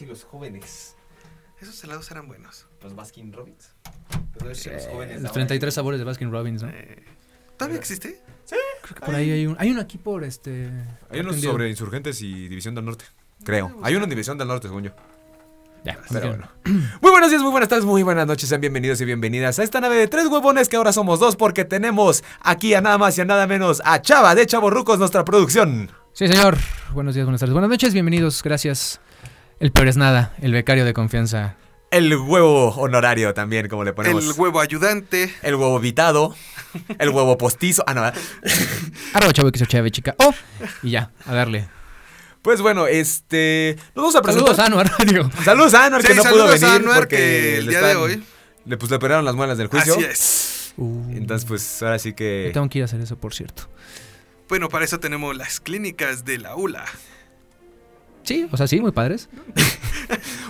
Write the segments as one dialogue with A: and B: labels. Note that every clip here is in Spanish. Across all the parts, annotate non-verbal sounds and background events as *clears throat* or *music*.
A: Sí, los jóvenes.
B: Esos helados eran buenos.
A: Los Baskin Robbins. Los jóvenes.
C: Los
A: ahora-
C: 33 sabores de Baskin Robbins, ¿no?
B: Eh, ¿Todavía existe?
C: Creo que por ahí hay un, hay uno aquí por este.
A: Hay unos
C: Parque
A: sobre Insurgentes y División del Norte. Creo. Hay uno en División del Norte, según yo.
C: Ya,
A: Pero bueno. *clears throat* Muy buenos días, muy buenas tardes, muy buenas noches. Sean bienvenidos y bienvenidas a esta nave de tres huevones que ahora somos dos porque tenemos aquí a nada más y a nada menos a Chava de Chavorrucos, nuestra producción.
C: Sí, señor. Buenos días, buenas tardes, buenas noches. Bienvenidos, gracias. El peor es nada, el becario de confianza.
A: El huevo honorario también, como le ponemos.
B: El huevo ayudante.
A: El huevo vitado. El huevo postizo. Ah, no. *laughs*
C: Arroba chavo que chave, chica. Oh, y ya, a darle.
A: Pues bueno, este. Nos vamos a presentar.
C: Saludos a Anuar, digo.
A: Saludos a Anuar, que no pudo
B: saludos a
A: venir.
B: Anuar,
A: porque
B: que el
A: le
B: día de hoy-
A: Le, pues, le operaron las muelas del juicio.
B: Así es.
C: Uh,
A: Entonces, pues ahora sí
C: yo
A: que.
C: tengo que ir a hacer eso, por cierto.
B: Bueno, para eso tenemos las clínicas de la ULA.
C: Sí, o sea, sí, muy padres.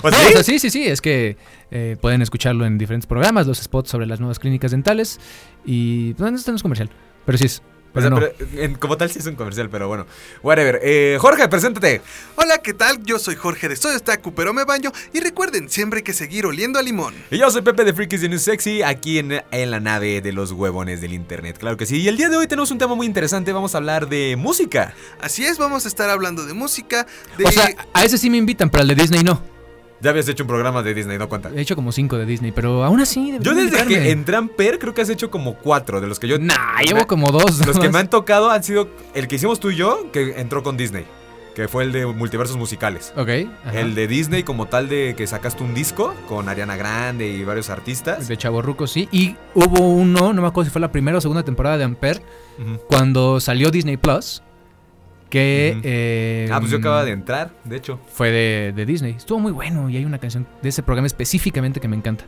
A: ¿O *laughs* *laughs*
C: No,
A: sí?
C: o sea, sí, sí, sí, es que eh, pueden escucharlo en diferentes programas, los spots sobre las nuevas clínicas dentales. Y. No, esto no es comercial, pero sí es.
A: O
C: Pero
A: sea,
C: no.
A: pero, en- como tal sí es un comercial, pero bueno. Whatever. Eh, Jorge, preséntate.
B: Hola, ¿qué tal? Yo soy Jorge de Soy Staku, pero me baño. Y recuerden, siempre hay que seguir oliendo a limón.
A: Y yo soy Pepe de Freakies de New Sexy, aquí en, en la nave de los huevones del internet. Claro que sí. Y el día de hoy tenemos un tema muy interesante. Vamos a hablar de música.
B: Así es, vamos a estar hablando de música, de...
C: O sea, a ese sí me invitan, pero al de Disney no.
A: Ya habías hecho un programa de Disney, no cuenta.
C: He hecho como cinco de Disney, pero aún así.
A: Yo desde que entré a Amper creo que has hecho como cuatro de los que yo...
C: Nah,
A: me-
C: llevo como dos.
A: Los que me han tocado han sido el que hicimos tú y yo, que entró con Disney. Que fue el de multiversos musicales.
C: Ok. ajá.
A: El de Disney como tal de que sacaste un disco con Ariana Grande y varios artistas.
C: De Chaborruco, sí. Y hubo uno, no me acuerdo si fue la primera o segunda temporada de Ampere,
A: Ujú.
C: cuando salió Disney Plus. Que. Eh,
A: Ah, pues yo acababa de entrar, de hecho.
C: Fue de, de Disney. Estuvo muy bueno y hay una canción de ese programa específicamente que me encanta.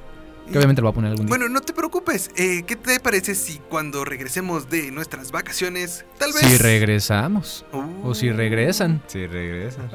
C: Que obviamente lo voy a poner algún día.
B: Bueno, no te preocupes. eh, ¿Qué te parece si cuando regresemos de nuestras vacaciones, tal vez...
C: si regresamos.
B: Uh,
C: O si regresan.
A: Sí, regresa.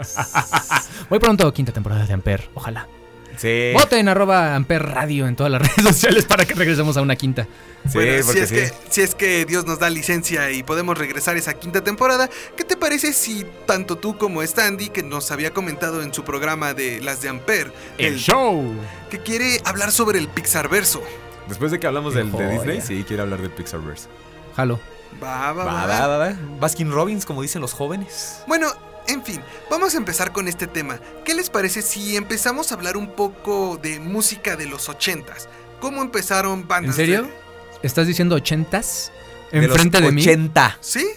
C: Muy *laughs* pronto, quinta temporada de Ampere. Ojalá.
A: Sí.
C: Voten arroba Radio en todas las *laughs* redes sociales para que regresemos a una quinta.
A: Sí,
B: Bueno, si es,
A: sí.
B: que, si es que Dios nos da licencia y podemos regresar esa quinta temporada, ¿qué te parece si tanto tú como Standy, que nos había comentado en su programa de las de Ampere,
C: show.
B: que quiere hablar sobre el Pixar verso?
A: Después de que hablamos del de. Disney, sí, quiero hablar de Pixarverse.
C: Jalo.
B: Va, va,
A: Va,
B: va.
A: va, va, va. Baskin Robbins, como dicen los jóvenes.
B: Bueno, en fin, vamos a empezar con este tema. ¿Qué les parece si empezamos a hablar un poco de música de los ochentas? ¿Cómo empezaron bandas?
C: ¿En serio?
B: de-
C: ¿Estás diciendo ochentas?
A: De los
C: Enfrente de, mí.
A: 80.
B: ¿Sí?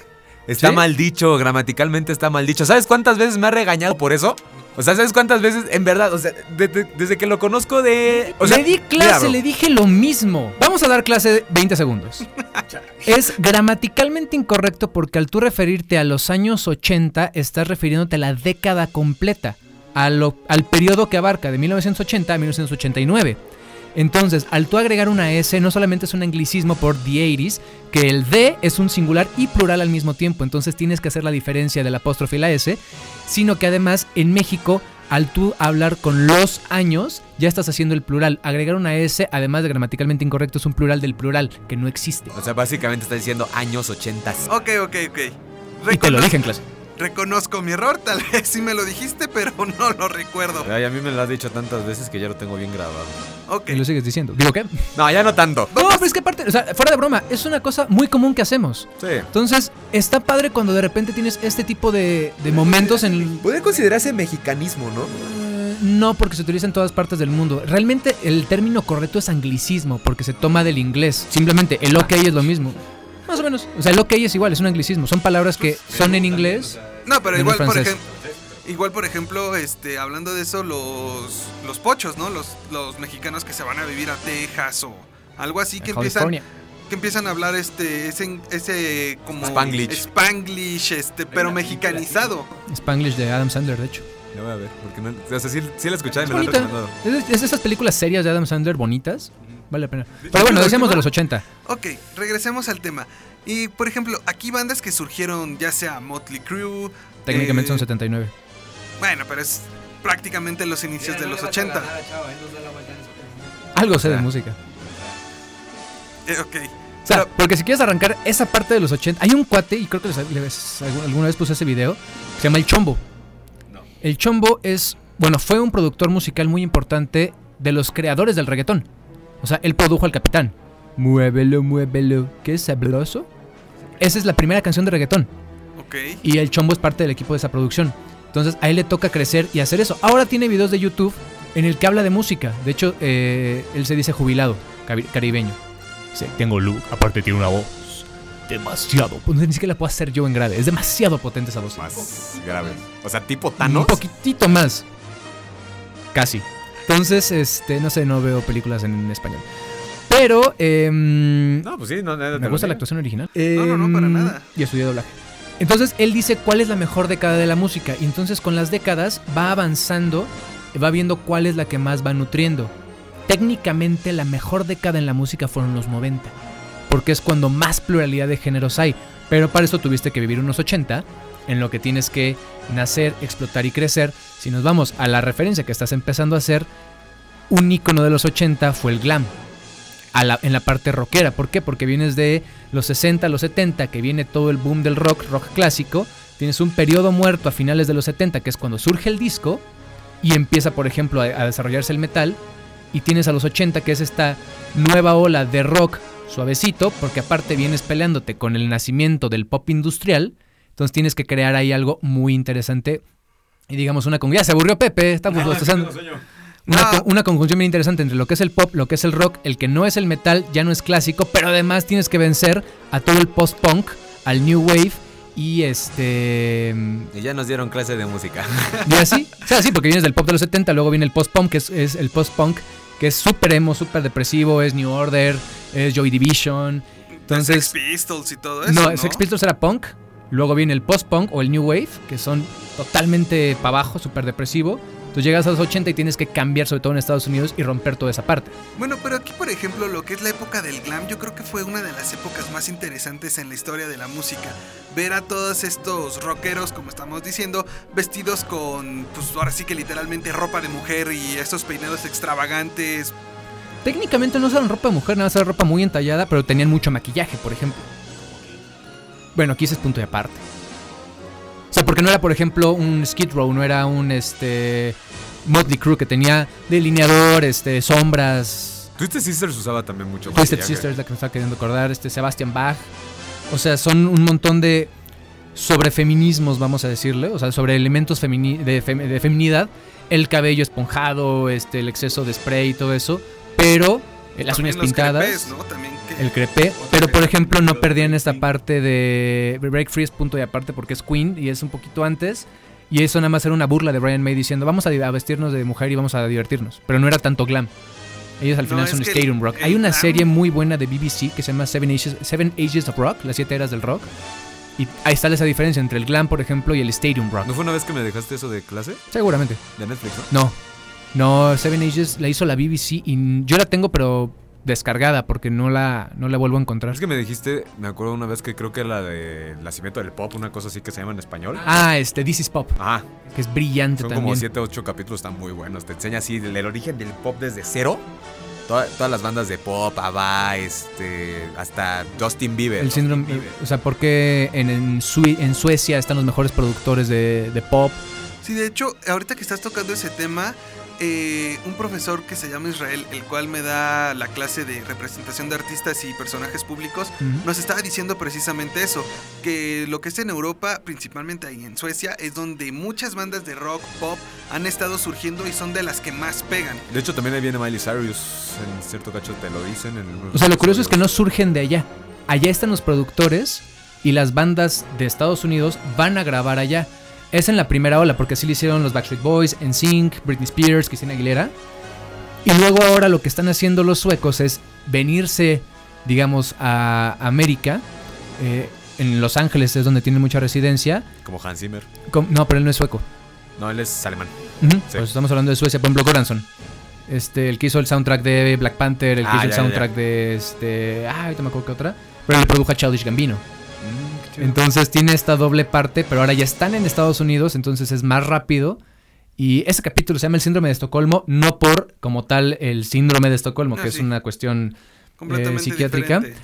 A: Está
C: ¿Sí?
A: mal dicho, gramaticalmente está mal dicho. ¿Sabes cuántas veces me ha regañado por eso? O sea, ¿sabes cuántas veces, en verdad, o sea, de- de- desde que lo conozco de... O sea,
C: le di clase, le dije lo mismo. Vamos a dar clase 20 segundos. *laughs* es gramaticalmente incorrecto porque al tú referirte a los años 80 estás refiriéndote a la década completa, a lo- al periodo que abarca de 1980 a 1989. Entonces, al tú agregar una S, no solamente es un anglicismo por the 80s, que el D es un singular y plural al mismo tiempo, entonces tienes que hacer la diferencia del apóstrofe y la S, sino que además en México, al tú hablar con los años, ya estás haciendo el plural. Agregar una S, además de gramaticalmente incorrecto, es un plural del plural, que no existe.
A: O sea, básicamente está diciendo años 80.
B: Ok, ok, ok.
C: Y te lo
B: Recono-
C: dije en clase.
B: Reconozco mi error, tal *laughs* vez sí me lo dijiste, pero no lo recuerdo.
A: Ay, a mí me lo has dicho tantas veces que ya lo tengo bien grabado.
B: Ok.
C: Y lo sigues diciendo. ¿Digo qué?
A: No, ya no tanto.
C: No, pero es que aparte, o sea, fuera de broma, es una cosa muy común que hacemos.
A: Sí.
C: Entonces, está padre cuando de repente tienes este tipo de, de momentos en...
A: Puede considerarse mexicanismo, ¿no?
C: Eh, no, porque se utiliza en todas partes del mundo. Realmente el término correcto es anglicismo, porque se toma del inglés. Simplemente el ok es lo mismo. Más o menos. O sea, ok es igual, es un anglicismo. Son palabras que son en inglés.
B: No, pero igual, por
C: francés.
B: ejemplo. Igual, por ejemplo, este, hablando de eso, los, los pochos, ¿no? Los, los mexicanos que se van a vivir a Texas o algo así que empiezan, que empiezan a hablar este, ese, ese como
A: Spanglish.
B: Spanglish, este, pero mexicanizado.
C: Spanglish de Adam Sandler, de hecho.
A: Ya voy a ver, porque no. O sea, sí, sí la escuchaba y me la han
C: bonita.
A: recomendado.
C: Es, de- es de esas películas serias de Adam Sandler bonitas. Vale la pena. Pero bueno, decíamos de los 80.
B: Ok, regresemos al tema. Y por ejemplo, aquí bandas que surgieron, ya sea Motley Crue.
C: Técnicamente
B: eh,
C: son 79.
B: Bueno, pero es prácticamente los inicios de los 80.
C: Algo sé de
A: Ah.
C: música.
B: Eh, ok.
C: O sea, porque si quieres arrancar esa parte de los 80, hay un cuate, y creo que les- les- alguna vez puse ese video, que se llama El Chombo. El Chombo es, bueno, fue un productor musical muy importante de los creadores del reggaetón. O sea, él produjo al Capitán. Muévelo, muévelo, qué sabroso. Esa es la primera canción de reggaetón.
B: Ok.
C: Y el Chombo es parte del equipo de esa producción. Entonces a él le toca crecer y hacer eso. Ahora tiene videos de YouTube en el que habla de música. De hecho, eh, él se dice jubilado, caribeño. Dice, tengo look, aparte tiene una voz demasiado. Pues ni siquiera la puedo hacer yo en grave. Es demasiado potente esa voz.
A: Más grave. O sea, tipo
C: Un
A: Thanos.
C: poquitito más. Casi. Entonces, este, no sé, no veo películas en español. Pero, em,
A: No, pues sí, no, no,
C: me gusta la actuación original.
B: No, no, no, para
C: Em,
B: nada.
C: Y estudié doblaje. Entonces él dice cuál es la mejor década de la música. Y entonces con las décadas va avanzando, va viendo cuál es la que más va nutriendo. Técnicamente la mejor década en la música fueron los 90. Porque es cuando más pluralidad de géneros hay. Pero para eso tuviste que vivir unos 80, en lo que tienes que nacer, explotar y crecer. Si nos vamos a la referencia que estás empezando a hacer, un icono de los 80 fue el glam. En la parte rockera. ¿Por qué? Porque vienes de los 60 a los 70, que viene todo el boom del rock, rock clásico. Tienes un periodo muerto a finales de los 70, que es cuando surge el disco. Y empieza, por ejemplo, a desarrollarse el metal. Y tienes a los 80, que es esta nueva ola de rock suavecito, porque aparte vienes peleándote con el nacimiento del pop industrial. Entonces tienes que crear ahí algo muy interesante. Y digamos una con... Ya se aburrió Pepe, estamos. *laughs* Una,
B: No.
C: co- una conjunción bien interesante entre lo que es el pop, lo que es el rock, el que no es el metal, ya no es clásico, pero además tienes que vencer a todo el post-punk, al new wave y este...
A: Y ya nos dieron clase de música. *laughs*
C: Y así, o sea, sí, porque vienes del pop de los 70, luego viene el post-punk, que es, es el post-punk, que es súper emo, súper depresivo, es New Order, es Joy Division. Entonces,
B: Sex Pistols y todo eso.
C: no,
B: No,
C: Sex Pistols era punk, luego viene el post-punk o el new wave, que son totalmente para abajo, súper depresivo. Tú llegas a los 80 y tienes que cambiar, sobre todo en Estados Unidos, y romper toda esa parte.
B: Bueno, pero aquí, por ejemplo, lo que es la época del glam, yo creo que fue una de las épocas más interesantes en la historia de la música. Ver a todos estos rockeros, como estamos diciendo, vestidos con, pues ahora sí que literalmente ropa de mujer y estos peinados extravagantes.
C: Técnicamente no usaban ropa de mujer, nada más era ropa muy entallada, pero tenían mucho maquillaje, por ejemplo. Bueno, aquí ese es punto de aparte. O sea, porque no era, por ejemplo, un Skid Row, no era un este Motley Crue que tenía delineador, este, sombras.
A: Twisted Sisters usaba también mucho
C: Twisted
A: maquillaje.
C: Sisters, la que me estaba queriendo acordar, este Sebastian Bach. O sea, son un montón de sobrefeminismos, vamos a decirle, o sea, sobre elementos femini- de, fem- de feminidad, el cabello esponjado, este, el exceso de spray y todo eso, pero eh, las uñas pintadas.
B: crepes, ¿no? También que-
C: El crepé, pero por ejemplo no perdían esta parte de Break Free es punto y aparte porque es Queen y es un poquito antes. Y eso nada más era una burla de Brian May diciendo vamos a, vestirnos de mujer y vamos a divertirnos. Pero no era tanto glam. Ellos al final son Stadium Rock. Hay una
B: glam-
C: serie muy buena de BBC que se llama Seven Ages, Seven Ages of Rock, las siete eras del rock. Y ahí está esa diferencia entre el glam, por ejemplo, y el Stadium Rock.
A: ¿No fue una vez que me dejaste eso de clase?
C: Seguramente.
A: De Netflix, ¿no?
C: No. No, Seven Ages la hizo la BBC y yo la tengo pero descargada porque no la, no la vuelvo a encontrar.
A: Es que me dijiste, me acuerdo una vez que creo que la de Nacimiento del Pop, una cosa así que se llama en español.
C: Ah, este, This is Pop,
A: Ajá,
C: que es brillante
A: son
C: también.
A: como 7 o 8 capítulos, están muy buenos. Te enseña así el, el origen del pop desde cero. Toda- todas las bandas de pop, ABBA, este, hasta Justin Bieber.
C: El síndrome, o sea, porque en, en, Sue- en Suecia están los mejores productores de, de pop.
B: Sí, de hecho, ahorita que estás tocando ese tema, eh, un profesor que se llama Israel, el cual me da la clase de representación de artistas y personajes públicos, nos estaba diciendo precisamente eso, que lo que es en Europa, principalmente ahí en Suecia, es donde muchas bandas de rock, pop han estado surgiendo y son de las que más pegan.
D: De hecho, también ahí viene Miley Cyrus. En cierto cacho te lo dicen. En algunos
C: O sea, lo curioso es que no surgen de allá. Allá están los productores y las bandas de Estados Unidos van a grabar allá. Es en la primera ola, porque así lo hicieron los Backstreet Boys, NSYNC, Britney Spears, Christina Aguilera. Y luego ahora lo que están haciendo los suecos es venirse, digamos, a América. eh, en Los Ángeles es donde tienen mucha residencia.
D: Como Hans Zimmer.
C: Com- no, pero él no es sueco.
D: No, él es alemán.
C: Pues estamos hablando de Suecia, por ejemplo, Goranson. Este, el que hizo el soundtrack de Black Panther, el que
D: Ah,
C: hizo el
D: ya, ya,
C: soundtrack de este. Ah, ahorita me acuerdo que otra. Pero le produjo a Childish Gambino. Entonces tiene esta doble parte, pero ahora ya están en Estados Unidos, entonces es más rápido. Y ese capítulo se llama el síndrome de Estocolmo, no por como tal el síndrome de Estocolmo,
B: Ah,
C: que es una cuestión Eh, psiquiátrica.
B: diferente.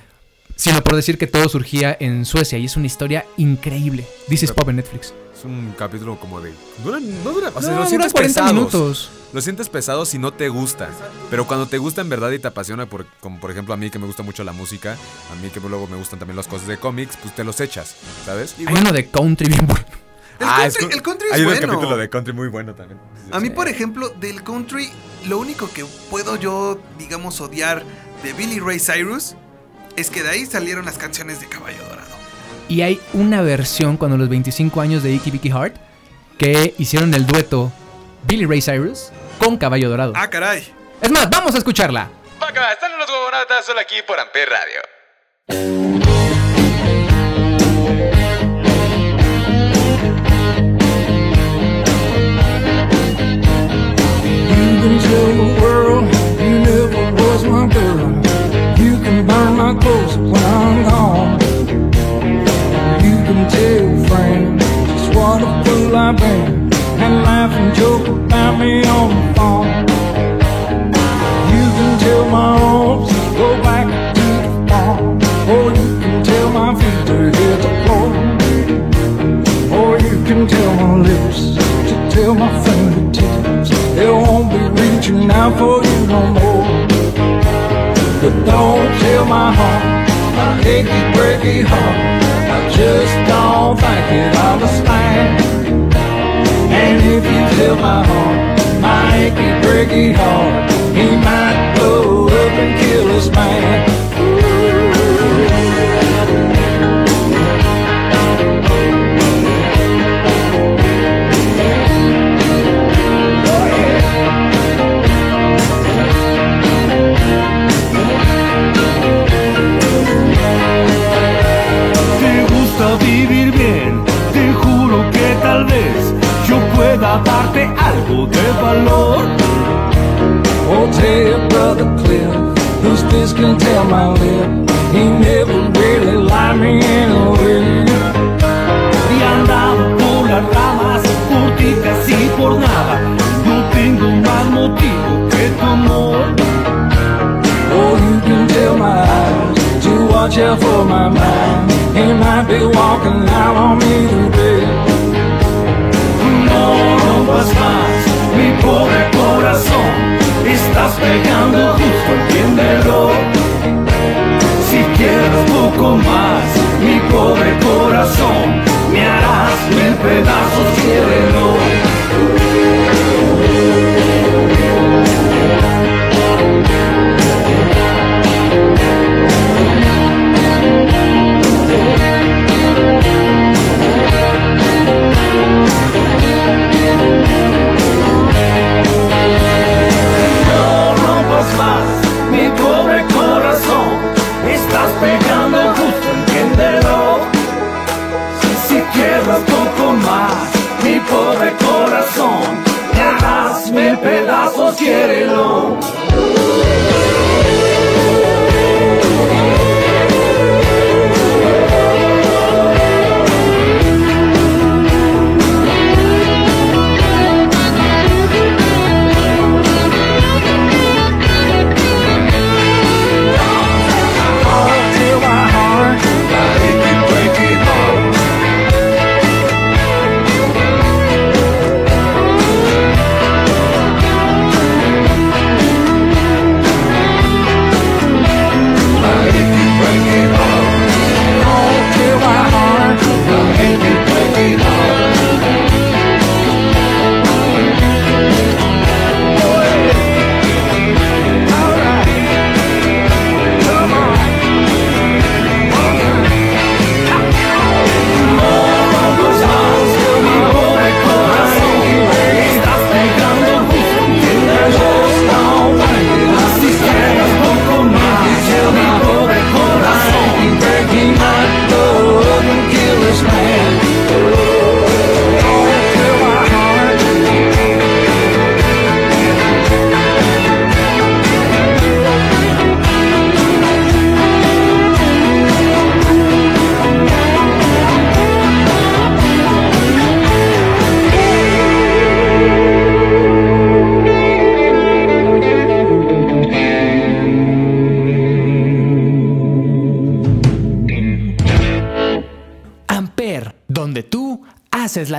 C: sino por decir que todo surgía en Suecia y es una historia increíble. This is Pop en Netflix.
D: Es un capítulo como de. Dura, no dura. O sea,
C: No,
D: lo
C: dura
D: sientes
C: 40
D: pesados.
C: minutos.
D: Lo sientes pesado si no te gusta. Pero cuando te gusta en verdad y te apasiona, por, como por ejemplo a mí que me gusta mucho la música, a mí que luego me gustan también las cosas de cómics, pues te los echas, ¿sabes?
C: Hay uno de country bien bueno. *laughs*
B: El
D: Ah,
B: country,
D: es
B: el country es
D: Hay un
B: bueno.
D: capítulo de country muy bueno también.
B: A mí, por ejemplo, del country, lo único que puedo yo, digamos, odiar de Billy Ray Cyrus es que de ahí salieron las canciones de Caballo Dorado.
C: Y hay una versión cuando los 25 años de Icky Vicky Hart que hicieron el dueto Billy Ray Cyrus con Caballo Dorado.
B: Ah, caray.
C: Es más, vamos a escucharla.
D: Paca, están los huevonatas solo aquí por Amper Radio.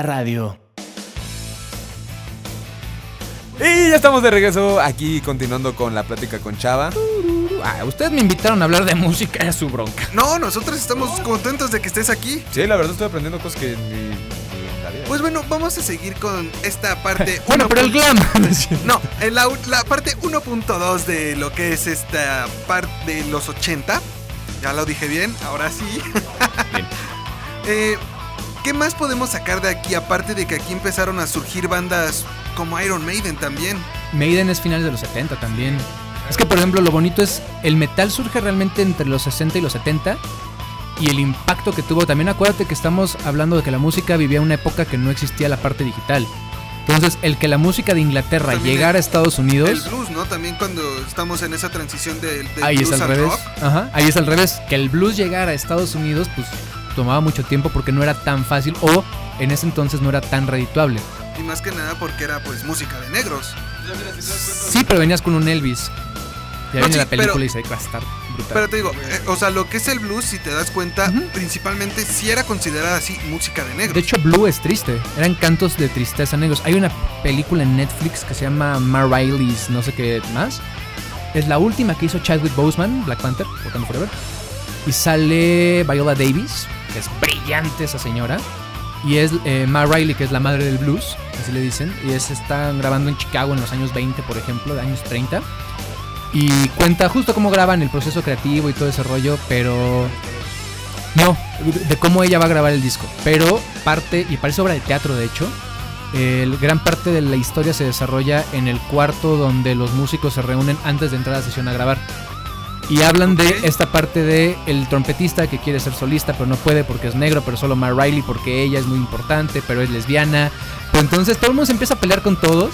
E: Radio.
A: Y ya estamos de regreso aquí continuando con la plática con Chava.
C: Ah, ustedes me invitaron a hablar de música, es su bronca.
B: No, nosotros estamos contentos de que estés aquí.
A: Sí, la verdad estoy aprendiendo cosas que ni, ni.
B: Pues bueno, vamos a seguir con esta parte. *laughs*
C: Bueno, pero el glam. *laughs*
B: No, en la, la parte 1.2 de lo que es esta parte de los 80. Ya lo dije bien, ahora sí. *laughs* Eh, ¿Qué más podemos sacar de aquí? Aparte de que aquí empezaron a surgir bandas como Iron Maiden también.
C: Maiden es finales de los 70 también. Es que, por ejemplo, lo bonito es el metal surge realmente entre los 60 y los 70 y el impacto que tuvo. También acuérdate que estamos hablando de que la música vivía una época que no existía la parte digital. Entonces, el que la música de Inglaterra
B: También
C: llegara a Estados
B: El
C: Unidos,
B: blues, ¿no? También cuando estamos en esa transición del, del
C: ahí
B: blues
C: es al
B: al
C: revés.
B: rock.
C: Ajá, ahí es al revés. Que el blues llegara a Estados Unidos, pues tomaba mucho tiempo porque no era tan fácil o en ese entonces no era tan redituable.
B: Y más que nada porque era pues música de negros.
C: Sí, pero venías con un Elvis. Ya
B: No,
C: viene
B: sí,
C: la película
B: pero-
C: y se va a estar brutal.
B: Pero te digo, eh, o sea, lo que es el blues, si te das cuenta, principalmente sí era considerada así música de negros.
C: De hecho, Blue es triste. Eran cantos de tristeza negros. Hay una película en Netflix que se llama Ma Riley's, no sé qué más. Es la última que hizo Chadwick Boseman, Black Panther, Wakanda Forever. Y sale Viola Davis, que es brillante esa señora. Y es eh, Ma Riley, que es la madre del blues, así le dicen. Y es, están grabando en Chicago en los años 20, por ejemplo, de años 30. Y cuenta justo cómo graban el proceso creativo y todo ese rollo, pero no, de cómo ella va a grabar el disco. Pero parte, y parece obra de teatro de hecho, el, gran parte de la historia se desarrolla en el cuarto donde los músicos se reúnen antes de entrar a la sesión a grabar. Y hablan de esta parte de el trompetista que quiere ser solista pero no puede porque es negro, pero solo Ma Riley porque ella es muy importante, pero es lesbiana. Pero entonces todo el mundo se empieza a pelear con todos.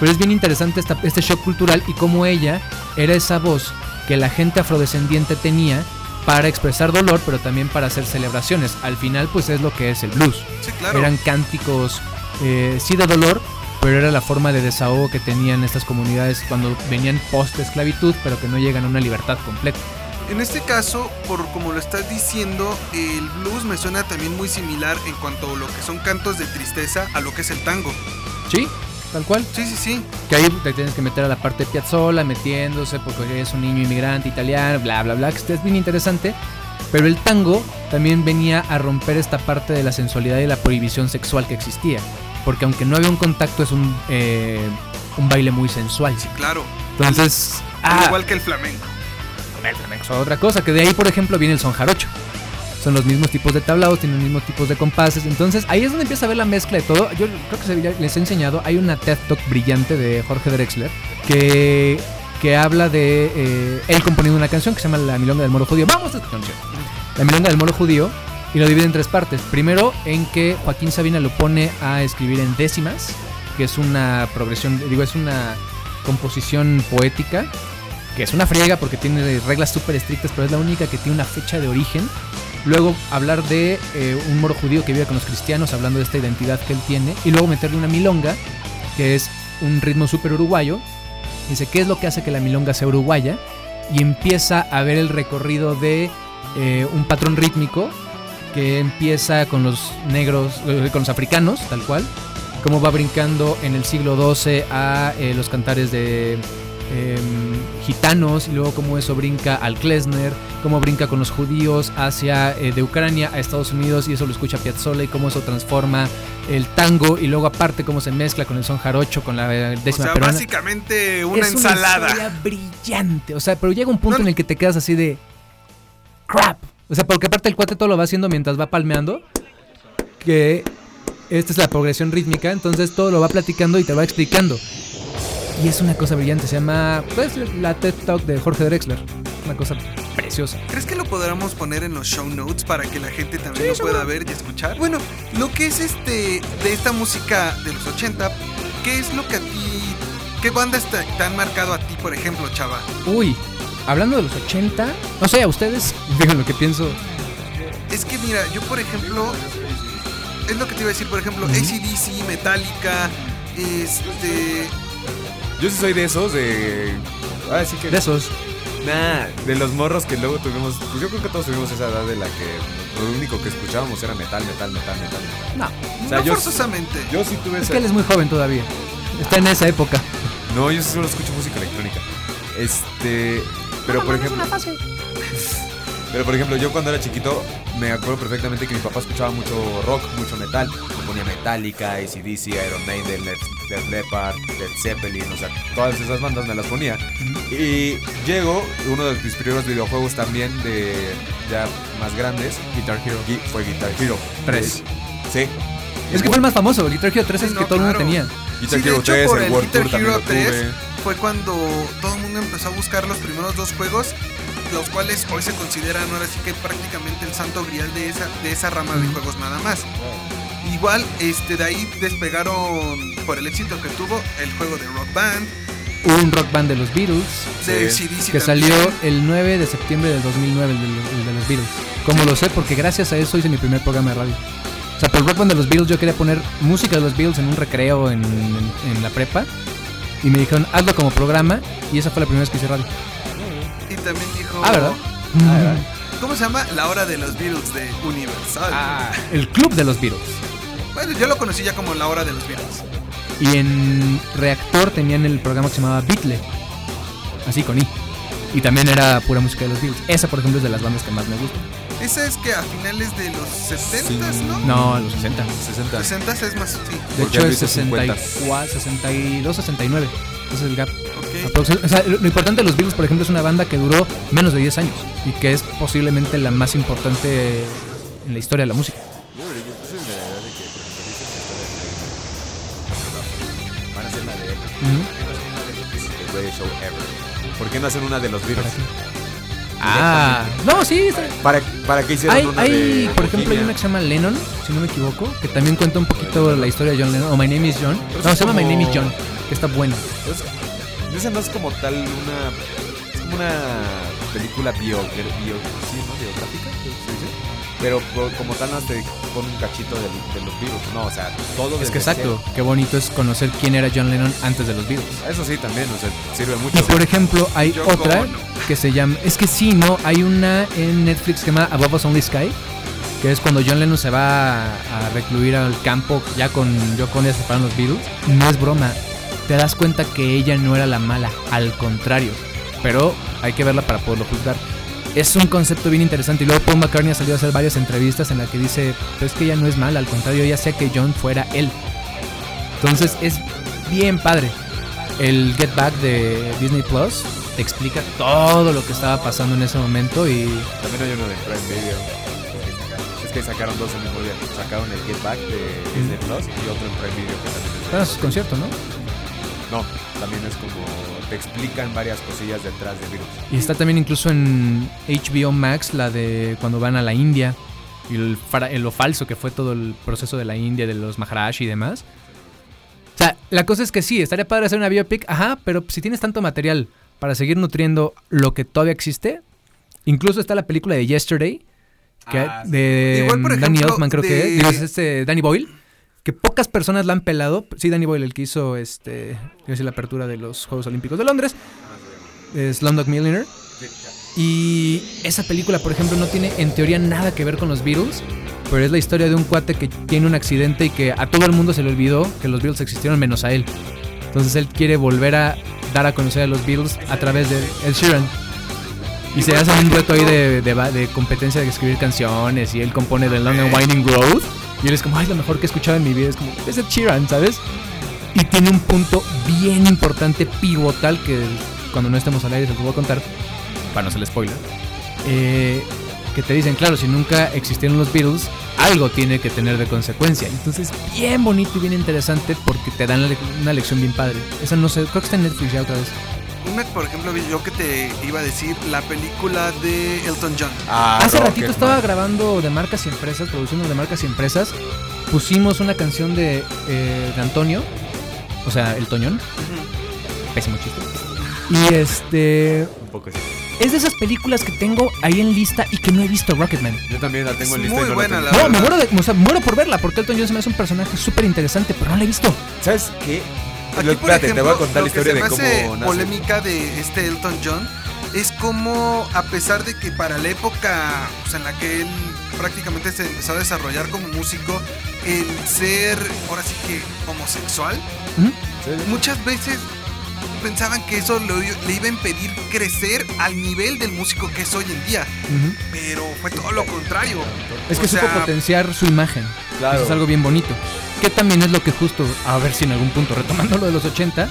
C: Pero es bien interesante esta- este shock cultural y cómo ella era esa voz que la gente afrodescendiente tenía para expresar dolor, pero también para hacer celebraciones. Al final, pues es lo que es el blues.
B: Sí, claro.
C: Eran cánticos, eh, sí de dolor, pero era la forma de desahogo que tenían estas comunidades cuando venían post-esclavitud, pero que no llegan a una libertad completa.
B: En este caso, por como lo estás diciendo, el blues me suena también muy similar en cuanto a lo que son cantos de tristeza a lo que es el tango.
C: Sí, tal cual.
B: Sí, sí, sí.
C: Que ahí te tienes que meter a la parte de Piazzolla, metiéndose porque eres un niño inmigrante italiano, bla, bla, bla, que es bien interesante. Pero el tango también venía a romper esta parte de la sensualidad y la prohibición sexual que existía. Porque aunque no había un contacto, es un, eh, un baile muy sensual.
B: Claro.
C: Entonces, ah,
B: igual que el flamenco.
C: el flamenco es otra cosa, que de ahí, por ejemplo, viene el son jarocho. Son los mismos tipos de tablados, tienen los mismos tipos de compases. Entonces, ahí es donde empieza a ver la mezcla de todo. Yo creo que les he enseñado. Hay una TED Talk brillante de Jorge Drexler que, que habla de eh, él componiendo una canción que se llama La Milonga del Moro Judío. Vamos a esta canción. La Milonga del Moro Judío. Y lo divide en tres partes. Primero, en que Joaquín Sabina lo pone a escribir en décimas, que es una progresión, digo, es una composición poética que es una friega porque tiene reglas súper estrictas, pero es la única que tiene una fecha de origen. Luego hablar de eh, un moro judío que vive con los cristianos, hablando de esta identidad que él tiene. Y luego meterle una milonga, que es un ritmo súper uruguayo. Dice, ¿qué es lo que hace que la milonga sea uruguaya? Y empieza a ver el recorrido de eh, un patrón rítmico que empieza con los negros, eh, con los africanos, tal cual. Cómo va brincando en el siglo XII a eh, los cantares de em, gitanos y luego cómo eso brinca al klezmer, cómo brinca con los judíos hacia eh, de Ucrania a Estados Unidos y eso lo escucha Piazzolla y cómo eso transforma el tango y luego aparte cómo se mezcla con el son jarocho, con la eh,
B: O
C: décima
B: sea,
C: peruana.
B: básicamente una
C: Es
B: ensalada.
C: historia brillante. O sea, pero llega un punto
B: No,
C: en el que te quedas así de. Crap. O sea, porque aparte el cuate todo lo va haciendo mientras va palmeando. Que esta es la progresión rítmica. Entonces todo lo va platicando y te va explicando. Y es una cosa brillante. Se llama. Pues la TED Talk de Jorge Drexler. Una cosa preciosa.
B: ¿Crees que lo podríamos poner en los show notes para que la gente también lo pueda ver y escuchar? Bueno, lo que es este de esta música de los 80, ¿qué es lo que a ti qué bandas te, te han marcado a ti, por ejemplo, chava?
C: Uy. Hablando de los 80. No sé, a ustedes. *laughs* Digan lo que pienso.
B: Es que mira, yo por ejemplo es lo que te iba a decir, por ejemplo, ACDC, Metallica, este
A: Yo sí soy de esos, de. Ah, sí que.
C: De esos.
A: Nah, de los morros que luego tuvimos. Pues yo creo que todos tuvimos esa edad de la que lo único que escuchábamos era metal, metal, metal, metal. metal.
C: No,
A: O sea,
B: no
A: yo,
B: forzosamente.
A: yo sí tuve
C: es
A: esa.
C: que él es muy joven todavía. Está en esa época.
A: No, yo solo escucho música electrónica. Este. Pero por ejemplo. *laughs* Pero por ejemplo, yo cuando era chiquito me acuerdo perfectamente que mi papá escuchaba mucho rock, mucho metal. Me ponía Metallica, ACDC, Iron Maiden, Led, Led Leppard, Led Zeppelin, o sea, todas esas bandas me las ponía. Y llego, uno de mis primeros videojuegos también de ya más grandes, Guitar Hero, fue Guitar Hero.
C: Tres.
A: Sí.
C: Es que fue el más famoso. Guitar Hero 3 es
B: no,
C: que todo el mundo tenía.
A: Guitar
B: Sí,
A: Hero
B: hecho,
A: 3,
B: por
A: el
B: el
A: World
B: Guitar
A: Tour también
B: Hero
A: lo tuve.
B: 3 fue cuando todo el mundo empezó a buscar los primeros dos juegos, los cuales hoy se consideran ahora sí que prácticamente el santo grial de esa, de esa rama de juegos nada más. Igual, este, de ahí despegaron por el éxito que tuvo el juego de Rock Band,
C: un rock band de los Beatles
B: de
A: Sí.
B: CDC
C: que
B: también.
C: salió el 9 de septiembre del 2009, el de, el de los Beatles. Como lo sé, porque gracias a eso hice mi primer programa de radio. O sea, por el rock band de los Beatles yo quería poner música de los Beatles en un recreo en, en- en la prepa. Y me dijeron, hazlo como programa. Y esa fue la primera vez que hice radio.
B: Y también dijo...
C: Ah, ¿verdad?
B: ¿Cómo se llama? La hora de los Beatles de Universal.
C: Ah, el club de los Beatles.
B: Bueno, yo lo conocí ya como la hora de los Beatles.
C: Y en Reactor tenían el programa que se llamaba Beatle. Así con I. Y también era pura música de los Beatles. Esa, por ejemplo, es de las bandas que más me gustan.
B: Esa es que a finales de los 70 ¿no?
C: No, los 60.
A: 60.
B: 60 es más, sí.
C: De
A: Porque
C: hecho, es
A: hizo 50.
C: 64, 62, 69. Ese es el gap.
B: Ok.
C: Aproxim- O sea, lo importante de los Beatles, por ejemplo, es una banda que duró menos de 10 años y que es posiblemente la más importante en la historia de la música.
A: A Ever. ¿Por qué no hacen una de los Beatles?
C: Ah, no, sí.
A: ¿Para, ¿Para qué hicieron
C: Hay,
A: una
C: hay,
A: de
C: por ejemplo, hay una que se llama Lennon, si no me equivoco, que también cuenta un poquito la historia de John Lennon. O My Name is John.
A: Pero
C: No, se llama My Name is John, que está buena.
A: Es- esa no es como tal una. Es como una película bio, bio- sí, ¿no? biográfica, ¿se dice? Pero como tal no te pone un cachito de, los Beatles. No, o sea, todo
C: Es que exacto,
A: cero.
C: qué bonito es conocer quién era John Lennon antes de los Beatles.
A: Eso sí, también, o sea, sirve
C: Y
A: mucho.
C: por ejemplo, hay otra que se llama. Es que sí, ¿no? Hay una en Netflix que se llama Above Us Only Sky. Que es cuando John Lennon se va a, recluir al campo ya con Ono ya se separan los Beatles. No es broma. Te das cuenta que ella no era la mala. Al contrario. Pero hay que verla para poderlo juzgar. Es un concepto bien interesante. Y luego Paul McCartney ha salido a hacer varias entrevistas en las que dice: Pero es que ella no es mala. Al contrario, ella hacía que John fuera él. Entonces es bien padre. El Get Back de Disney Plus te explica todo lo que estaba pasando en ese momento y
A: También hay uno de Prime Video. Es que sacaron dos el mismo día. Sacaron el Get Back de Disney Plus y otro en Prime Video que también es
C: conciertos, ¿no?
A: No, también es como. Te explican varias cosillas detrás de Virus.
C: Y está también incluso en HBO Max la de cuando van a la India y el, lo falso que fue todo el proceso de la India, de los Maharaj y demás. O sea, la cosa es que sí, estaría padre hacer una biopic, ajá, pero si tienes tanto material para seguir nutriendo lo que todavía existe, incluso está la película de Yesterday, que
A: Ah, sí.
C: de
B: Igual, por
C: Danny Elfman creo que
B: de-
C: es este Danny Boyle, que pocas personas la han pelado, sí Danny Boyle el que hizo este, la apertura de los Juegos Olímpicos de Londres, es Slumdog Millionaire. Y esa película, por ejemplo, no tiene en teoría nada que ver con los Beatles, pero es la historia de un cuate que tiene un accidente y que a todo el mundo se le olvidó que los Beatles existieron menos a él. Entonces él quiere volver a dar a conocer a los Beatles a través de Ed Sheeran. Y se hace un reto ahí de, de, de competencia de escribir canciones y él compone The Long and Winding Road. Y él es como, ay, lo mejor que he escuchado en mi vida. Es como, es Ed Sheeran, ¿sabes? Y tiene un punto bien importante, pivotal, que cuando no estemos al aire se los voy a contar, para no ser spoiler. eh, que te dicen, claro, si nunca existieron los Beatles, algo tiene que tener de consecuencia. Entonces, bien bonito y bien interesante porque te dan una lección bien padre. Esa no sé, creo que está en Netflix ya otra vez.
B: Una, por ejemplo, yo que te iba a decir, la película de Elton John.
A: Ah,
C: Hace ratito estaba grabando de marcas y empresas, produciendo de marcas y empresas. Pusimos una canción de, eh, de Antonio, o sea, el Toñón. Pésimo chiste. Y este.
A: Un poco sí.
C: Es de esas películas que tengo ahí en lista y que no he visto Rocketman.
A: Yo también la tengo en lista. y
B: muy
A: no
B: buena
A: tengo.
B: la-
C: No, me muero, de, o sea, muero por verla porque Elton John se me hace un personaje súper interesante, pero no la he visto.
A: ¿Sabes qué?
B: Aquí, por
A: espérate,
B: ejemplo,
A: te voy a contar la historia de cómo nace.
B: polémica de este Elton John es como, a pesar de que para la época pues, en la que él prácticamente se empezó a desarrollar como músico, el ser, ahora sí que homosexual, muchas veces pensaban que eso lo- le iba a impedir crecer al nivel del músico que es hoy en día. Pero fue todo lo contrario.
C: Es que
B: O
C: supo
B: sea,
C: potenciar su imagen.
A: Claro.
C: Eso es algo bien bonito. Que también es lo que justo, a ver si en algún punto, retomando lo de los 80,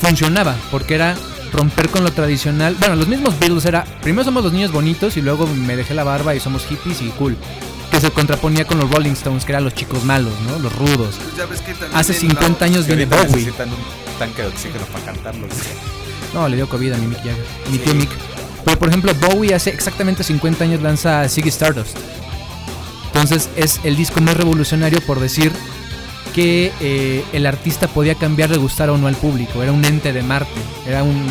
C: funcionaba. Porque era romper con lo tradicional. Bueno, los mismos Beatles era, primero somos los niños bonitos y luego me dejé la barba y somos hippies y cool. Que se contraponía con los Rolling Stones, que eran los chicos malos, ¿no? Los rudos.
B: pues ya ves que también
C: Hace
B: en
C: 50
B: los-
C: años viene Bowie.
A: necesitan tanque de oxígeno para cantarlo.
C: No, le dio COVID a mi Mick Jagger. Mi tío Mick. Pero por ejemplo, Bowie hace exactamente 50 años lanza Ziggy Stardust. Entonces es el disco más revolucionario por decir que eh, el artista podía cambiar de gustar o no al público. Era un ente de Marte. Era un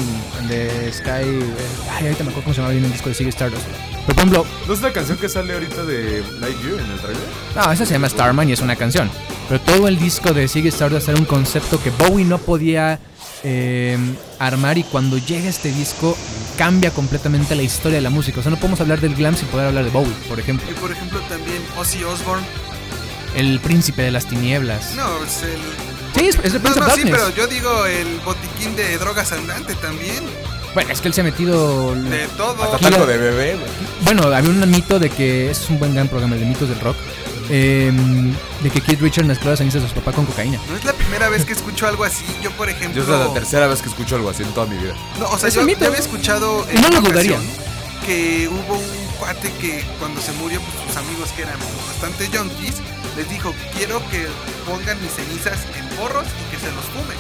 C: de Sky. eh, Ay, ahorita me acuerdo cómo se llamaba bien el disco de Ziggy Stardust. Por ejemplo,
A: ¿No es la canción que sale ahorita de Like You en el trailer?
C: no, esa se llama Starman y es una canción. Pero todo el disco de Ziggy Stardust era un concepto que Bowie no podía eh, armar y cuando llega este disco cambia completamente la historia de la música. O sea, no podemos hablar del glam sin poder hablar de Bowie, por ejemplo.
B: Y por ejemplo también Ozzy Osbourne.
C: El príncipe de las tinieblas.
B: No, es el...
C: Sí, es, es el
B: No, no, sí, pero yo digo el botiquín de drogas andante también.
C: Bueno, es que él se ha metido...
B: De todo.
A: Hasta taco de bebé, güey.
C: Bueno, había un mito de que... Es un buen gran programa, el de mitos del rock. eh, de que Keith Richards mezcló las cenizas de su papá con cocaína.
B: No es la primera vez que escucho algo así. Yo, por ejemplo.
A: Yo es la tercera vez que escucho algo así en toda mi vida.
B: No, o sea,
C: Es
B: yo, yo había escuchado
C: Y no lo dudaría.
B: que hubo un cuate que cuando se murió, pues sus amigos que eran bastante junkies, les dijo, quiero que pongan mis cenizas en porros y que se los fumen.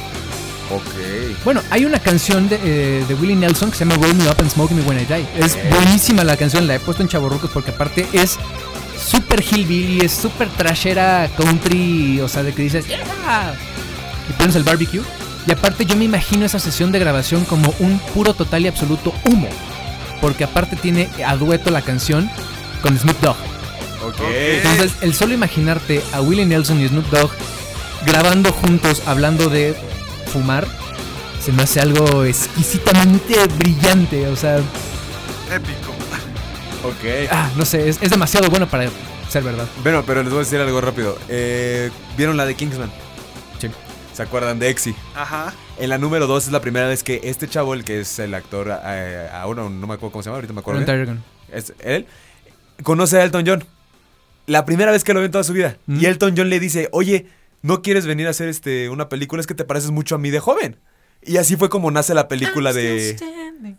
A: Ok.
C: Bueno, hay una canción de, eh, de Willie Nelson que se llama Roll Me Up and Smoke Me When I Die. Es buenísima la canción, la he puesto en chaborrucos porque aparte es súper hillbilly, es súper trashera country, o sea, de que dices, ¡Yeah! Y pones el barbecue. Y aparte yo me imagino esa sesión de grabación como un puro, total y absoluto humo. Porque aparte tiene a dueto la canción con Snoop Dogg.
A: Ok.
C: Entonces, el solo imaginarte a Willie Nelson y Snoop Dogg grabando juntos, hablando de fumar, se me hace algo exquisitamente brillante. O sea,
B: Épico.
A: Ok.
C: ah, no sé, es, es demasiado bueno para ser verdad.
A: Bueno, pero les voy a decir algo rápido. Eh, ¿Vieron la de Kingsman?
C: Sí.
A: ¿Se acuerdan de Exy?
B: Ajá.
A: En la número 2 es la primera vez que este chavo, el que es el actor, eh, ahora no me acuerdo cómo se llama, ahorita me acuerdo. Bien. Es él. Conoce a Elton John. La primera vez que lo ve en toda su vida.
C: Mm.
A: Y Elton John le dice, oye, ¿no quieres venir a hacer este, una película? Es que te pareces mucho a mí de joven. Y así fue como nace la película de...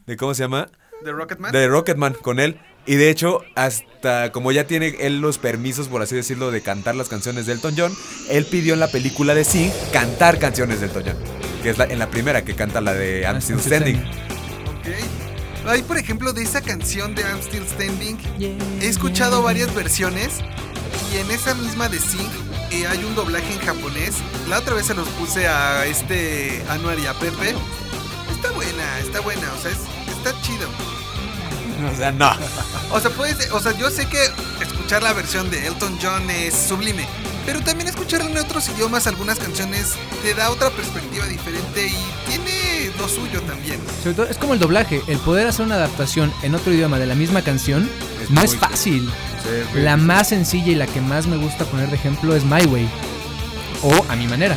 A: de ¿Cómo se llama?
B: ¿De Rocketman?
A: De Rocketman con él. Y de hecho, hasta como ya tiene él los permisos, por así decirlo, de cantar las canciones de Elton John, él pidió en la película de Sing cantar canciones de Elton John. Que es la, en la primera que canta la de I'm
C: Ah,
A: Still
C: Still
A: Standing.
B: Ok. Hay, por ejemplo, de esa canción de I'm Still Standing, he escuchado varias versiones y en esa misma de Sing eh, hay un doblaje en japonés. La otra vez se los puse a este Anuar y a Pepe. Está buena, está buena, o sea, es- está chido. *laughs*
A: O sea, no.
B: O sea, puedes, o sea, yo sé que escuchar la versión de Elton John es sublime, pero también escuchar en otros idiomas algunas canciones te da otra perspectiva diferente y tiene lo suyo también.
C: Sobre todo, es como el doblaje. El poder hacer una adaptación en otro idioma de la misma canción
A: Es
C: no es fácil.
A: Sí.
C: La más sencilla y la que más me gusta poner de ejemplo es My Way. O A Mi Manera.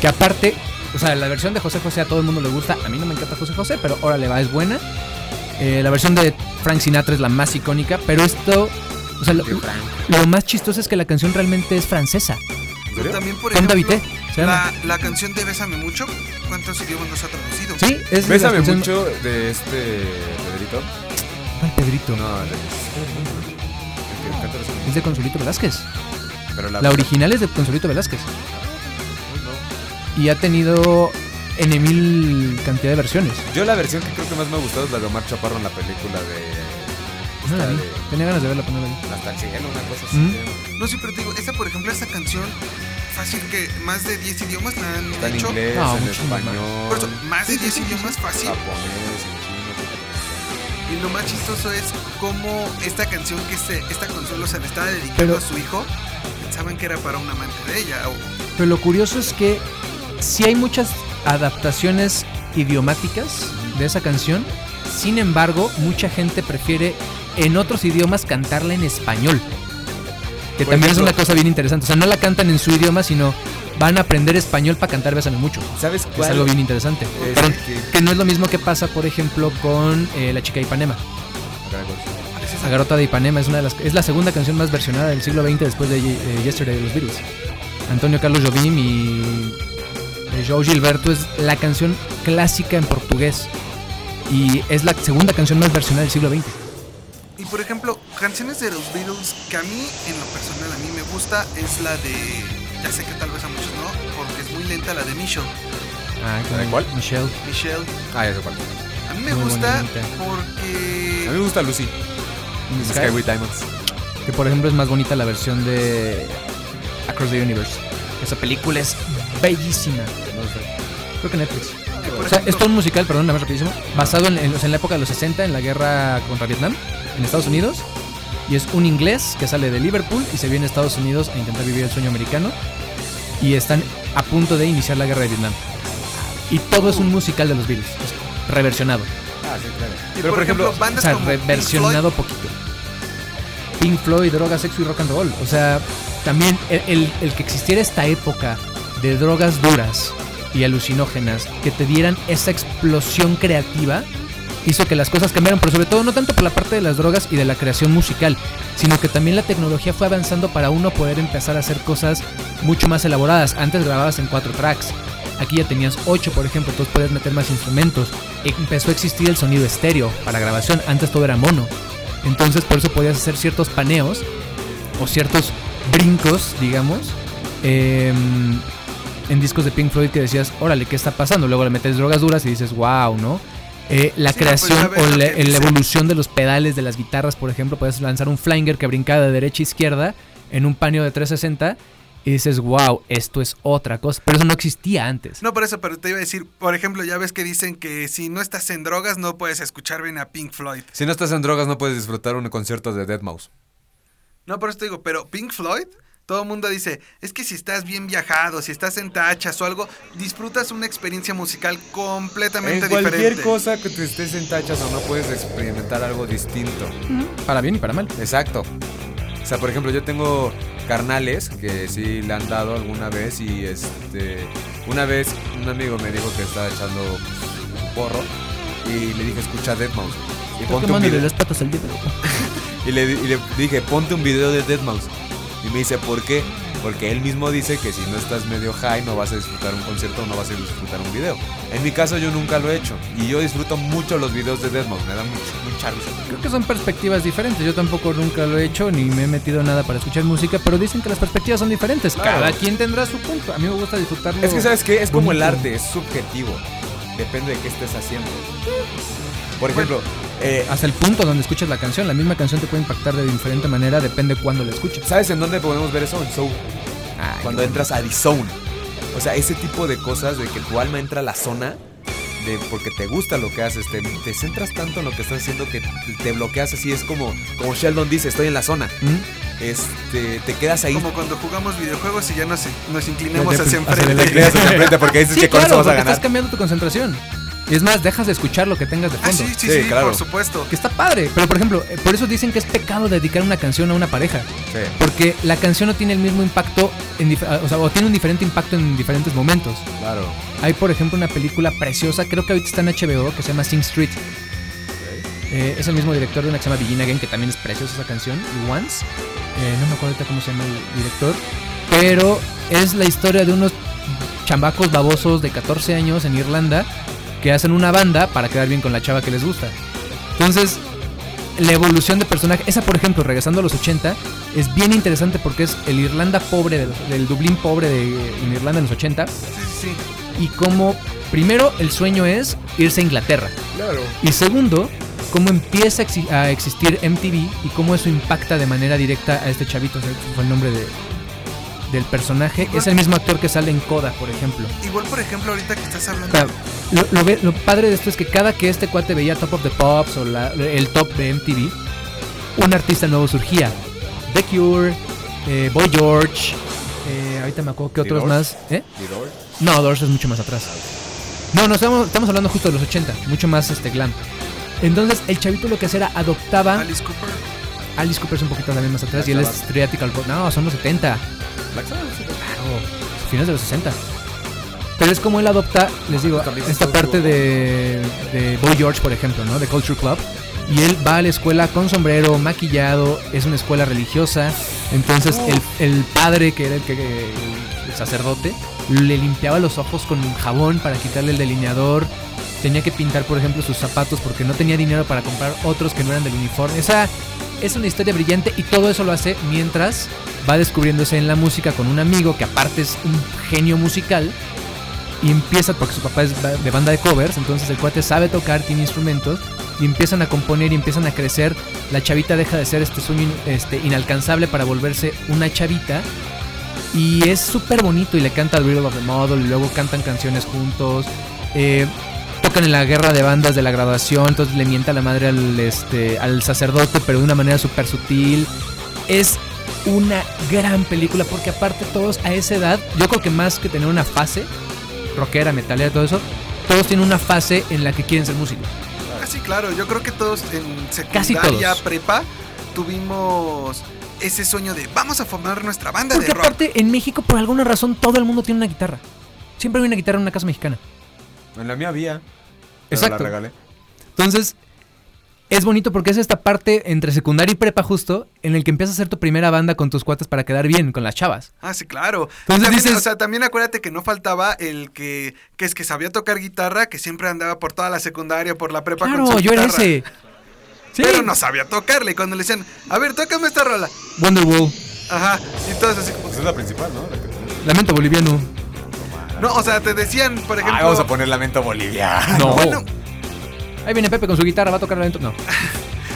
C: Que aparte, o sea, la versión de José José a todo el mundo le gusta. A mí no me encanta José José, pero órale va, es buena. Eh, la versión de Frank Sinatra es la más icónica, pero esto... O sea, lo, lo más chistoso es que la canción realmente es francesa.
B: También, por ejemplo, la, la canción de Bésame Mucho, ¿cuántos idiomas nos ha traducido?
C: Sí, es de
A: Bésame
C: las canciones-
A: mucho de este Pedrito.
C: ¿Cuál Pedrito?
A: No, de... el que
C: Es de Consolito Velázquez.
A: Pero
C: La original es de Consolito Velázquez. Y ha tenido N mil cantidad de versiones.
A: Yo la versión que creo que más me ha gustado es la de Omar Chaparro en la película de...
C: No la vi.
A: de-
C: Tenía ganas de verla, pero no la vi.
A: Hasta el cielo, una cosa así.
C: ¿Mm?
B: No, sí, pero te digo, esa, por ejemplo, esa canción, fácil que más de 10 idiomas la han
A: Está en inglés,
C: No,
A: en
C: mucho más.
A: español,
B: Por eso, más de 10 idiomas fácil.
A: japonés, en chino.
B: Y lo más chistoso es cómo esta canción que se, esta consola se le estaba dedicando
C: Pero-
B: a su hijo, pensaban que era para un amante de ella. o-
C: Pero lo curioso es que si hay muchas adaptaciones idiomáticas de esa canción, Sin embargo, mucha gente prefiere en otros idiomas cantarla en español. Que
A: Por
C: también es una cosa bien interesante. O sea, no la cantan en su idioma, sino van a aprender español para cantar Bésame mucho.
A: ¿Sabes
C: Es
A: cuál?
C: algo bien interesante.
A: Es
C: Perdón,
A: que-
C: que no es lo mismo que pasa, por ejemplo, con eh, La chica de Ipanema.
B: ¿Es?
C: La garota de Ipanema es una de las es la segunda canción más versionada del siglo XX después de eh, Yesterday de los Beatles. Antonio Carlos Jobim y eh, João Gilberto es la canción clásica en portugués y es la segunda canción más versionada del siglo XX.
B: Y por ejemplo, canciones de los Beatles que a mí, en lo personal, a mí me gusta es la de. Ya sé que tal vez a muchos no, porque es muy lenta la de Michelle.
C: Ah,
A: ¿La de cuál?
C: Michelle.
B: Michelle.
A: Ah, ya sé cuál.
B: A mí me
C: Muy
B: gusta
C: bonita.
B: porque.
A: A mí me gusta Lucy. Sky
C: Sky,
A: with Diamonds.
C: que por ejemplo es más bonita la versión de Across the Universe. Esa película es bellísima. Creo que Netflix. O sea, es todo un musical, perdón, nada más rapidísimo, basado en, en- en la época de los 60, en la guerra contra Vietnam, en Estados Unidos. Y es un inglés que sale de Liverpool y se viene a Estados Unidos a intentar vivir el sueño americano. Y están a punto de iniciar la guerra de Vietnam. Y todo es un musical de los Beatles, es reversionado.
A: Ah, sí, claro. Pero por ejemplo,
C: O
B: bandas
C: sea,
B: como Pink
C: reversionado poquito. Pink Floyd, droga, sexo y rock and roll. O sea, también el, el- el que existiera esta época de drogas duras y alucinógenas que te dieran esa explosión creativa hizo que las cosas cambiaran, pero sobre todo no tanto por la parte de las drogas y de la creación musical, sino que también la tecnología fue avanzando para uno poder empezar a hacer cosas mucho más elaboradas. Antes grababas en cuatro tracks. Aquí ya tenías ocho, por ejemplo, entonces puedes meter más instrumentos. Empezó a existir el sonido estéreo para grabación. Antes todo era mono. Entonces por eso podías hacer ciertos paneos o ciertos brincos, digamos, em, en discos de Pink Floyd que decías, órale, ¿qué está pasando? Luego le metes drogas duras y dices, wow, ¿no? Eh, la
B: Sí, no, pues,
C: creación o la,
B: que
C: la
B: dicen.
C: evolución de los pedales de las guitarras, por ejemplo, puedes lanzar un flanger que brincaba de derecha a izquierda en un paneo de 360 y dices, wow, esto es otra cosa. Pero eso no existía antes.
B: No por eso, pero te iba a decir, por ejemplo, ya ves que dicen que si no estás en drogas no puedes escuchar bien a Pink Floyd.
A: si no estás en drogas no puedes disfrutar un concierto de Dead Mouse.
B: No, por eso te digo, pero Pink Floyd, todo el mundo dice, es que si estás bien viajado, si estás en tachas o algo, disfrutas una experiencia musical completamente
A: En cualquier
B: diferente.
A: cosa que te estés en tachas o no puedes experimentar algo distinto.
C: Para bien y para mal.
A: Exacto. O sea, por ejemplo, yo tengo carnales que sí le han dado alguna vez y este una vez un amigo me dijo que estaba echando pues, un porro y le dije escucha Dead Mouse y
C: Creo que
A: ponte un video
C: las patas al *laughs*
A: y le, y le dije ponte un video de Dead Mouse y me dice ¿por qué? Porque él mismo dice que si no estás medio high no vas a disfrutar un concierto, no vas a disfrutar un video. En mi caso yo nunca lo he hecho y yo disfruto mucho los videos de Dead Mouse, me da mucho, mucha risa.
C: Creo que son perspectivas diferentes. Yo tampoco nunca lo he hecho ni me he metido nada para escuchar música, pero dicen que las perspectivas son diferentes.
A: Claro.
C: Cada quien tendrá su punto. A mí me gusta disfrutarlo.
A: Es que sabes qué, es como el arte, es subjetivo. Depende de qué estés haciendo. Por ejemplo, eh,
C: Hasta el punto donde escuchas la canción. La misma canción te puede impactar de diferente manera, depende cuándo la escuches.
A: ¿sabes en dónde podemos ver eso? En Soul.
C: Ay,
A: Cuando entras a The Zone. O sea, ese tipo de cosas de que tu alma entra a la zona de porque te gusta lo que haces, te, te centras tanto en lo que estás haciendo que te bloqueas así, es como, como Sheldon dice, estoy en la zona.
C: ¿Mm?
A: Este, te quedas ahí.
B: Como cuando jugamos videojuegos y ya nos, nos inclinamos
C: De-
B: hacia enfrente.
A: Hacia enfrente porque dices
C: Sí,
A: que con
C: claro,
A: eso vas a ganar.
C: estás cambiando tu concentración. Y es más, dejas de escuchar lo que tengas de
B: Ah,
C: fondo.
B: sí, sí,
A: Sí,
B: sí,
A: claro.
B: por supuesto.
C: Que está padre. Pero por ejemplo, eh, por eso dicen que es pecado dedicar una canción a una pareja.
A: Sí.
C: Porque la canción no tiene el mismo impacto, en o sea, o tiene un diferente impacto en diferentes momentos.
A: Claro.
C: Hay, por ejemplo, una película preciosa, creo que ahorita está en HBO, que se llama Sing Street. Eh, es el mismo director de una que se llama Begin Again, que también es preciosa esa canción, y Once. Eh, no me acuerdo ahorita cómo se llama el director. Pero es la historia de unos chambacos babosos de 14 años en Irlanda que hacen una banda para quedar bien con la chava que les gusta. Entonces, la evolución de personaje, esa por ejemplo, regresando a los 80, es bien interesante porque es el Irlanda pobre, del Dublín pobre de, en Irlanda en los 80,
B: Sí, sí, sí.
C: y cómo, primero, el sueño es irse a Inglaterra.
A: Claro.
C: Y segundo, cómo empieza a exi- a existir MTV y cómo eso impacta de manera directa a este chavito. o sea, fue el nombre de, del personaje. Es el mismo actor que sale en Coda, por ejemplo.
B: Igual, por ejemplo, ahorita que estás hablando.
C: sea, lo, lo ve- lo padre de esto es que cada que este cuate veía Top of the Pops o la- el top de MTV, un artista nuevo surgía. The Cure, eh, Boy George, eh, ahorita me acuerdo que otros más. ¿eh? No, Doors es mucho más atrás. No, no, estamos, estamos hablando justo de los 80, mucho más este glam. Entonces el chavito lo que hacía era adoptaba.
B: Alice Cooper.
C: Alice Cooper es un poquito también más atrás
A: Black
C: y él es
A: Sabbath.
C: Triatical Bo- No, son los 70.
A: Black Sabbath.
C: Claro, finales de los 60. Pero es como él adopta, les digo, esta parte de, de Boy George, por ejemplo, ¿no? De Culture Club. Y él va a la escuela con sombrero, maquillado, es una escuela religiosa. Entonces el, el padre, que era el, que, el sacerdote, le limpiaba los ojos con jabón para quitarle el delineador. Tenía que pintar, por ejemplo, sus zapatos porque no tenía dinero para comprar otros que no eran del uniforme. Esa es una historia brillante y todo eso lo hace mientras va descubriéndose en la música con un amigo que aparte es un genio musical y empieza, porque su papá es de banda de covers, entonces el cuate sabe tocar, tiene instrumentos y empiezan a componer y empiezan a crecer. La chavita deja de ser este sueño este, inalcanzable para volverse una chavita y es súper bonito y le canta el Riddle of the Model y luego cantan canciones juntos. Eh, tocan en la guerra de bandas de la graduación, entonces le mienta la madre al, este, al sacerdote, pero de una manera súper sutil. Es una gran película porque aparte todos a esa edad, yo creo que más que tener una fase rockera, metalera, todo eso, todos tienen una fase en la que quieren ser músicos.
B: Ah, sí, claro. Yo creo que todos en
C: Casi
B: secundaria,
C: todos.
B: prepa, tuvimos ese sueño de vamos a formar nuestra banda
C: Porque
B: de rock.
C: aparte en México por alguna razón todo el mundo tiene una guitarra. Siempre hay una guitarra en una casa mexicana.
A: En la mía había. pero
C: Exacto.
A: La regalé.
C: Entonces, es bonito porque es esta parte entre secundaria y prepa justo en el que empiezas a hacer tu primera banda con tus cuates para quedar bien con las chavas.
B: Ah, sí, claro.
C: Entonces
B: también,
C: dices-
B: O sea, también acuérdate que no faltaba el que, que es que sabía tocar guitarra, que siempre andaba por toda la secundaria, por la prepa con
C: Claro,
B: su
C: yo era ese. Sí.
B: Pero no sabía tocarle. Y cuando le decían, a ver, tócame esta rola.
C: Wonderwall.
B: Ajá. Y todos así como.
A: Pues es la principal, ¿no? La que-
C: Lamento boliviano.
B: No, o sea, te decían, por ejemplo.
A: Ay, vamos a poner lamento boliviano.
C: No.
B: Bueno,
C: Ahí viene Pepe con su guitarra, va a tocar lamento. No. *laughs*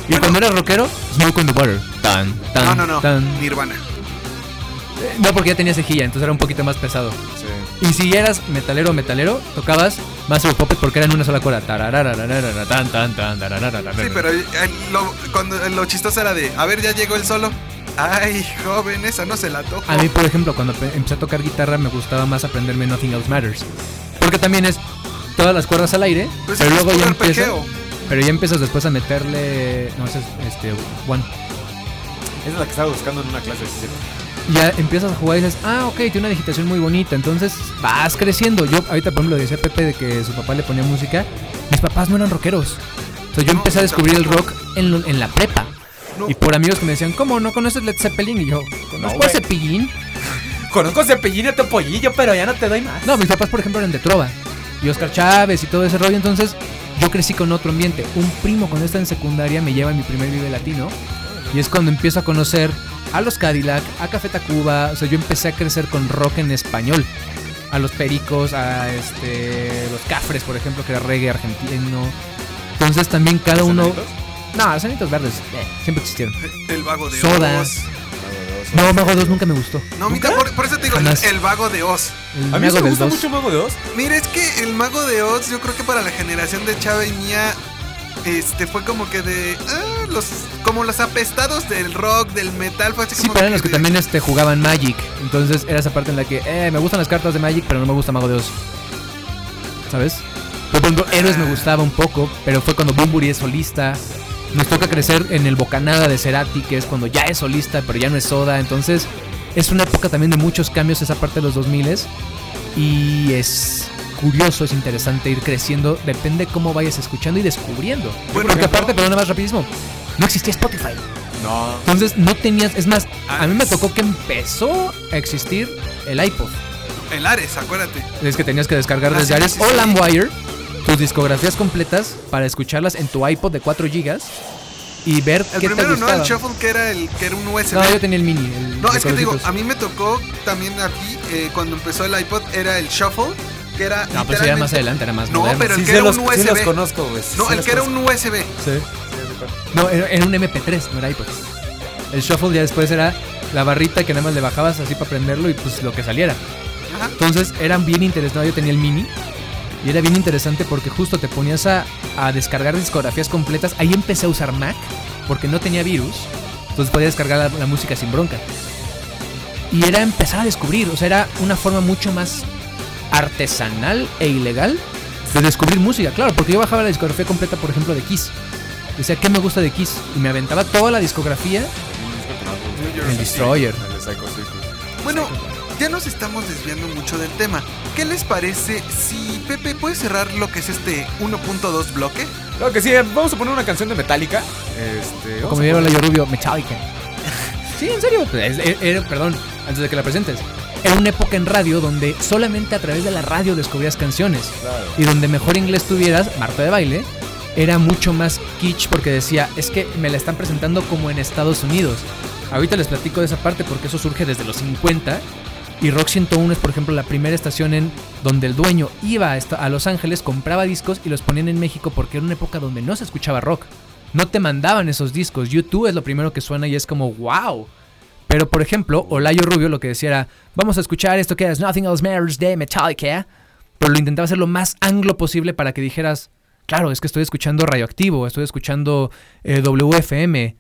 C: Y cuando era rockero, Smoke on the Water. Tan, tan,
B: no, no, no.
C: tan.
B: Nirvana.
C: Eh, No, porque ya tenía cejilla, entonces era un poquito más pesado.
A: Sí.
C: Y si eras metalero o metalero, tocabas Master of Puppets porque era en una sola cuerda. Tan, tan, tan.
B: Sí, pero eh, lo, cuando, lo chistoso era de, a ver, ya llegó el solo. Ay, joven, esa no se la toco.
C: A mí, por ejemplo, cuando pe- empecé a tocar guitarra, me gustaba más aprenderme Nothing Else Matters. Porque también es todas las cuerdas al aire,
B: Pues
C: pero luego ya empiezas. Pero ya empiezas después a meterle. No sé, este. One.
A: Esa es la que estaba buscando en una clase. sí,
C: ya empiezas a jugar y dices, ah, ok, tiene una digitación muy bonita. Entonces vas creciendo. Yo ahorita, por ejemplo, decía Pepe de que su papá le ponía música. Mis papás no eran rockeros. Entonces yo
B: No,
C: empecé a descubrir el rock en, lo- en la prepa.
B: No.
C: Y por amigos que me decían, ¿cómo no conoces Led Zeppelin? Y yo, ¿conozco
A: güey. *laughs*
C: a Cepillín?
A: Conozco cepillín de tu pollillo, pero ya no te doy más.
C: No, mis papás, por ejemplo, eran de Trova. Y Oscar Chávez y todo ese rollo. Entonces yo crecí con otro ambiente. Un primo cuando está en secundaria me lleva a mi primer Vive Latino. Y es cuando empiezo a conocer a los Cadillac, a Café Tacuba. O sea, yo empecé a crecer con rock en español. A los Pericos, a este, los Cafres, por ejemplo, que era reggae argentino. Entonces también cada uno... No, Sonitos Verdes, eh, siempre existieron.
B: El vago de
C: Soda.
B: Oz.
C: No, Mago 2 nunca me gustó.
B: No, a mí por, por eso te digo, el,
C: Jamás.
B: el vago de Oz.
C: El
A: A mí
C: Mago
A: me gusta
C: 2.
A: mucho Mago de Oz.
B: Mira, es que el mago de Oz, yo creo que para la generación de Chava y mía, este fue como que de. ah, los, como los apestados del rock, del metal, fue así
C: Sí,
B: como
C: pero eran los que
B: de-
C: también este, jugaban Magic. Entonces era esa parte en la que, eh, me gustan las cartas de Magic, pero no me gusta Mago de Oz. ¿Sabes? Por ejemplo, Héroes me gustaba un poco, pero fue cuando Bumburi es solista. Nos toca crecer en el Bocanada de Cerati, que es cuando ya es solista, pero ya no es Soda. Entonces, es una época también de muchos cambios esa parte de los 2000 Y es curioso, es interesante ir creciendo. Depende cómo vayas escuchando y descubriendo.
B: Bueno,
C: Porque
B: ejemplo-
C: aparte, pero nada más rapidísimo, no existía Spotify.
A: No.
C: Entonces no tenías, es más, a mí me tocó que empezó a existir el iPod.
B: El Ares, acuérdate.
C: Es que tenías que descargar
B: Ah,
C: desde
B: sí,
C: Ares
B: sí,
C: o
B: sí.
C: LimeWire tus discografías completas para escucharlas en tu iPod de 4 GB y ver
B: El
C: qué te
B: primero, ¿no?
C: gustaba.
B: El shuffle que era el que era un USB.
C: no, yo tenía el mini. el
B: No, es que te digo, a mí me tocó también aquí, eh, cuando empezó el iPod, era el shuffle, que era.
C: No, pues era más adelante, era más
B: No,
C: moderno.
B: pero el
A: Sí,
B: que era
A: los,
B: un
A: sí
B: USB.
A: los conozco, güey.
B: No,
A: sí
B: el que era
A: conozco.
B: un USB.
C: Sí. No, era, era un MP3, no era iPod. El shuffle ya después era la barrita que nada más le bajabas así para prenderlo y pues lo que saliera.
B: Ajá.
C: Entonces eran bien interesantes. Yo tenía el mini y era bien interesante porque justo te ponías a, a descargar discografías completas. Ahí empecé a usar Mac porque no tenía virus. Entonces podía descargar la, la música sin bronca. Y era empezar a descubrir. O sea, era una forma mucho más artesanal e ilegal de descubrir música. Claro, porque yo bajaba la discografía completa, por ejemplo, de Kiss. Decía, ¿qué me gusta de Kiss? Y me aventaba toda la discografía. El Destroyer.
A: El Psycho Circus.
B: Bueno, ya nos estamos desviando mucho del tema. ¿Qué les parece si Pepe puede cerrar lo que es este 1.2 bloque?
A: Claro que sí, vamos a poner una canción de Metallica. Este,
C: Como
A: a
C: diría
A: poner-
C: Layo Rubio, Metallica. *laughs* sí, en serio. Es- perdón, antes de que la presentes. Era una época en radio donde solamente a través de la radio descubrías canciones.
A: Claro.
C: Y donde mejor inglés tuvieras, Marta de baile, era mucho más kitsch porque decía, es que me la están presentando como en Estados Unidos. Ahorita les platico de esa parte porque eso surge desde los 50. Y Rock 101 es, por ejemplo, la primera estación en donde el dueño iba a, Los Ángeles, compraba discos y los ponían en México porque era una época donde no se escuchaba rock. No te mandaban esos discos. YouTube es lo primero que suena y es como, wow. Pero, por ejemplo, Olayo Rubio lo que decía era, vamos a escuchar esto que es Nothing Else Matters de Metallica. Pero lo intentaba hacer lo más anglo posible para que dijeras, claro, es que estoy escuchando Radioactivo, estoy escuchando eh, WFM.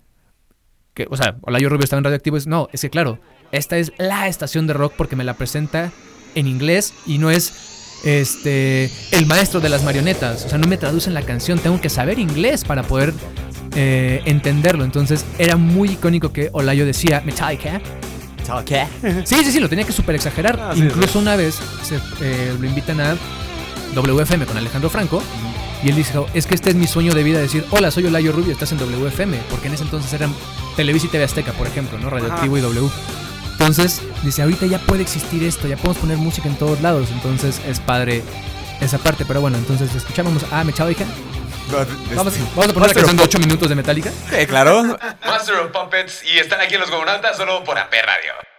C: Que, o sea, Olayo Rubio estaba en Radioactivo. Es, no, es que claro, esta es la estación de rock porque me la presenta en inglés y no es este el maestro de las marionetas. O sea, no me traducen la canción, tengo que saber inglés para poder eh, entenderlo. Entonces era muy icónico que Olayo decía Metallica. *laughs* Sí, sí, sí, lo tenía que super exagerar.
A: Ah, sí,
C: Incluso una vez se, eh, lo invitan a WFM con Alejandro Franco. Y él dijo, es que este es mi sueño de vida, decir, hola, soy Olayo Rubio, estás en WFM. Porque en ese entonces eran Televisa y TV Azteca, por ejemplo, ¿no? Radioactivo y W. Entonces, dice, ahorita ya puede existir esto, ya podemos poner música en todos lados. Entonces es padre esa parte. Pero bueno, entonces escuchábamos a Metallica. Vamos, vamos a poner la canción de 8 minutos de Metallica.
A: Sí, claro.
F: Master of Puppets y están aquí en los Gobernantes solo por AP Radio.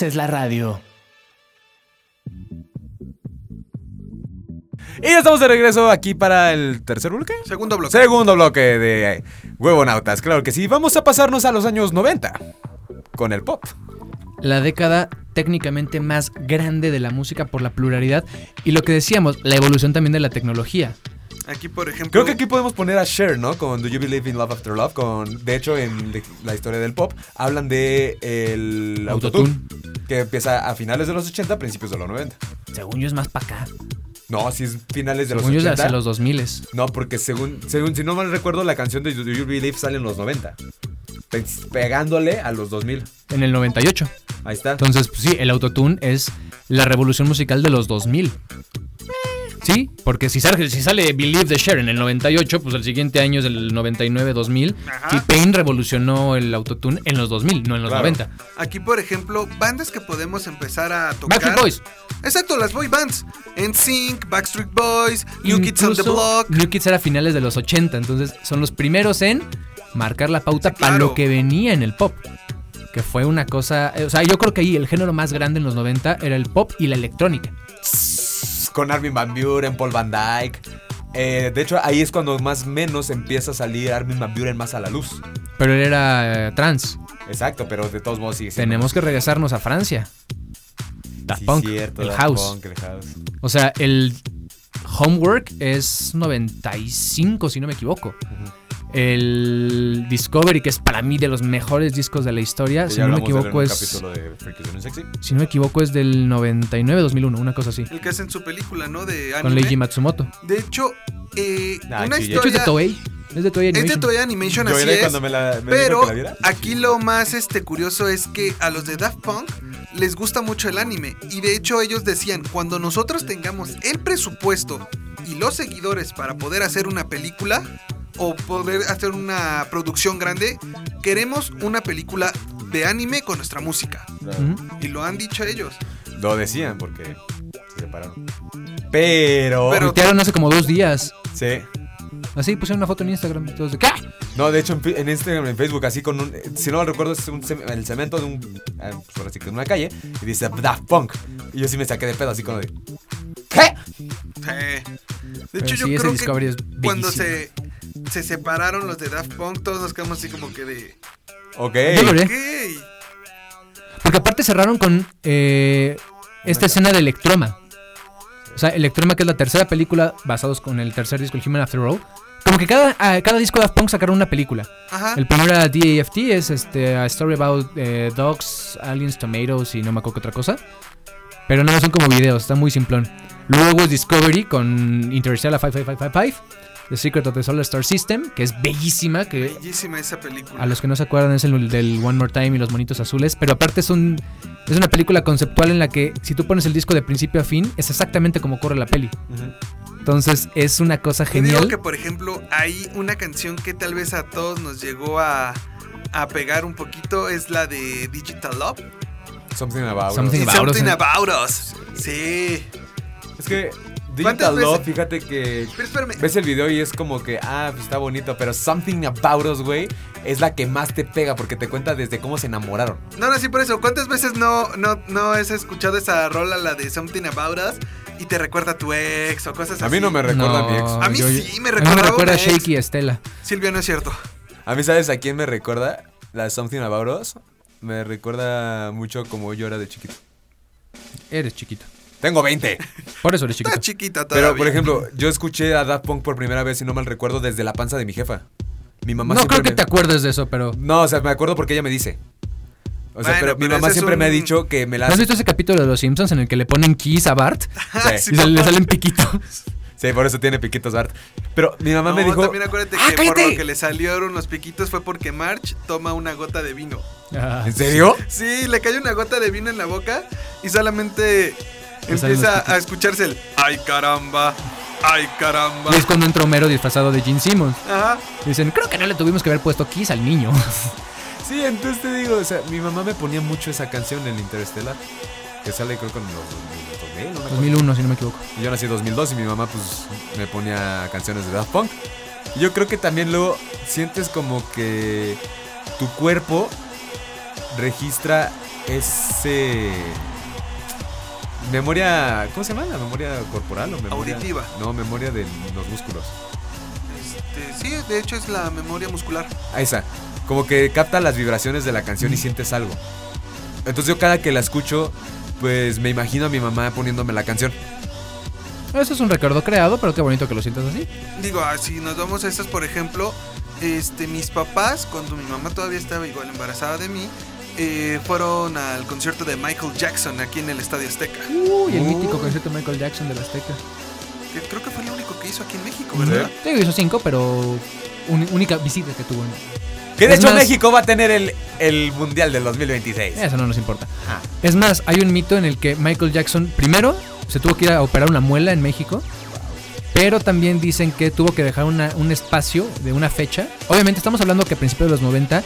E: Haces la radio.
A: Y ya estamos de regreso aquí para el tercer bloque.
B: Segundo bloque.
A: Segundo bloque de Huevonautas, claro que sí. Vamos a pasarnos a los años 90 con el pop.
C: La década técnicamente más grande de la música por la pluralidad y lo que decíamos, la evolución también de la tecnología.
B: Aquí, por ejemplo.
A: Creo que aquí podemos poner a Cher, ¿no? Con Do You Believe in Love After Love. Con, de hecho, en la historia del pop hablan de el autotune, que empieza a finales de los 80, principios de los 90.
C: Según yo es más para acá.
A: No, si es finales de
C: Según yo
A: los
C: es
A: 80.
C: hacia los 2000
A: No, porque según, según, si no mal recuerdo, la canción de Do You Believe sale en los 90. Pe- Pegándole a los 2000.
C: en el 98.
A: Ahí está.
C: Entonces, pues sí, el autotune es la revolución musical de los 2000. Sí, porque si sale, si sale Believe the Share en el 98, pues el siguiente año es el 99-2000.
B: Ajá.
C: Y Payne revolucionó el autotune en los 2000, no en los
A: Claro.
C: 90.
B: Aquí, por ejemplo, bandas que podemos empezar a tocar.
C: Backstreet Boys.
B: Exacto, las boy bands. NSYNC, Backstreet Boys, New Kids on the
C: Incluso
B: Block.
C: New Kids era a finales de los 80, entonces son los primeros en marcar la pauta
B: Sí,
C: para lo que venía en el pop. Que fue una cosa. eh, O sea, yo creo que ahí el género más grande en los 90 era el pop y la electrónica.
A: Con Armin Van Buren, Paul Van Dyke. Eh, de hecho, ahí es cuando más o menos empieza a salir Armin Van Buren más a la luz.
C: Pero él era eh, trans.
A: Exacto, pero de todos modos sigue siendo.
C: Tenemos que regresarnos a Francia. Daft
A: Sí,
C: Punk,
A: cierto,
C: el
A: Daft
C: house.
A: Punk, el house.
C: O sea, el Homework es 95, si no me equivoco. El Discovery, que es para mí de los mejores discos de la historia, si no me equivoco, es.
A: de.
C: Si no me equivoco, es del 99-2001, una cosa así.
B: El que hacen su película, ¿no? De
C: Con. Leiji Matsumoto.
B: De hecho, eh,
A: Ah,
B: una
A: sí, ya.
C: De hecho, es de
B: historia.
C: Es de Toei
B: Es de
C: Animation.
B: Toei Animation,
A: Yo
B: así
A: era
B: es.
A: cuando me la, me
B: Pero
A: dijo que la viera.
B: aquí lo más este, curioso es que a los de Daft Punk les gusta mucho el anime. Y de hecho ellos decían, cuando nosotros tengamos el presupuesto y los seguidores para poder hacer una película o poder hacer una producción grande, queremos una película de anime con nuestra música. Y lo han dicho ellos.
A: Lo decían porque se separaron. Pero.
B: Pero-
C: hace como dos días.
A: Sí.
C: Así pusieron una foto en Instagram. y todos de, ¿qué?
A: No, de hecho en, en Instagram, en Facebook, así con un. Si no lo recuerdo, es un el cemento de un. ah, pues ahora sí que de una calle. Y dice Daft Punk. Y yo sí me saqué de pedo, así como de. ¿Qué?
B: Sí. De hecho,
C: sí,
B: yo
C: ese
B: creo
C: Discovery es
B: que cuando se, se separaron los de Daft Punk, todos nos quedamos así como que de...
A: Ok.
C: Yo lo
B: ¿Qué?
C: vi. Porque aparte cerraron con eh, esta escena de Electroma. O sea, Electroma, que es la tercera película basados con el tercer disco, el Human After All. Como que cada, a cada disco de Daft Punk sacaron una película.
B: Ajá.
C: El primero era DAFT, es este, A Story About eh, Dogs, Aliens, Tomatoes y no me acuerdo qué otra cosa. Pero no, son como videos, está muy simplón. Luego es Discovery con Interstellar 55555, The Secret of the Solar Star System, que es bellísima, que
B: Bellísima esa película.
C: a los que no se acuerdan es el del One More Time y los monitos azules, pero aparte es un es una película conceptual en la que si tú pones el disco de principio a fin es exactamente como corre la peli. Entonces es una cosa genial.
B: que, por ejemplo, hay una canción que tal vez a todos nos llegó a, a pegar un poquito, es la de Digital Love.
A: Something about.
C: Something
A: Us.
C: About Us,
B: Something. About Us. Sí.
A: Es que.
B: ¿Cuántas
A: Digital Love,
B: veces?
A: fíjate que.
B: Pero espérame.
A: Ves el video y es como que, ah, pues está bonito, pero Something About Us, güey, es la que más te pega porque te cuenta desde cómo se enamoraron.
B: No, no, sí, por eso. ¿Cuántas veces no, no, no has escuchado esa rola, la de Something About Us, y te recuerda a tu ex o cosas así?
A: A mí no me recuerda a mi ex.
B: A mí
C: yo-
B: sí, me
C: a mí me recuerda a
B: una.
C: Shaky a Estela.
B: Silvia, no es cierto.
A: A mí, ¿sabes a quién me recuerda? La de Something About Us. Me recuerda mucho como yo era de chiquito.
C: Eres chiquito.
A: Tengo 20.
C: Por eso eres chiquito.
B: Está chiquita todavía.
A: Pero, por ejemplo, yo escuché a Daft Punk por primera vez, si no mal recuerdo, desde la panza de mi jefa. Mi mamá
C: no creo que
A: me-
C: te acuerdes de eso, pero
A: No, o sea, me acuerdo porque ella me dice. O sea,
B: Bueno,
A: pero mi
B: pero
A: mamá
B: ese es
A: siempre me ha
B: un-
A: dicho que me la
C: ¿No has visto ese capítulo de Los Simpsons en el que le ponen keys a Bart *laughs*
A: Sí,
C: y se- le salen piquitos?
A: sí, por eso tiene piquitos Bart. Pero mi mamá
B: No,
A: me dijo.
B: también acuérdate
A: ¡Ah,
B: que por
A: cállate!
B: lo que le salieron los piquitos fue porque March toma una gota de vino.
C: Ah,
A: ¿En serio?
B: Sí, le cae una gota de vino en la boca y solamente empieza a escucharse el ¡Ay caramba! ¡Ay caramba!
C: Y es cuando entra Homero disfrazado de Gene Simmons.
B: Ajá.
C: Dicen, creo que no le tuvimos que haber puesto keys al niño. *laughs*
A: Sí, entonces te digo, o sea, mi mamá me ponía mucho esa canción en Interstellar. Que sale creo con los 2000, una cosa
C: 2001, si no me equivoco.
A: Y yo nací en 2002 y mi mamá pues me ponía canciones de Daft Punk. Y yo creo que también luego sientes como que tu cuerpo registra ese memoria, ¿cómo se llama? La memoria corporal o memoria
B: Auditiva.
A: No, memoria de los músculos.
B: Este, sí, de hecho es la memoria muscular.
A: Ahí está. Como que capta las vibraciones de la canción y sientes algo. Entonces yo cada que la escucho, pues me imagino a mi mamá poniéndome la canción.
C: Eso es un recuerdo creado, pero qué bonito que lo sientas así.
B: Digo, ah, si nos vamos a estas, por ejemplo, este, mis papás, cuando mi mamá todavía estaba igual embarazada de mí, eh, fueron al concierto de Michael Jackson aquí en el Estadio Azteca.
C: Uy, el
A: Uh.
C: mítico concierto de Michael Jackson de la Azteca.
B: Que creo que fue el único que hizo aquí en México, ¿verdad?
C: Digo, hizo cinco, pero un- única visita que tuvo.
A: Que de
C: Es
A: hecho
C: más-
A: México va a tener el, el Mundial del 2026.
C: Eso no nos importa. Es más, hay un mito en el que Michael Jackson primero se tuvo que ir a operar una muela en México. Pero también dicen que tuvo que dejar una- un espacio de una fecha. Obviamente estamos hablando que a principios de los 90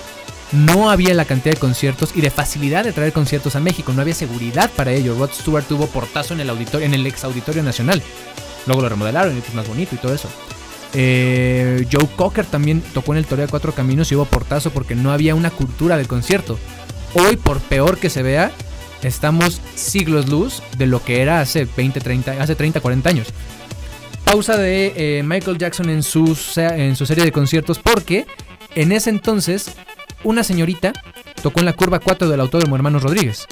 C: no había la cantidad de conciertos y de facilidad de traer conciertos a México. No había seguridad para ello. Rod Stewart tuvo portazo en el auditorio, en el ex auditorio nacional. Luego lo remodelaron y es más bonito y todo eso. Eh, Joe Cocker también tocó en el Toreo de Cuatro Caminos y hubo portazo porque no había una cultura del concierto. Hoy, por peor que se vea, estamos siglos luz de lo que era hace 20, 30, hace 30, 40 años. Pausa de eh, Michael Jackson en su, en su serie de conciertos porque en ese entonces una señorita tocó en la curva 4 del Autódromo Hermanos Rodríguez.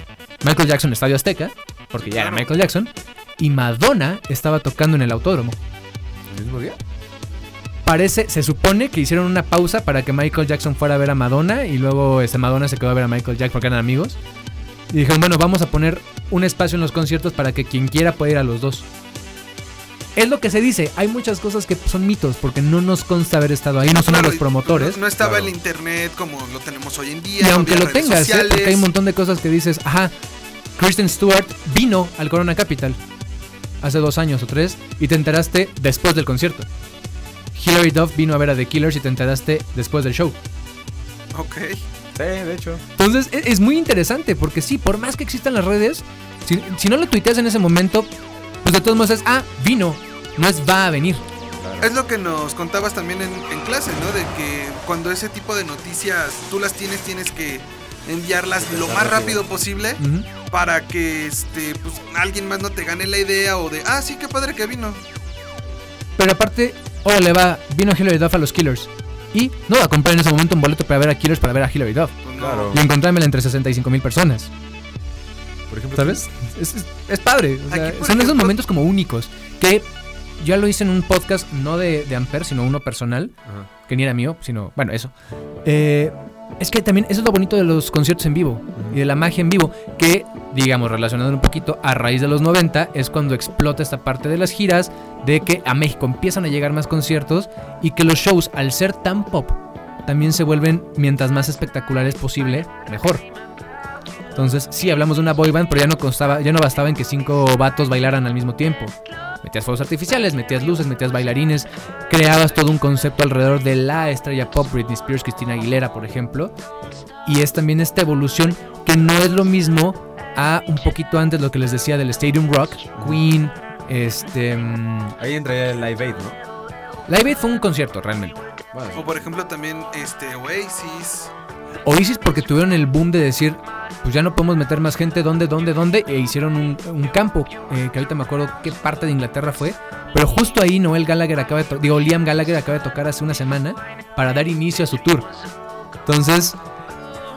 C: Michael Jackson Estadio Azteca, porque ya era Michael Jackson, y Madonna estaba tocando en el autódromo.
A: ¿El mismo día?
C: Parece, se supone que hicieron una pausa para que Michael Jackson fuera a ver a Madonna y luego este Madonna se quedó a ver a Michael Jackson porque eran amigos. Y dijeron, bueno, vamos a poner un espacio en los conciertos para que quien quiera pueda ir a los dos. Es lo que se dice, hay muchas cosas que son mitos porque no nos consta haber estado ahí, no somos
B: Claro,
C: los promotores.
B: No, no estaba
A: Claro.
B: el internet como lo tenemos hoy en día.
C: Y
B: no
C: aunque lo tengas, ¿eh? porque hay un montón de cosas que dices, ajá, Kristen Stewart vino al Corona Capital hace dos años o tres y te enteraste después del concierto. Hilary Duff vino a ver a The Killers y te enteraste después del show.
B: Ok.
A: Sí, de hecho.
C: Entonces e- es, muy interesante porque sí, por más que existan las redes, si, si no lo tuiteas en ese momento, pues de todos modos es, ah, vino, no es va a venir.
B: Es lo que nos contabas también en, en clase, ¿no? De que cuando ese tipo de noticias tú las tienes, tienes que enviarlas lo más rápido posible para que este pues alguien más no te gane la idea o de, ah, sí, qué padre que vino.
C: Pero aparte, oh, le va, vino Hilary Duff a los Killers. Y no va a comprar en ese momento un boleto para ver a Killers para ver a Hilary Duff.
B: Pues.
A: Claro.
C: Y encontrármela entre 65 mil personas.
A: Por ejemplo,
C: ¿Sabes? Es, es- es padre. o sea, son esos momentos como únicos. Que ya lo hice en un podcast, no de, de Ampere, sino uno personal.
A: Ajá.
C: Que ni era mío, sino. Bueno, eso. Eh, es que también eso es lo bonito de los conciertos en vivo y de la magia en vivo. Que, digamos, relacionado un poquito a raíz de los 90, es cuando explota esta parte de las giras. De que a México empiezan a llegar más conciertos y que los shows, al ser tan pop, también se vuelven, mientras más espectaculares posible, mejor. Entonces, sí, hablamos de una boy band, pero ya no constaba, ya no bastaba en que cinco vatos bailaran al mismo tiempo. Metías fuegos artificiales, metías luces, metías bailarines, creabas todo un concepto alrededor de la estrella pop, Britney Spears, Christina Aguilera, por ejemplo. Y es también esta evolución que no es lo mismo a un poquito antes lo que les decía del Stadium Rock, Queen, este... mm,
A: Ahí entraría el Live Aid, ¿no?
C: Live Aid fue un concierto, realmente.
B: O por ejemplo también este Oasis.
C: Oasis porque tuvieron el boom de decir, pues ya no podemos meter más gente, ¿dónde, dónde, dónde? E hicieron un, campo, eh, que ahorita me acuerdo qué parte de Inglaterra fue, pero justo ahí Noel Gallagher acaba de, digo, Liam Gallagher acaba de tocar hace una semana para dar inicio a su tour. Entonces,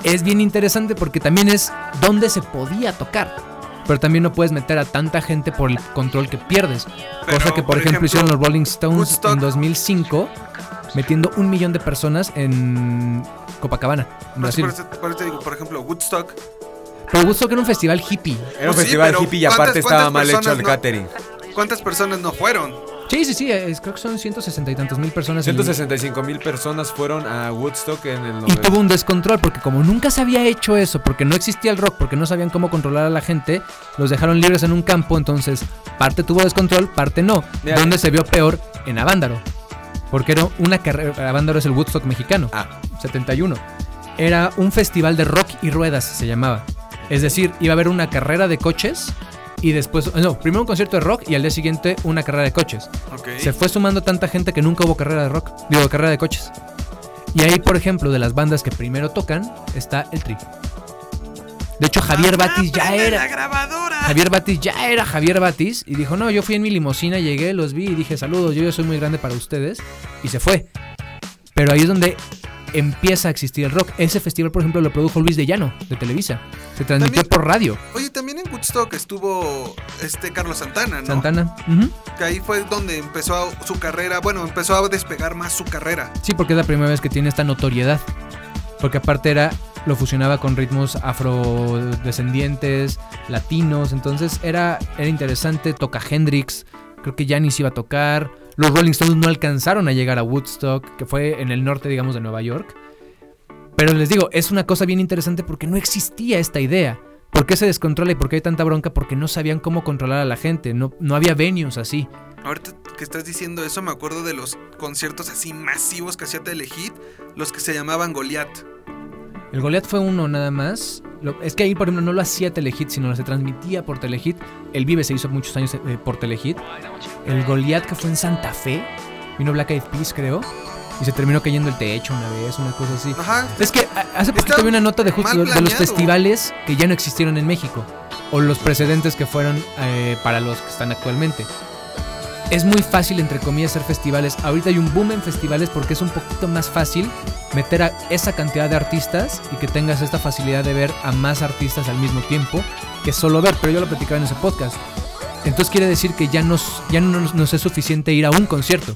C: es bien interesante porque también es dónde se podía tocar. Pero también no puedes meter a tanta gente por el control que pierdes.
B: Pero,
C: Cosa que, por,
B: por
C: ejemplo,
B: ejemplo,
C: hicieron los Rolling Stones
B: Woodstock.
C: en 2005, metiendo un millón de personas en Copacabana, en Brasil.
B: por eso- por eso te digo, por ejemplo, Woodstock.
C: Pero Woodstock era un festival hippie.
A: Era un
B: Pues
A: festival hippie y aparte
B: ¿cuántas-
A: estaba mal hecho el
B: no?
A: catering.
B: ¿Cuántas personas no fueron?
C: Sí, sí, sí, es- creo que son 160 y tantos mil personas. en-
A: 165 mil personas fueron a Woodstock en el
C: Y tuvo un descontrol porque como nunca se había hecho eso, porque no existía el rock, porque no sabían cómo controlar a la gente, los dejaron libres en un campo, entonces parte tuvo descontrol, parte no.
A: Mira,
C: ¿Dónde se vio peor? En Avándaro. Porque era una carrera, Avándaro es el Woodstock mexicano,
A: Ah.
C: 71. Era un festival de rock y ruedas, se llamaba. Es decir, iba a haber una carrera de coches y después, no, primero un concierto de rock y al día siguiente una carrera de coches.
B: Ok.
C: Se fue sumando tanta gente que nunca hubo carrera de rock, digo, carrera de coches. Y ahí, por ejemplo, de las bandas que primero tocan, está el Tri. De hecho, Javier
B: Mamá,
C: Batis ya era.
B: la.
C: Javier Batis ya era Javier Batis y dijo, no, yo fui en mi limusina, llegué, los vi y dije, saludos, yo ya soy muy grande para ustedes y se fue. Pero ahí es donde empieza a existir el rock. Ese festival, por ejemplo, lo produjo Luis de Llano, de Televisa. Se transmitió
B: También-
C: por radio.
B: Oye, también en Woodstock estuvo este Carlos Santana, ¿no?
C: Santana.
B: Que ahí fue donde empezó su carrera, bueno, empezó a despegar más su carrera.
C: Sí, porque es la primera vez que tiene esta notoriedad. Porque aparte era, lo fusionaba con ritmos afrodescendientes, latinos. Entonces era, era interesante. Toca Hendrix. Creo que Janis iba a tocar. Los Rolling Stones no alcanzaron a llegar a Woodstock, que fue en el norte, digamos, de Nueva York. Pero les digo, es una cosa bien interesante porque no existía esta idea. ¿Por qué se descontrola y por qué hay tanta bronca? Porque no sabían cómo controlar a la gente. No, no había venues así.
B: Ahorita que estás diciendo eso, me acuerdo de los conciertos así masivos que hacía Telehit, los que se llamaban Goliath.
C: El Goliath fue uno nada más. Lo- es que ahí, por ejemplo, no lo hacía Telehit, sino se transmitía por Telehit. El Vive se hizo muchos años eh, por Telehit. El Goliath que fue en Santa Fe, vino Black Eyed Peas, creo. Y se terminó cayendo el techo una vez, una cosa así.
B: Ajá.
C: Es que hace poquito vi una nota de justo de, los festivales que ya no existieron en México. O los precedentes que fueron eh, para los que están actualmente. Es muy fácil, entre comillas, hacer festivales. Ahorita hay un boom en festivales porque es un poquito más fácil meter a esa cantidad de artistas y que tengas esta facilidad de ver a más artistas al mismo tiempo que solo ver. Pero yo lo platicaba en ese podcast. Entonces quiere decir que ya, nos, ya no nos, es suficiente ir a un concierto.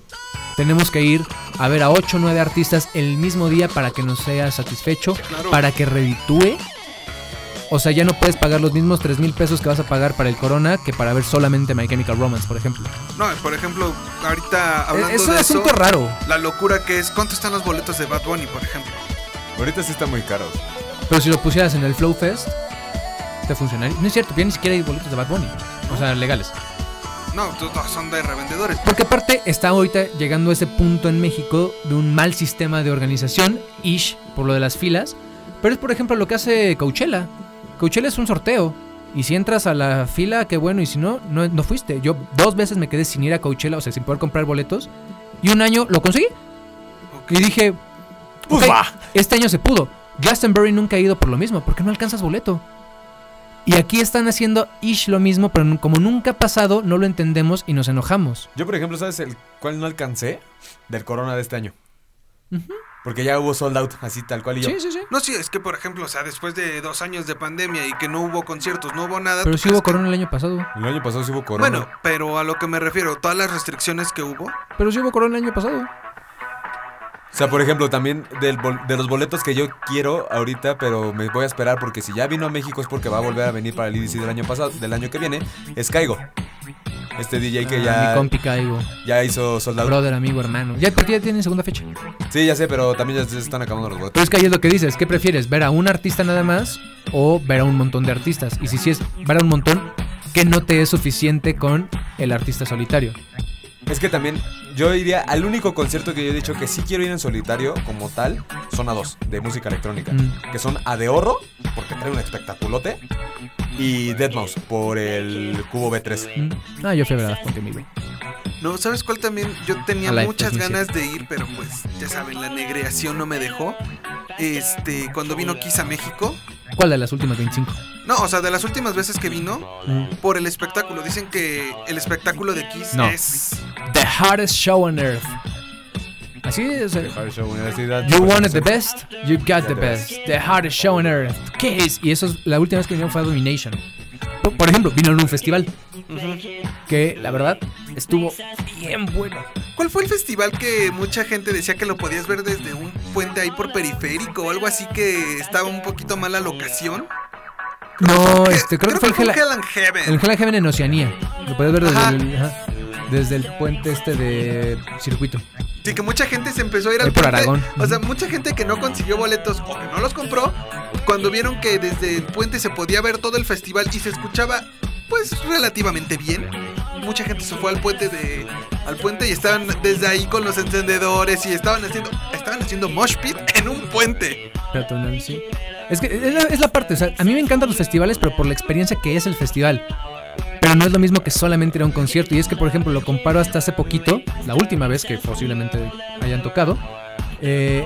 C: Tenemos que ir a ver a 8 o 9 artistas el mismo día para que nos sea satisfecho,
B: Claro.
C: para que reditúe. O sea, ya no puedes pagar los mismos 3 mil pesos que vas a pagar para el Corona que para ver solamente My Chemical Romance, por ejemplo.
B: No, por ejemplo, ahorita hablando
C: es un
B: de eso,
C: asunto raro.
B: la locura que es, ¿cuánto están los boletos de Bad Bunny, por ejemplo?
A: Ahorita sí están muy caros.
C: Pero si lo pusieras en el Flow Fest, te funcionaría. No es cierto, ya ni siquiera hay boletos de Bad Bunny. O sea, legales.
B: No, son de revendedores.
C: Porque aparte está ahorita llegando a ese punto en México de un mal sistema de organización, ish, por lo de las filas. Pero es por ejemplo lo que hace Coachella. Coachella es un sorteo. Y si entras a la fila, qué bueno. Y si no, no, no fuiste. Yo dos veces me quedé sin ir a Coachella, o sea, sin poder comprar boletos. Y un año lo conseguí. Y dije,
A: Pues
C: "Ok,
A: va".
C: este año se pudo. Glastonbury nunca ha ido por lo mismo, porque no alcanzas boleto. Y aquí están haciendo ish lo mismo, pero como nunca ha pasado, no lo entendemos y nos enojamos.
A: Yo, por ejemplo, ¿sabes el cuál no alcancé? Del Corona de este año. Porque ya hubo sold out, así tal cual y yo.
C: Sí, sí, sí.
B: No, sí, es que por ejemplo, o sea, después de dos años de pandemia y que no hubo conciertos, no hubo nada.
C: Pero
B: ¿tú
C: sí hubo
B: crees que-
C: corona el año pasado.
A: El año pasado sí hubo Corona.
B: Bueno, pero a lo que me refiero, todas las restricciones que hubo.
C: Pero sí hubo corona el año pasado.
A: O sea, por ejemplo, también del bol- de los boletos que yo quiero ahorita, pero me voy a esperar porque si ya vino a México es porque va a volver a venir para el EDC del año pasado, del año que viene, es Caigo. Este DJ que
C: Ah,
A: ya,
C: Mi compi Caigo.
A: ya hizo sold out.
C: Brother, amigo, hermano. Ya, porque ya tienen segunda fecha.
A: Sí, ya sé, pero también ya se están acabando los
C: Pero
A: boletos.
C: es que ahí es lo que dices. ¿Qué prefieres? ¿Ver a un artista nada más o ver a un montón de artistas? Y si sí es ver a un montón, que no te es suficiente con el artista solitario.
A: Es que también yo iría al único concierto que yo he dicho que sí quiero ir en solitario como tal, son a dos, de música electrónica.
C: Mm.
A: Que son a de Horro, porque trae un espectaculote, y Deadmau5 por el Cubo B3.
C: Mm. Ah, yo fui a ver en vivo.
B: No, ¿sabes cuál también? Yo tenía
C: Alive
B: muchas
C: 2007.
B: ganas de ir, pero pues, ya saben, la negreación no me dejó. Este, cuando vino Kiss a México.
C: ¿Cuál de las últimas 25?
B: No, o sea, de las últimas veces que vino,
C: Mm.
B: por el espectáculo. Dicen que el espectáculo de Kiss
C: No.
B: es.
C: The hardest show on earth. Así es. You wanted the best, you got the best. The hardest show on earth. ¿Qué es? Y eso es la última vez que vinieron fue a Domination. Por, por ejemplo, vino en un festival. Que la verdad estuvo bien bueno.
B: ¿Cuál fue el festival que mucha gente decía que lo podías ver desde un puente ahí por periférico o algo así que estaba un poquito mal la locación?
C: No,
B: Que-
C: este, creo, que fue el
B: fue
C: Hell,
B: Hell and Heaven.
C: el Hell and Heaven en Oceanía. Lo puedes ver desde
B: Ajá.
C: el, ajá, desde el puente este de circuito.
B: Sí, que mucha gente se empezó a ir al
C: por
B: puente.
C: Aragón.
B: O sea, mucha gente que no consiguió boletos o que no los compró, cuando vieron que desde el puente se podía ver todo el festival y se escuchaba, pues, relativamente bien. Mucha gente se fue al puente de al puente y estaban desde ahí con los encendedores y estaban haciendo estaban haciendo mosh pit en un puente.
C: Peatonal, sí. Es que es la, es la parte, o sea, a mí me encantan los festivales, pero por la experiencia que es el festival. Pero no es lo mismo que solamente ir a un concierto. Y es que, por ejemplo, lo comparo hasta hace poquito, la última vez que posiblemente hayan tocado. eh,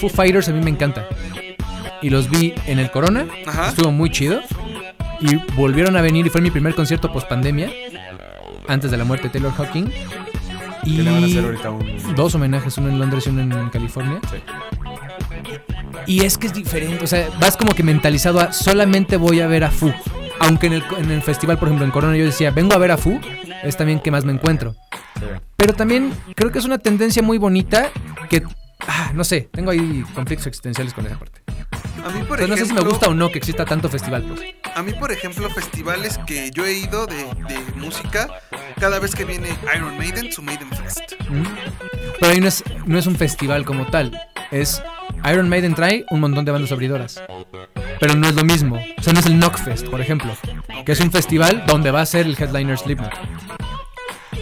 C: Foo Fighters a mí me encanta. y los vi en el Corona.
B: Ajá.
C: Estuvo muy chido. Y volvieron a venir y fue mi primer concierto post pandemia. Antes de la muerte de Taylor Hawking. Y
A: van a hacer ahorita un.
C: dos homenajes, uno en Londres y uno en California.
A: Sí.
C: Y es que es diferente, o sea, vas como que mentalizado a solamente voy a ver a Fu. Aunque en el, en el festival, por ejemplo, en Corona yo decía, vengo a ver a Fu, es también que más me encuentro.
A: Sí.
C: Pero también creo que es una tendencia muy bonita que, ah, no sé, tengo ahí conflictos existenciales con esa parte.
B: A mí, por
C: Entonces, no sé si me
B: ejemplo-
C: gusta o no que exista tanto festival, pues.
B: A mí, por ejemplo, festivales que yo he ido de, de música, cada vez que viene Iron Maiden, su Maiden Fest.
C: ¿Mm? Pero ahí no es, no es un festival como tal. Es Iron Maiden trae un montón de bandas abridoras. Pero no es lo mismo. O sea, no es el Knockfest, por ejemplo. Que es un festival donde va a ser el headliner Slipknot.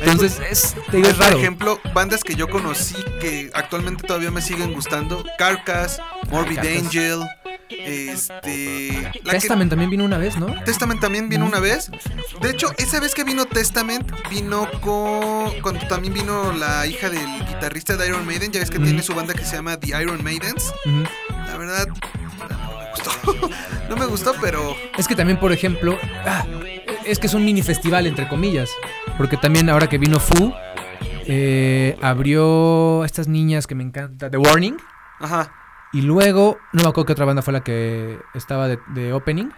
C: Entonces, es, te digo, es
B: por
C: raro.
B: ejemplo, bandas que yo conocí que actualmente todavía me siguen gustando: Carcass, Morbid
C: Carcass.
B: Angel, este. que-
C: Testament también vino una vez, ¿no?
B: Testament también vino una vez. De hecho, esa vez que vino Testament, vino con. Cuando también vino la hija del guitarrista de Iron Maiden. Ya ves que tiene su banda que se llama The Iron Maidens. La verdad, no me gustó. *laughs* no me gustó, pero.
C: Es que también, por ejemplo, ah, es que es un mini festival, entre comillas. Porque también ahora que vino Fu, eh, abrió a estas niñas que me encanta, The Warning.
B: Ajá.
C: Y luego, no me acuerdo qué otra banda fue la que estaba de, de opening.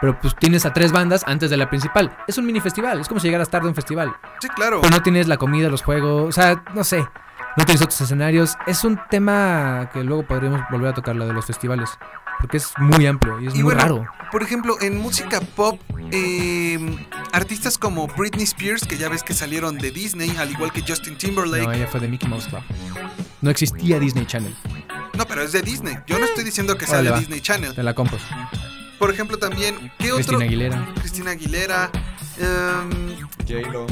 C: Pero pues tienes a tres bandas antes de la principal. Es un mini festival, es como si llegaras tarde a un festival.
B: Sí, claro.
C: Pero no tienes la comida, los juegos, o sea, no sé. No tienes otros escenarios. Es un tema que luego podríamos volver a tocar, lo de los festivales. Porque es muy amplio y es
B: Y
C: muy
B: bueno,
C: raro.
B: Por ejemplo, en música pop, eh, artistas como Britney Spears, que ya ves que salieron de Disney, al igual que Justin Timberlake.
C: No,
B: No,
C: ella fue de Mickey Mouse Club. No existía Disney Channel.
B: pero es de Disney. Yo no estoy diciendo que sea de
C: va.
B: Disney Channel.
C: Te la compro.
B: Por ejemplo, también, ¿qué otro?
C: Cristina Aguilera.
B: Cristina Aguilera. em,
A: J-Lo.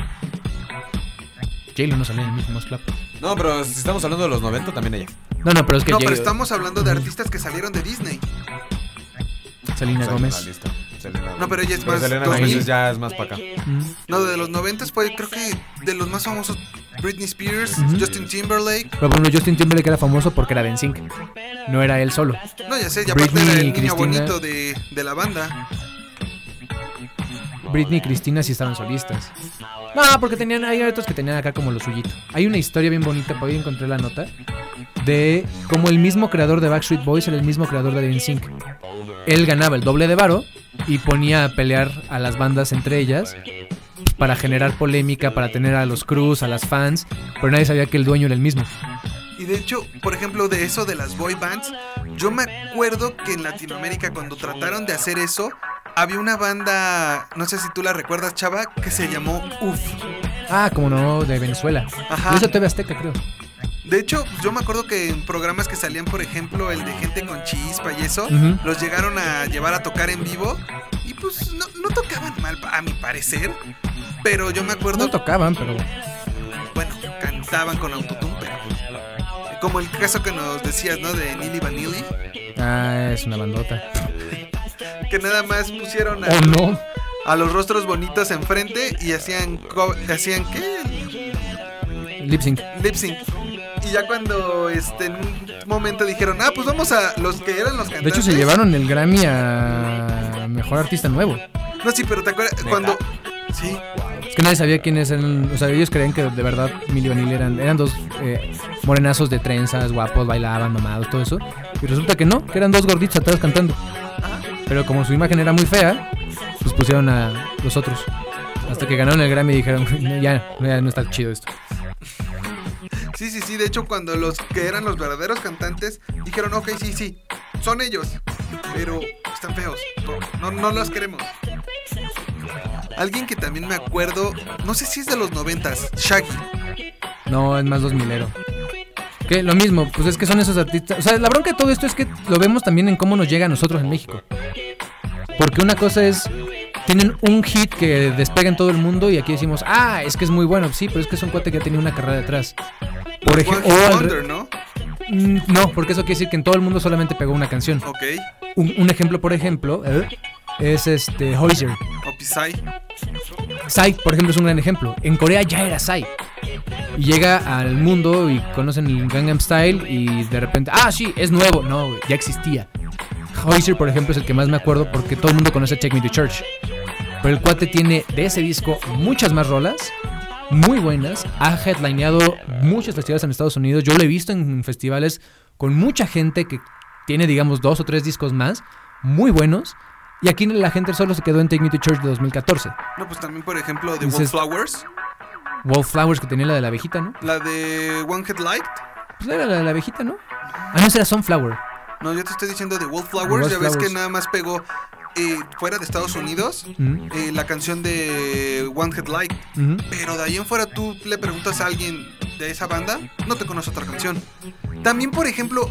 C: J-Lo no salió en Mickey Mouse Club.
A: No, pero si estamos hablando de los 90, también ella.
C: No, no, pero es que
B: no,
C: J-
B: pero estamos hablando de artistas que salieron de Disney.
C: Selena Gómez.
A: Selena
B: No, pero ella es
A: Pero
B: más
A: Selena
B: 2000.
A: Gómez ya es más para acá.
C: Mm.
B: No, de los 90 fue, creo que de los más famosos, Britney Spears. Justin Timberlake.
C: Pero ejemplo, Justin Timberlake era famoso porque era de NSYNC. No era él solo.
B: No, ya sé, ya aparte
C: Britney
B: era el
C: y
B: niño bonito de, de la banda.
C: Britney y Cristina sí estaban solistas. No, porque tenían, hay otros que tenían acá como lo suyito. Hay una historia bien bonita, por ahí encontré la nota, de cómo el mismo creador de Backstreet Boys era el mismo creador de NSYNC. Él ganaba el doble de varo y ponía a pelear a las bandas entre ellas para generar polémica, para tener a los crews, a las fans, pero nadie sabía que el dueño era el mismo.
B: Y de hecho, por ejemplo, de eso de las boy bands, yo me acuerdo que en Latinoamérica cuando trataron de hacer eso, había una banda, no sé si tú la recuerdas, chava, que se llamó UF.
C: Ah, como no, de Venezuela.
B: Ajá.
C: De eso TV Azteca, creo.
B: De hecho, yo me acuerdo que en programas que salían, por ejemplo, el de gente con chispa y eso, los llegaron a llevar a tocar en vivo y pues no, no tocaban mal, a mi parecer. Pero yo me acuerdo,
C: No tocaban, pero
B: bueno, cantaban con autotune, como el caso que nos decías, ¿no? De Nili Vanilli,
C: ah, es una bandota.
B: que nada más pusieron a,
C: ¿O no?
B: a los rostros bonitos enfrente y hacían, hacían ¿qué?
C: Lip sync.
B: Lip sync. Y ya cuando este, en un momento dijeron, ah, pues vamos a los que eran los cantantes.
C: De hecho, se llevaron el Grammy a Mejor Artista Nuevo.
B: No, sí, pero te acuerdas cuando. Sí,
C: Es que nadie sabía quiénes eran. O sea, ellos creían que de verdad Milli Vanilli eran, eran dos eh, morenazos de trenzas, guapos, bailaban, mamados, todo eso. Y resulta que no, que eran dos gorditos atrás cantando. Pero como su imagen era muy fea, pues pusieron a los otros. Hasta que ganaron el Grammy y dijeron, "No, ya, ya no está chido esto.
B: sí, sí, sí. De hecho, cuando los que eran los verdaderos cantantes dijeron, ok, sí, sí, son ellos. Pero están feos. No, no, no los queremos. Alguien que también me acuerdo, no sé si es de los noventas, Shaggy.
C: No, es más dos milero. Que lo mismo, pues es que son esos artistas. O sea, la bronca de todo esto es que lo vemos también en cómo nos llega a nosotros en México. Porque una cosa es. Tienen un hit que despega en todo el mundo y aquí decimos, ah, es que es muy bueno. Sí, pero es que es un cuate que ya tenía una carrera detrás. Por ejemplo.
B: Hit Wonder, ¿no?
C: No, porque eso quiere decir que en todo el mundo solamente pegó una canción.
B: Ok.
C: Un, un ejemplo, por ejemplo, ¿eh? Es este Hoiser.
B: O Psy.
C: Psy, por ejemplo, es un gran ejemplo. En Corea ya era Psy. Y llega al mundo y conocen el Gangnam Style y de repente, ah, sí, es nuevo. No, ya existía. Hozier, por ejemplo, es el que más me acuerdo porque todo el mundo conoce Take Me to Church. Pero el cuate tiene de ese disco muchas más rolas, muy buenas. Ha headlineado muchos festivales en Estados Unidos. Yo lo he visto en festivales con mucha gente que tiene, digamos, dos o tres discos más, muy buenos. Y aquí la gente solo se quedó en Take Me to Church de 2014.
B: No, pues también, por ejemplo, de Wallflowers.
C: Wallflowers, que tenía la de la abejita, ¿no?
B: La de One Head Light.
C: Pues era la de la abejita, ¿no? Ah, no, era Sunflower.
B: No, yo te estoy diciendo de Wallflowers. Ya ves que nada más pegó eh, fuera de Estados Unidos eh, la canción de One Head Light.
C: ujú.
B: Pero de ahí en fuera tú le preguntas a alguien de esa banda, no te conoce otra canción. También, por ejemplo,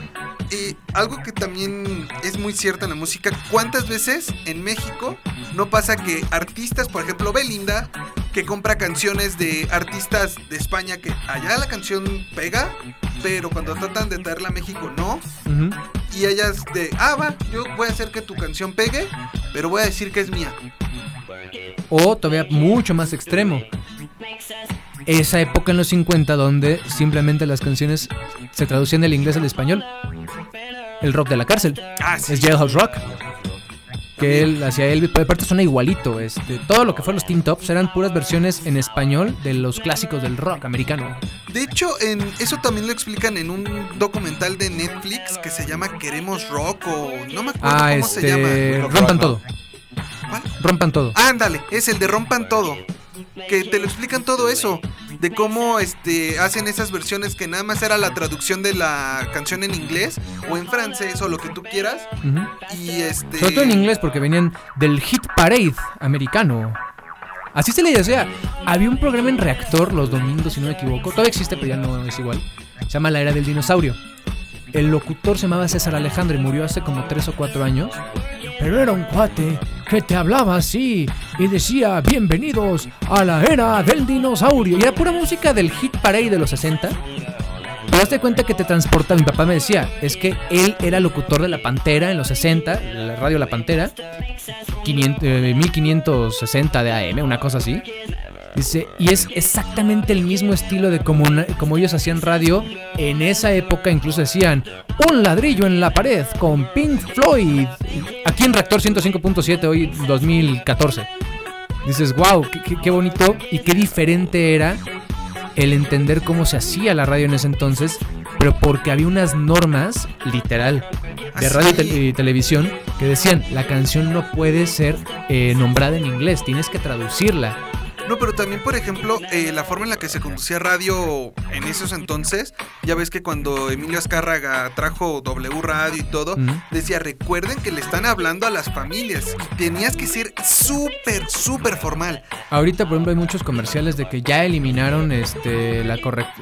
B: eh, algo que también es muy cierto en la música, ¿cuántas veces en México no pasa que artistas, por ejemplo Belinda, que compra canciones de artistas de España que allá la canción pega, pero cuando tratan de traerla a México no?
C: Ujú.
B: Y ellas de, ah, va, yo voy a hacer que tu canción pegue, pero voy a decir que es mía.
C: O todavía mucho más extremo. Esa época en los 50 donde simplemente las canciones se traducían del inglés al español. El rock de la cárcel.
B: Ah, sí.
C: Es Jailhouse Rock. Que él hacía Elvis, pero aparte suena igualito. Este, todo lo que fue los Teen Tops eran puras versiones en español de los clásicos del rock americano.
B: De hecho, en eso también lo explican en un documental de Netflix que se llama Queremos Rock o no me acuerdo
C: Ah,
B: cómo se
C: este.
B: llama.
C: Rompan todo.
B: ¿Cuál?
C: Rompan todo.
B: Ándale, es el de Rompan Todo. Que te lo explican todo eso. De cómo este hacen esas versiones que nada más era la traducción de la canción en inglés o en francés o lo que tú quieras. Y este.
C: Sobre todo en inglés porque venían del Hit Parade americano. Así se le decía. Había un programa en Reactor los domingos, si no me equivoco. Todavía existe, pero ya no es igual. Se llama La Era del Dinosaurio. El locutor se llamaba César Alejandro y murió hace como 3 o 4 años. Pero era un cuate que te hablaba así y decía bienvenidos a la era del dinosaurio. Y era pura música del Hit Parade de los 60. Pero hazte cuenta que te transporta, mi papá me decía, es que él era locutor de La Pantera en los 60, la radio La Pantera, 500, eh, 1560 de AM, una cosa así. Dice, y es exactamente el mismo estilo de como, como ellos hacían radio en esa época, incluso decían, un ladrillo en la pared con Pink Floyd, aquí en Reactor 105.7, hoy 2014. Dices, wow, qué, bonito y qué diferente era el entender cómo se hacía la radio en ese entonces, pero porque había unas normas, literal, de radio y televisión que decían, la canción no puede ser eh, nombrada en inglés, tienes que traducirla.
B: No, pero también, por ejemplo, eh, la forma en la que se conducía radio en esos entonces, ya ves que cuando Emilio Azcárraga trajo W Radio y todo, decía, recuerden que le están hablando a las familias. Y tenías que ser súper, súper formal.
C: Ahorita, por ejemplo, hay muchos comerciales de que ya eliminaron este, la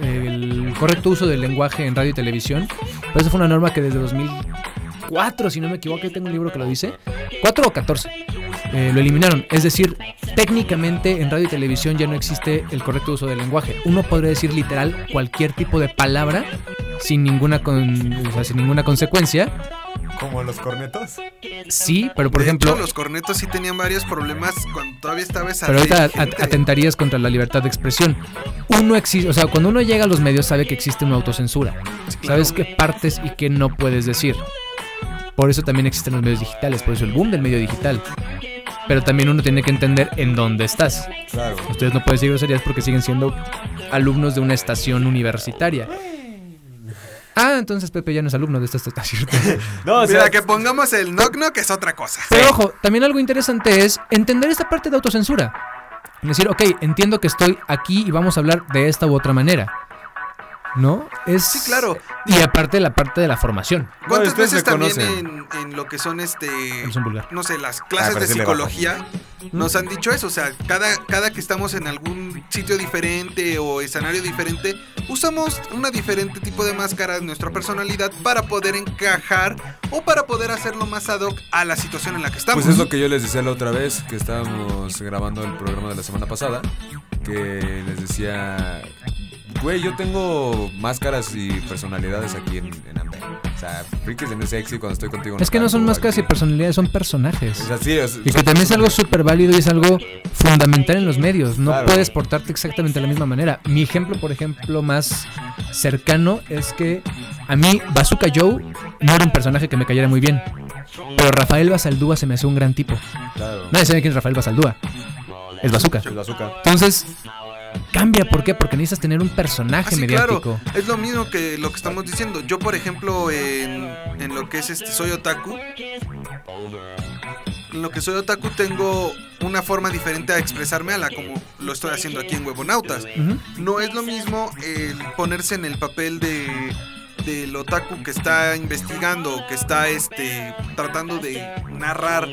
C: el correcto uso del lenguaje en radio y televisión. Pero esa fue una norma que desde 2004, si no me equivoco, tengo un libro que lo dice, 4 o 14, eh, lo eliminaron. Es decir, técnicamente en radio y televisión ya no existe el correcto uso del lenguaje. Uno podría decir literal cualquier tipo de palabra sin ninguna, con- o sea, sin ninguna consecuencia.
A: Como los cornetos.
C: Sí, pero por
B: De
C: ejemplo...
B: hecho, los cornetos sí tenían varios problemas cuando todavía estaba esa
C: Pero ahorita atentarías contra la libertad de expresión. Uno existe, o sea, cuando uno llega a los medios sabe que existe una autocensura. Sabes qué partes y qué no puedes decir. Por eso también existen los medios digitales, por eso el boom del medio digital. Pero también uno tiene que entender en dónde estás.
A: Claro.
C: Ustedes no pueden decir groserías porque siguen siendo alumnos de una estación universitaria. Ah, entonces Pepe ya no es alumno de esta estación. *laughs*
A: No, o sea,
B: Mira, que pongamos el knock knock es otra cosa.
C: Pero ojo, también algo interesante es entender esta parte de autocensura. Es decir, ok, entiendo que estoy aquí y vamos a hablar de esta u otra manera. ¿No? Es...
B: Sí, claro.
C: Y aparte la parte de la formación.
B: ¿Cuántas veces también en, en lo que son este no sé, las
A: Ah,
B: clases de psicología nos han dicho eso, o sea, cada, cada que estamos en algún sitio diferente o escenario diferente, usamos una diferente tipo de máscara de nuestra personalidad para poder encajar o para poder hacerlo más ad hoc a la situación en la que estamos.
A: Pues es lo que yo les decía la otra vez que estábamos grabando el programa de la semana pasada, que les decía, güey, yo tengo máscaras y personalidades aquí en, en Amber. O sea, Freaky se me sexy cuando estoy contigo.
C: Es que no son máscaras y personalidades, son personajes.
A: O sea, sí, es-
C: Y que también es algo súper válido y es algo fundamental en los medios. No
A: Claro.
C: puedes portarte exactamente de la misma manera. Mi ejemplo, por ejemplo, más cercano es que a mí Bazooka Joe no era un personaje que me cayera muy bien. Pero Rafael Basaldúa se me hace un gran tipo.
A: Claro.
C: Nadie sabe quién es Rafael Basaldúa. Es Bazooka.
A: El bazooka.
C: Entonces, cambia. ¿Por qué? Porque necesitas tener un personaje
B: Ah, sí,
C: mediático.
B: claro. Es lo mismo que lo que estamos diciendo. Yo, por ejemplo, en, en lo que es este Soy Otaku. En lo que soy otaku tengo una forma diferente a expresarme a la como lo estoy haciendo aquí en Huevonautas.
C: Ujú.
B: No es lo mismo el ponerse en el papel de del otaku que está investigando, que está este tratando de narrar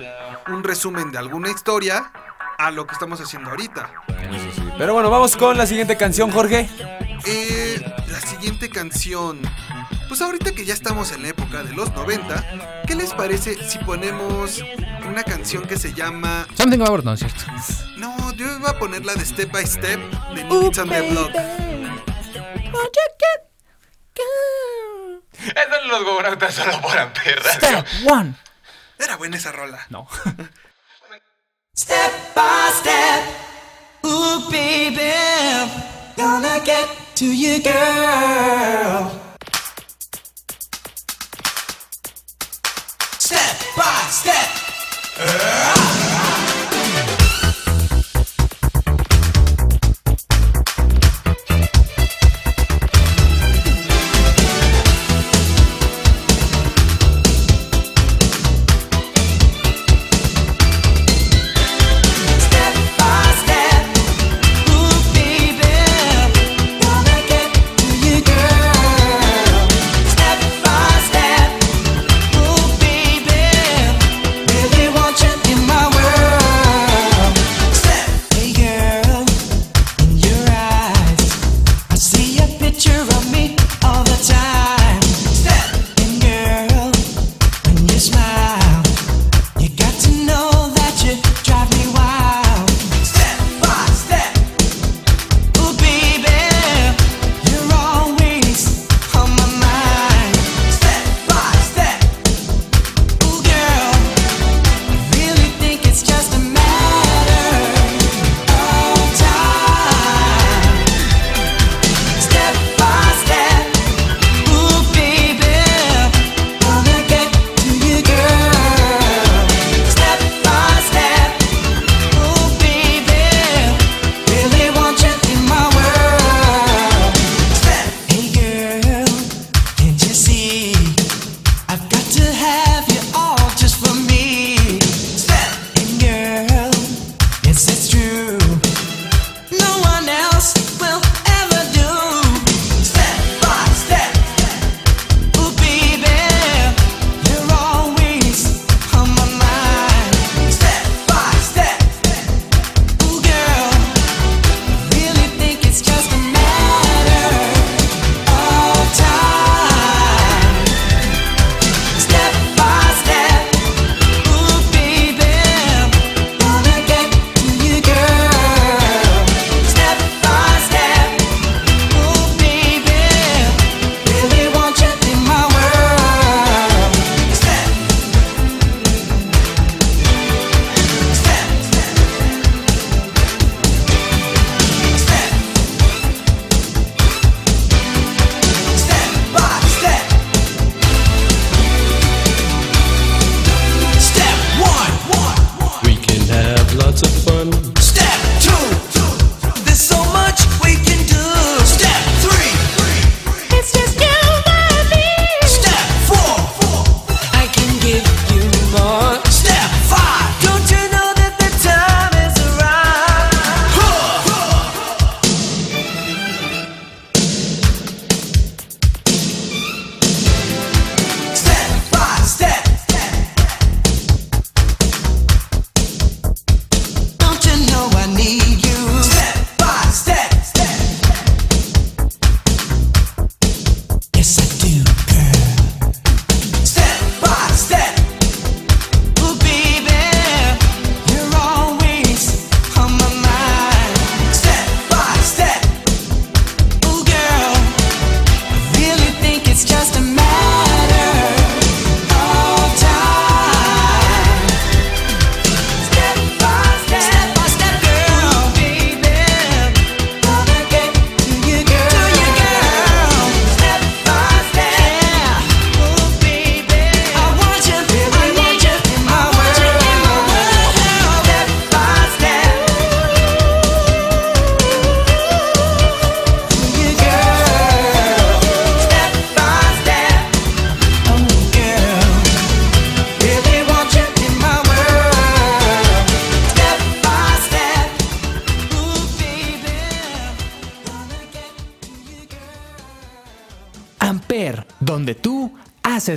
B: un resumen de alguna historia a lo que estamos haciendo ahorita.
A: Eso sí. Pero bueno, vamos con la siguiente canción, Jorge.
B: Eh, la siguiente canción. Pues ahorita que ya estamos en la época de los 90, ¿qué les parece si ponemos una canción que se llama...
C: Something about no, es cierto.
B: No, yo iba a poner la de Step by Step de New Kids on the Block.
F: Están los gobernantes solo por Amper Radio.
C: Step one.
B: Era buena esa rola.
C: No. *laughs*
G: Step by step, ooh baby, gonna get to you, girl. Step by step. Step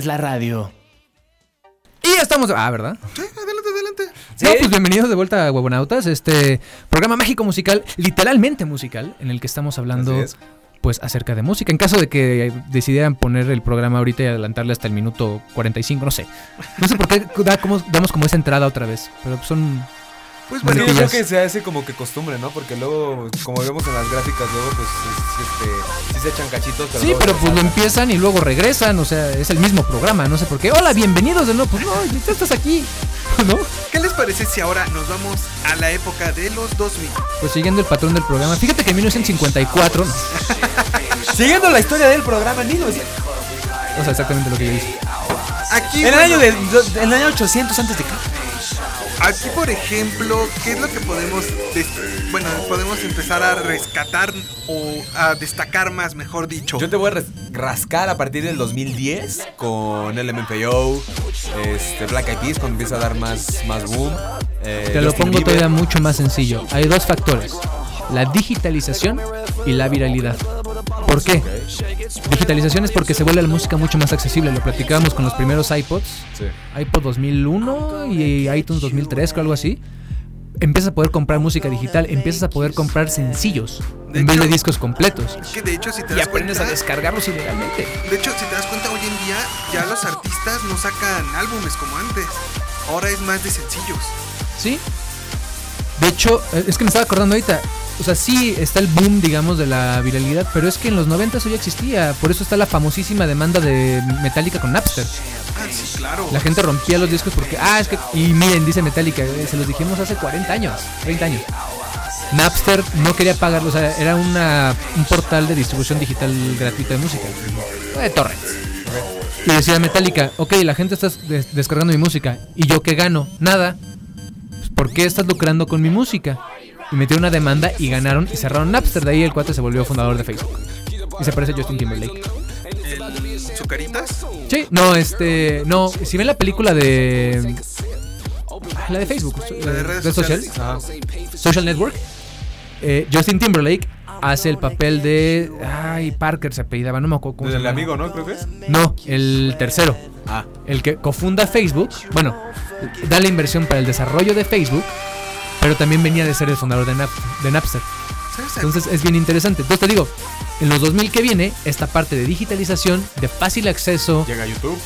E: haces la radio.
C: Y ya estamos. Ah, ¿verdad?
B: Sí, adelante, adelante.
C: No, pues bienvenidos de vuelta a Huevonautas, este programa mágico musical, literalmente musical, en el que estamos hablando
A: Así es.
C: pues acerca de música. En caso de que decidieran poner el programa ahorita y adelantarle hasta el minuto 45, no sé. No sé por qué da como- damos como esa entrada otra vez, pero son...
B: Pues bueno,
A: yo creo que se hace como que costumbre, ¿no? Porque luego, como vemos en las gráficas, luego pues es- este, sí se echan cachitos. Pero
C: Sí, pero pues lo empiezan y luego regresan, o sea, es el mismo programa, no sé por qué. Hola, bienvenidos de nuevo. Pues no, ya estás aquí, *laughs* ¿no?
B: ¿qué les parece si ahora nos vamos a la época de los 2000?
C: Pues siguiendo el patrón del programa. Fíjate que en 1954, no, *laughs*
A: Siguiendo la historia del programa, ni lo decía.
C: o sea, exactamente lo que yo dije.
B: Aquí,
A: En el año, de, en el año 800 antes de Cristo.
B: Aquí, por ejemplo, ¿qué es lo que podemos, des- bueno, podemos empezar a rescatar o a destacar más, mejor dicho?
A: Yo te voy a res- rascar a partir del 2010 con el MFAO, este, Black Eyed Peas, cuando empieza a dar más, más boom. eh,
C: Te lo pongo
A: Bieber.
C: todavía mucho más sencillo. Hay dos factores. La digitalización y la viralidad. ¿Por qué? Digitalización es porque se vuelve la música mucho más accesible. Lo platicábamos con los primeros iPods.
A: Sí.
C: iPod 2001 y iTunes 2003 o algo así. Empiezas a poder comprar música digital, empiezas a poder comprar sencillos
B: De
C: en vez de discos completos.
B: Es que de hecho, si te
C: Y
B: das
C: aprendes a descargarlos ilegalmente.
B: de hecho, si te das cuenta, hoy en día ya los artistas no sacan álbumes como antes. Ahora es más de sencillos.
C: ¿Sí? De hecho, eh, es que me estaba acordando ahorita. O sea, sí está el boom, digamos, de la viralidad, pero es que en los 90 eso ya existía. Por eso está la famosísima demanda de Metallica con Napster.
B: Ah, sí, claro.
C: La gente rompía los discos porque, ah, es que. Y miren, dice Metallica, eh, se los dijimos hace 40 años, 30 años. Napster no quería pagarlo, o sea, era una, un portal de distribución digital gratuita de música. De torrents. Y decía Metallica, ok, la gente está des- descargando mi música. ¿Y yo qué gano? Nada. Pues, ¿Por qué estás lucrando con mi música? Y metieron una demanda y ganaron y cerraron Napster. De ahí el cuate se volvió fundador de Facebook. Y se parece a Justin Timberlake.
B: El Zucaritas.
C: Sí, no, este. No, si ven la película de. ah, La de Facebook,
B: La de redes
C: red social. Social Network. eh, Justin Timberlake hace el papel de. Ay, Parker se apellidaba, no me acuerdo cómo llama.
A: amigo, ¿no? Creo que es.
C: No, el tercero.
A: Ah.
C: El que cofunda Facebook. Bueno, da la inversión para el desarrollo de Facebook. Pero también venía de ser el fundador de, Nap- de Napster. Entonces es bien interesante. Entonces te digo, en los 2000 que viene, esta parte de digitalización, de fácil acceso,
A: Llega a YouTube.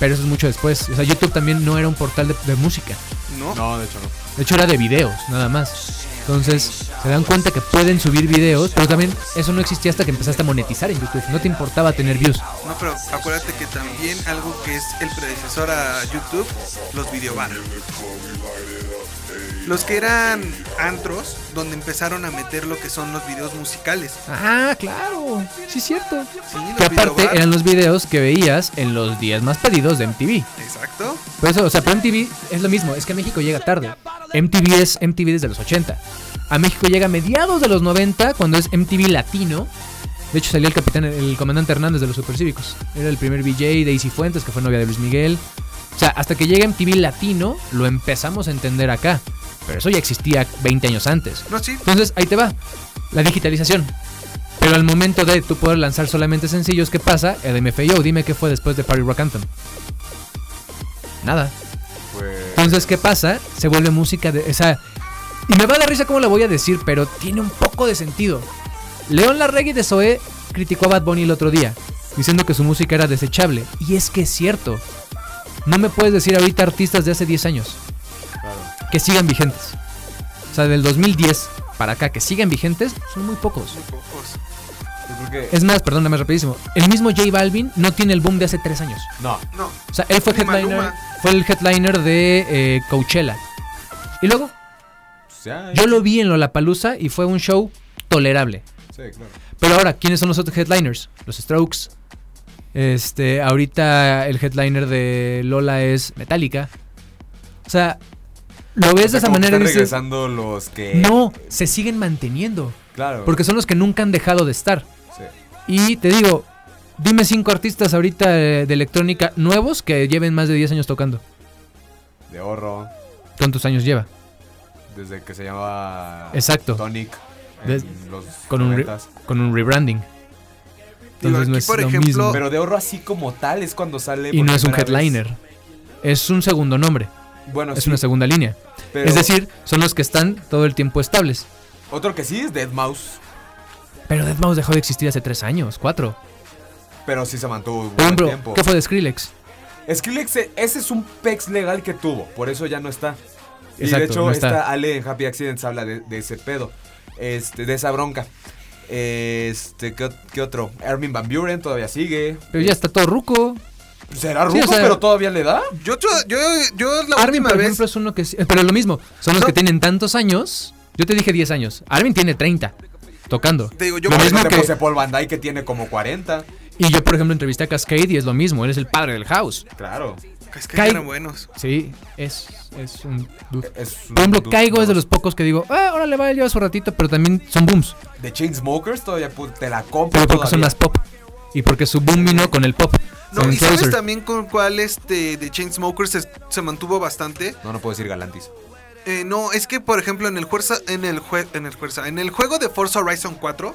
C: pero eso es mucho después. O sea, YouTube también no era un portal de, de música.
B: no.
A: No, de hecho no.
C: De hecho, era de videos, nada más. Entonces, se dan cuenta que pueden subir videos, pero también eso no existía hasta que empezaste a monetizar en YouTube. No te importaba tener views.
B: No, pero acuérdate que también algo que es el predecesor a YouTube, los videobar. Los que eran antros, donde empezaron a meter lo que son los videos musicales.
C: Ah, claro. Sí, es cierto.
B: Sí,
C: Que aparte eran los videos que veías en los días más pedidos de MTV.
B: Exacto.
C: Por eso, o sea, pero MTV es lo mismo, es que a México llega tarde. MTV es MTV desde los 80. A México llega a mediados de los 90, cuando es MTV latino. De hecho, salió el capitán, el comandante Hernández de los Supercívicos. Era el primer VJ, Daisy Fuentes, que fue novia de Luis Miguel. O sea, hasta que llega MTV latino, lo empezamos a entender acá. Pero eso ya existía 20 años antes.
B: No, sí.
C: Entonces, ahí te va. La digitalización. Pero al momento de tú poder lanzar solamente sencillos, ¿qué pasa? El MFAO, dime qué fue después de Party Rock Anthem. Nada.
A: Pues.
C: Entonces, ¿qué pasa? Se vuelve música de. O sea, y me va a dar risa cómo la voy a decir, pero tiene un poco de sentido. León Larregui de Zoé criticó a Bad Bunny el otro día, diciendo que su música era desechable. Y es que es cierto. No me puedes decir ahorita artistas de hace 10 años
A: Claro.
C: que sigan vigentes. O sea, del 2010 para acá que sigan vigentes son muy pocos.
B: Muy pocos.
C: Es más, perdón, nada más rapidísimo. El mismo J Balvin no tiene el boom de hace 3 años.
A: No.
B: No.
C: O sea, él fue headliner,
B: Maluma.
C: fue el headliner de eh, Coachella. Y luego
A: Pues ya,
C: Yo lo vi en Lollapalooza y fue un show tolerable.
A: Sí, claro.
C: Pero ahora, ¿quiénes son los otros headliners? Los Strokes. Este, ahorita el headliner de Lola es Metallica. O sea, lo ves
A: O sea,
C: de esa manera
A: están
C: dices,
A: regresando los que.
C: no, se siguen manteniendo.
A: Claro.
C: Porque son los que nunca han dejado de estar.
A: Sí.
C: Y te digo, dime cinco artistas ahorita eh, de electrónica nuevos que lleven más de 10 años tocando.
A: De ahorro.
C: ¿Cuántos años lleva?
A: Desde que se llamaba.
C: Exacto.
A: Tonic.
C: De-
A: los
C: Con un, re-
A: 90s.
C: con un rebranding. Entonces no
B: aquí,
C: es
B: por
C: lo
B: ejemplo,
C: mismo.
A: Pero de oro así como tal es cuando sale.
C: Y no es un
A: vez.
C: headliner. Es un segundo nombre.
A: Bueno,
C: es
A: sí,
C: una segunda línea.
A: pero
C: Es decir, son los que están todo el tiempo estables.
A: Otro que sí es Dead Mouse.
C: Pero Deadmau5 dejó de existir hace tres años, cuatro.
A: Pero sí se mantuvo un
C: Por
A: buen
C: ejemplo,
A: tiempo.
C: ¿qué fue de Skrillex?
A: Skrillex, eh, ese es un pex legal que tuvo, por eso ya no está. y de hecho,
C: no está.
A: esta Ale en Happy Accidents habla de, de ese pedo, este, de esa bronca. Este, ¿qué, qué otro? Armin Van Buren todavía sigue.
C: Pero ya está todo ruco.
A: ¿Será
C: Sí,
A: ruco,
C: o sea-
A: pero todavía le da?
B: yo, yo, yo, la
C: Armin,
B: última
C: por
B: vez.
C: ejemplo, es uno que... sí- Pero es lo mismo, son los
B: No.
C: que tienen tantos años. Yo te dije 10 años. Armin tiene 30, tocando.
B: Te digo, yo
C: Lo mismo que-
A: puse Paul Van Dyke que tiene como 40.
C: Y yo, por ejemplo, entrevisté a Cascade y es lo mismo. Él es el padre del house.
A: Claro.
C: Kai-
B: eran buenos.
C: Sí, es, es un... dude.
A: Es un
C: Por ejemplo,
A: dude
C: Caigo es de los pocos que digo, ah, ahora le va, lleva su ratito, pero también son booms.
A: De Chainsmokers todavía te la compro
C: Pero porque son más pop. Y porque su boom vino con el pop.
B: No, y sabes también con cuál este de Chainsmokers se, se mantuvo bastante.
A: No, no puedo decir Galantis.
B: Eh, no, es que por ejemplo en el Fuerza, en el jue- en el Fuerza, en el juego de Forza Horizon 4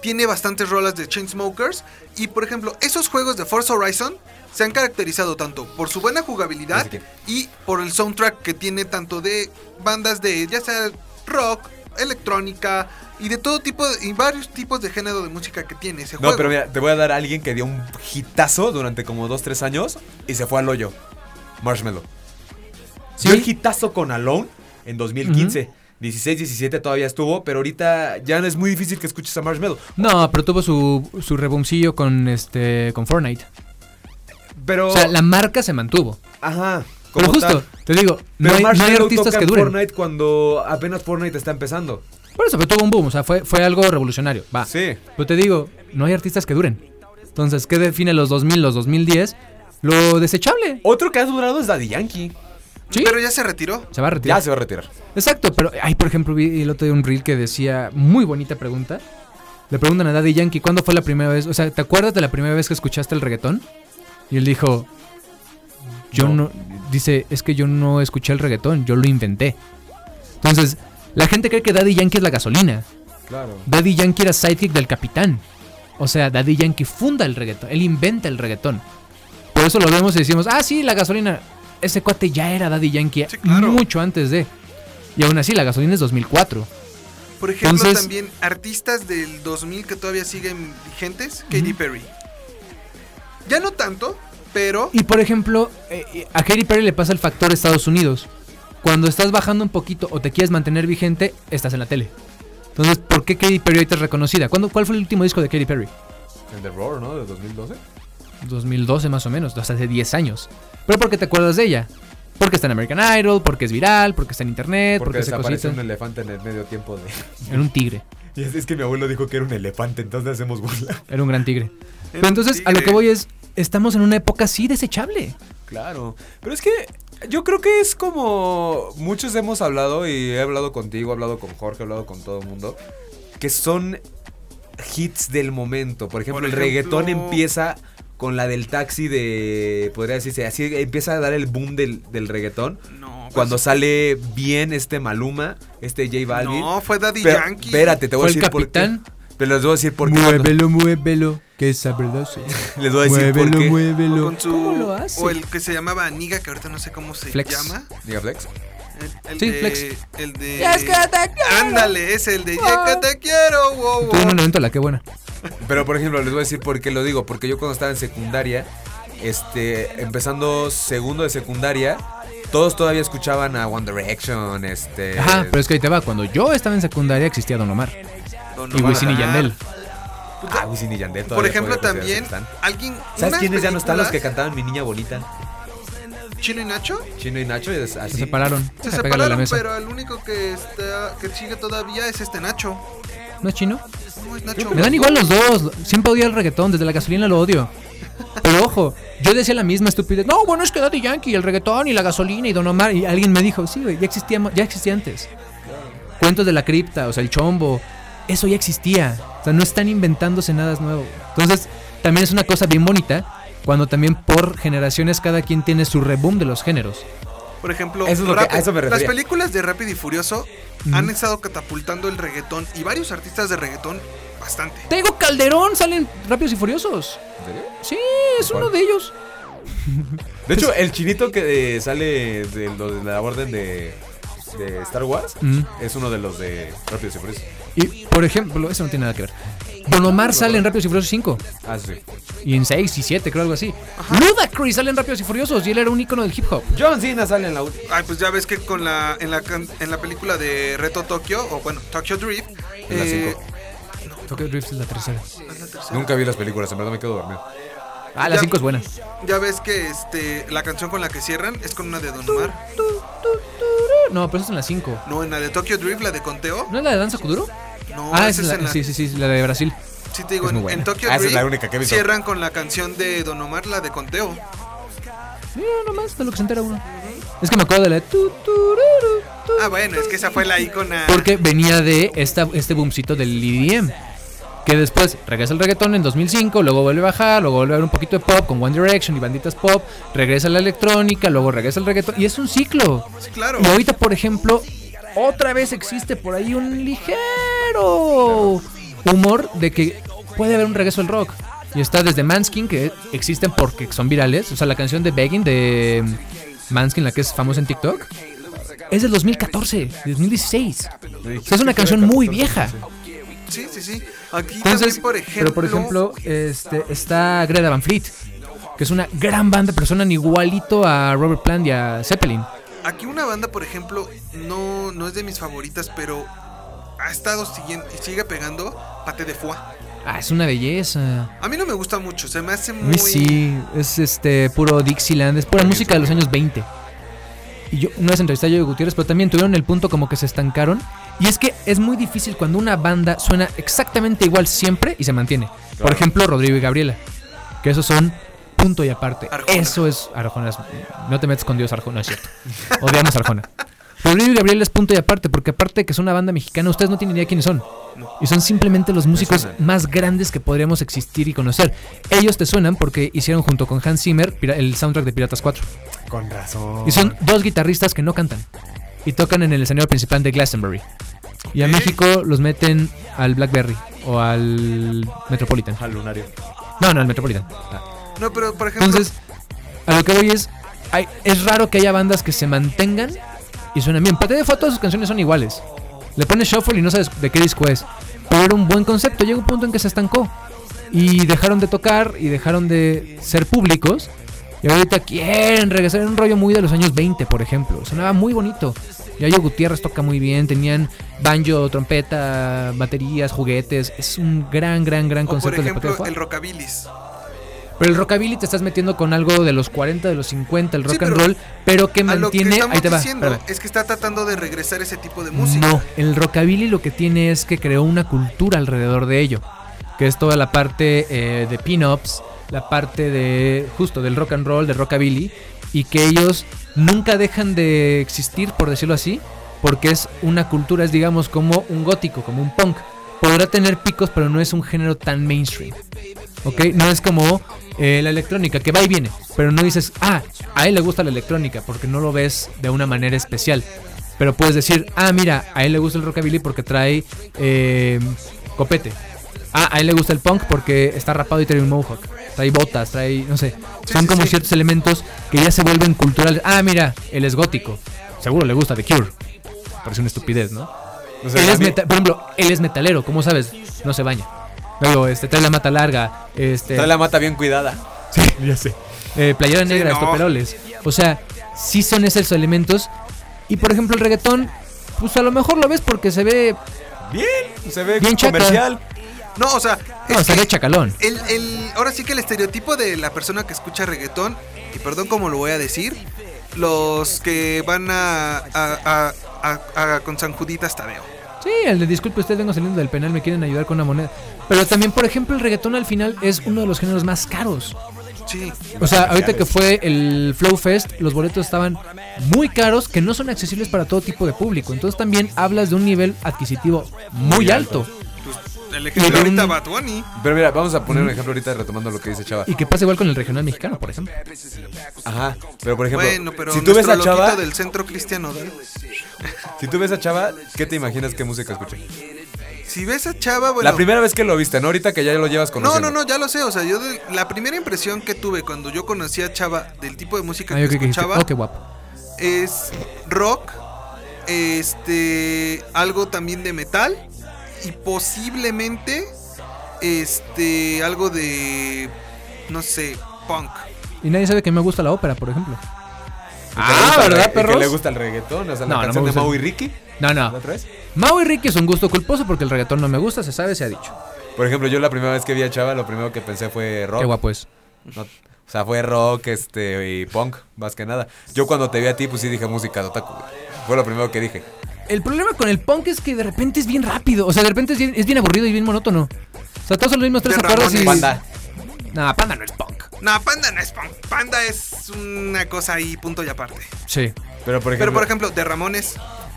B: tiene bastantes rolas de Chainsmokers y por ejemplo esos juegos de Forza Horizon se han caracterizado tanto por su buena jugabilidad
A: que-
B: y por el soundtrack que tiene tanto de bandas de ya sea rock, electrónica y de todo tipo de- y varios tipos de género de música que tiene ese
A: No,
B: juego.
A: pero mira, te voy a dar a alguien que dio un hitazo durante como 2-3 años y se fue al hoyo. Marshmallow.
C: ¿Sí?
A: Dio el hitazo con Alone en 2015. 16, 17 todavía estuvo, pero ahorita ya es muy difícil que escuches a Marshmallow.
C: No, pero tuvo su, su reboomcillo con este con Fortnite.
A: Pero.
C: O sea, la marca se mantuvo.
A: Ajá.
C: Pero
A: como
C: justo,
A: tal.
C: te digo, no
A: Pero
C: hay, no hay artistas que
A: en
C: duren.
A: Fortnite cuando apenas Fortnite está empezando.
C: Por eso, pero tuvo un boom, o sea, fue, fue algo revolucionario. Va.
A: Sí.
C: Pero te digo, no hay artistas que duren. Entonces, ¿qué define los 2000, los 2010? Lo desechable.
A: Otro que ha durado es Daddy Yankee.
C: Sí.
B: Pero ya se retiró.
C: Se va a retirar.
A: Ya se va a retirar.
C: Exacto, pero hay, por ejemplo, vi el otro día un reel que decía, muy bonita pregunta. Le preguntan a Daddy Yankee, ¿cuándo fue la primera vez? O sea, ¿te acuerdas de la primera vez que escuchaste el reggaetón? Y él dijo, yo no. dice, es que yo no escuché el reggaetón, yo lo inventé. Entonces, la gente cree que Daddy Yankee es la gasolina.
A: Claro.
C: Daddy Yankee era sidekick del capitán. O sea, Daddy Yankee funda el reggaetón, él inventa el reggaetón. Por eso lo vemos y decimos, ah, sí, la gasolina. Ese cuate ya era Daddy Yankee
B: Sí, claro.
C: mucho antes de. Y aún así, la gasolina es 2004.
B: Por ejemplo,
C: Entonces-
B: también artistas del 2000 que todavía siguen vigentes, Katy Perry. Ya no tanto, pero
C: Y por ejemplo, eh, eh, a Katy Perry le pasa el factor Estados Unidos. Cuando estás bajando un poquito o te quieres mantener vigente, estás en la tele. Entonces, ¿por qué Katy Perry ahorita es reconocida? ¿Cuándo, ¿Cuál fue el último disco de Katy Perry?
A: El de Roar, ¿no? De 2012.
C: 2012 más o menos, o sea, hace 10 años. ¿Pero por qué te acuerdas de ella? Porque está en American Idol, porque es viral, porque está en internet, porque,
A: Porque
C: cosita.
A: un elefante en el medio tiempo de. *laughs*
C: Era un tigre,
A: Y es, es que mi abuelo dijo que era un elefante, entonces hacemos burla.
C: era un gran tigre. *laughs*
B: Era
C: Pero entonces, a lo que voy es, estamos en una época así desechable.
A: Claro. Pero es que yo creo que es como muchos hemos hablado y he hablado contigo, he hablado con Jorge, he hablado con todo el mundo, que son hits del momento. Por ejemplo,
B: Por
A: el reggaetón empieza con la del taxi de, podría decirse, así empieza a dar el boom del, del reggaetón.
B: no. pues,
A: Cuando sale bien este Maluma, este J Balvin.
B: no, fue Daddy
A: Pero,
B: Yankee.
A: espérate, te voy a decir por qué.
C: capitán.
A: Pero les voy a decir por qué.
C: Muévelo, muévelo, que sabroso. *laughs*
A: Les voy a decir por
C: Muévelo,
A: qué.
B: O
C: muévelo.
B: con su
C: ¿Cómo lo hace?
B: o el que se llamaba Niga, que ahorita no sé cómo se
C: Flex.
B: llama.
A: Diga Flex.
B: El, el
C: Sí,
B: de,
C: Flex.
B: El de.
C: Ya es que te quiero.
B: Ándale, es el de Ya que te quiero. Wow, wow.
C: Tuve un evento la que buena.
A: Pero por ejemplo, les voy a decir por qué lo digo. Porque yo cuando estaba en secundaria, este, empezando segundo de secundaria, todos todavía escuchaban a One Direction, este.
C: Ajá, pero es que ahí te va. Cuando yo estaba en secundaria existía Don Omar.
B: Don
C: Y. Wisin y Yandel.
A: Ah, Wisin y Yandel
B: Por
A: todavía
B: ejemplo,
A: puede
B: también alguien.
A: ¿Sabes quiénes ya no están los que cantaban Mi Niña Bonita?
B: Chino y Nacho.
A: Chino y Nacho es así.
C: Se separaron.
B: Se
C: Deja la
B: separaron,
C: mesa.
B: pero el único que está que sigue todavía es este Nacho.
C: ¿No es chino?
B: No es Nacho.
C: Me dan igual los dos. Siempre odio el reggaetón. Desde la gasolina lo odio. Pero ojo, yo decía la misma estupidez. No, bueno, es que Daddy Yankee, el reggaetón y la gasolina y Don Omar. Y alguien me dijo, sí, güey, ya existía, ya existía antes. Cuentos de la cripta, o sea, el chombo. Eso ya existía. O sea, no están inventándose nada nuevo. Entonces, también es una cosa bien bonita. Cuando también por generaciones cada quien tiene su reboom de los géneros.
B: Por ejemplo,
A: Eso es lo que-
B: Rápido-
A: a eso me
B: las películas de Rápido y Furioso han estado catapultando el reggaetón y varios artistas de reggaetón bastante.
C: Tego Calderón salen Rápidos y Furiosos.
A: ¿En serio?
C: Sí, es uno de ellos.
A: De hecho, *laughs* el chinito que eh, sale de, la orden de, de Star Wars
C: Mm.
A: es uno de los de Rápidos y Furiosos.
C: Y, por ejemplo, eso no tiene nada que ver. Don Omar sale en Rápidos y Furiosos 5.
A: Ah, sí.
C: Y en 6 y 7, creo algo así. Ludacris sale en Rápidos y Furiosos y él era un ícono del hip hop.
A: John Cena sale en la última.
B: Ay, pues ya ves que con la en la can- en la película de Reto Tokio o bueno, Tokyo Drift,
A: En la
B: eh,
A: cinco.
C: Tokyo Drift es la tercera.
B: es la tercera.
A: Nunca vi las películas, en verdad me quedo dormido.
C: Ah, la
B: Ya-
C: 5 es buena.
B: Ya ves que este la canción con la que cierran es con una de Don Omar.
C: No, pero eso es en la 5.
B: No, en la de Tokyo Drift, la de Conteo.
C: ¿No es la de Danza Kuduro?
B: No,
C: ah,
B: esa
C: es la,
B: en la
C: sí, sí, sí, la de Brasil.
B: Sí te digo,
C: Es muy
B: en,
C: buena.
B: en Tokyo
A: Ah, esa es la única que he visto.
B: cierran con la canción de Don Omar, la de Conteo.
C: Mira nomás de lo que se entera uno. Es que me acuerdo de la de tu.
B: Ah, bueno, es que esa fue la icona.
C: Porque venía de esta, este boomcito del EDM. Que después regresa el reggaetón en 2005, luego vuelve a bajar, luego vuelve a haber un poquito de pop con One Direction y banditas pop, regresa la electrónica, luego regresa el reggaetón. Y es un ciclo.
B: Sí, claro.
C: Y ahorita, por ejemplo, otra vez existe por ahí un ligero humor de que puede haber un regreso al rock. Y está desde Manskin, que existen porque son virales. O sea, la canción de Begging de Manskin, la que es famosa en TikTok, es del 2014, de 2016. O sea, es una canción muy vieja.
B: Sí, sí, sí. Aquí
C: Entonces,
B: también, por ejemplo,
C: pero por ejemplo, este, está Greta Van Fleet, que es una gran banda, pero suenan igualito a Robert Plant y a Zeppelin.
B: Aquí una banda, por ejemplo, no, no es de mis favoritas, pero ha estado siguiendo y sigue pegando Pate de Foie.
C: Ah, es una belleza.
B: A mí no me gusta mucho, se me hace muy...
C: sí, es este puro Dixieland, es pura música de los años 20. Y yo una vez entrevisté a Joey Gutiérrez, pero también tuvieron el punto como que se estancaron. Y es que es muy difícil cuando una banda suena exactamente igual siempre y se mantiene. Por ejemplo, Rodrigo y Gabriela, que esos son punto y aparte.
B: Arjona.
C: Eso es Arjona. No te metes con Dios Arjona, es cierto. Odiamos Arjona. Rodrigo y Gabriela es punto y aparte, porque aparte de que es una banda mexicana, ustedes no tienen idea quiénes son. Y son simplemente los músicos más grandes que podríamos existir y conocer. Ellos te suenan porque hicieron junto con Hans Zimmer el soundtrack de Piratas 4.
A: Con razón.
C: Y son dos guitarristas que no cantan. Y tocan en el escenario principal de Glastonbury. Y a. México los meten al Blackberry o al Metropolitan.
A: Al lunario.
C: No, no, al Metropolitan.
B: No, pero por ejemplo...
C: Entonces, a lo que voy es, hay- es raro que haya bandas que se mantengan y suenan bien. Pate de Foto, todas sus canciones son iguales. Le pones shuffle y no sabes de qué disco es. Pero era un buen concepto. Llega un punto en que se estancó. Y dejaron de tocar y dejaron de ser públicos. Y ahorita quieren regresar en un rollo muy de los años 20, por ejemplo. Sonaba muy bonito. Yayo Gutiérrez toca muy bien. Tenían banjo, trompeta, baterías, juguetes. Es un gran, gran, gran
B: o por
C: concepto de Pate de
B: ejemplo,
C: Foto.
B: el rockabilis.
C: Pero el rockabilly te estás metiendo con algo de los 40, de los 50, el rock
B: Sí,
C: and roll, pero que
B: que
C: mantiene.
B: estamos
C: ahí te va.
B: diciendo es que está tratando de regresar ese tipo de música.
C: No, el rockabilly lo que tiene es que creó una cultura alrededor de ello. Que es toda la parte eh, de pin-ups, la parte de. justo del rock and roll, de rockabilly. Y que ellos nunca dejan de existir, por decirlo así. Porque es una cultura, es digamos como un gótico, como un punk. Podrá tener picos, pero no es un género tan mainstream. ¿Ok? No es como eh, la electrónica, que va y viene. Pero no dices, ah, a él le gusta la electrónica, porque no lo ves de una manera especial. Pero puedes decir, ah, mira, a él le gusta el rockabilly porque trae eh, copete. Ah, a él le gusta el punk porque está rapado y trae un mohawk. Trae botas, trae, no sé. Son como ciertos elementos que ya se vuelven culturales. Ah, mira, él es gótico. Seguro le gusta The Cure. Parece una estupidez, ¿no? Él es
A: mí-
C: por ejemplo, él es metalero, ¿cómo sabes? No se baña. Luego, este, trae la mata larga, este...
A: Trae la mata bien cuidada.
C: Sí, *laughs* ya sé. Eh, playera
B: Sí,
C: negra,
B: no.
C: estoperoles. O sea, sí son esos elementos. Y por ejemplo, el reggaetón, pues a lo mejor lo ves porque se ve.
A: Bien, se ve
C: Bien chaca.
A: comercial.
B: No, o sea,
C: No, se ve chacalón.
B: el, el- ahora sí que el estereotipo de la persona que escucha reggaetón, y perdón cómo lo voy a decir, los que van a, a- a- a- a- con San Juditas Tadeo.
C: Sí, el de disculpe, usted vengo saliendo del penal, me quieren ayudar con una moneda. Pero también, por ejemplo, el reggaetón al final es uno de los géneros más caros.
B: Sí,
C: O sea, ahorita que fue el Flow Fest, los boletos estaban muy caros, que no son accesibles para todo tipo de público. Entonces también hablas de un nivel adquisitivo muy alto.
B: pues el ejemplo ahorita Bad Bunny.
A: Pero mira, vamos a poner un ejemplo ahorita retomando lo que dice Chava.
C: Y que pasa igual con el regional mexicano, por ejemplo.
A: Ajá. Pero por ejemplo,
B: Bueno, pero
A: si tú ves a
B: loquito
A: Chava,
B: del centro cristiano, ¿verdad?
A: Si tú ves a Chava, ¿qué te imaginas qué música escucha?
B: Si ves a Chava, bueno.
A: La primera vez que lo viste, ¿no? Ahorita que ya lo llevas
B: No,
A: conociendo.
B: no, no, ya lo sé. O sea, yo de- la primera impresión que tuve cuando yo conocí a Chava del tipo de música
C: Ah,
B: que
C: dijiste,
B: escuchaba
C: oh, qué guapo.
B: es rock, este, algo también de metal y posiblemente, este, algo de, no sé, punk.
C: Y nadie sabe que me gusta la ópera, por ejemplo.
A: Re- y
C: perros?
A: Que le gusta el reggaetón, o sea,
C: No,
A: la
C: no
A: canción
C: me
A: de. Mau y Ricky.
C: No,
A: ¿La
C: no.
A: otra vez?
C: Mau y Ricky es un gusto culposo porque el reggaetón no me gusta, se sabe, se ha dicho.
A: Por ejemplo, yo la primera vez que vi a Chava, lo primero que pensé fue rock.
C: Qué guapo es.
A: No, o sea, fue rock este, y punk, más que nada. Yo cuando te vi a ti, pues sí dije música de otaku. Fue lo primero que dije.
C: El problema con el punk es que de repente es bien rápido. O sea, de repente es bien, es bien aburrido y bien monótono. O sea, todos son los mismos tres
B: De
C: acordes y.
A: Panda.
C: Nah, panda no es punk.
B: No, Panda no es punk. Panda es una cosa ahí, punto y aparte.
C: Sí.
A: Pero por ejemplo.
B: Pero por ejemplo, de Ramones,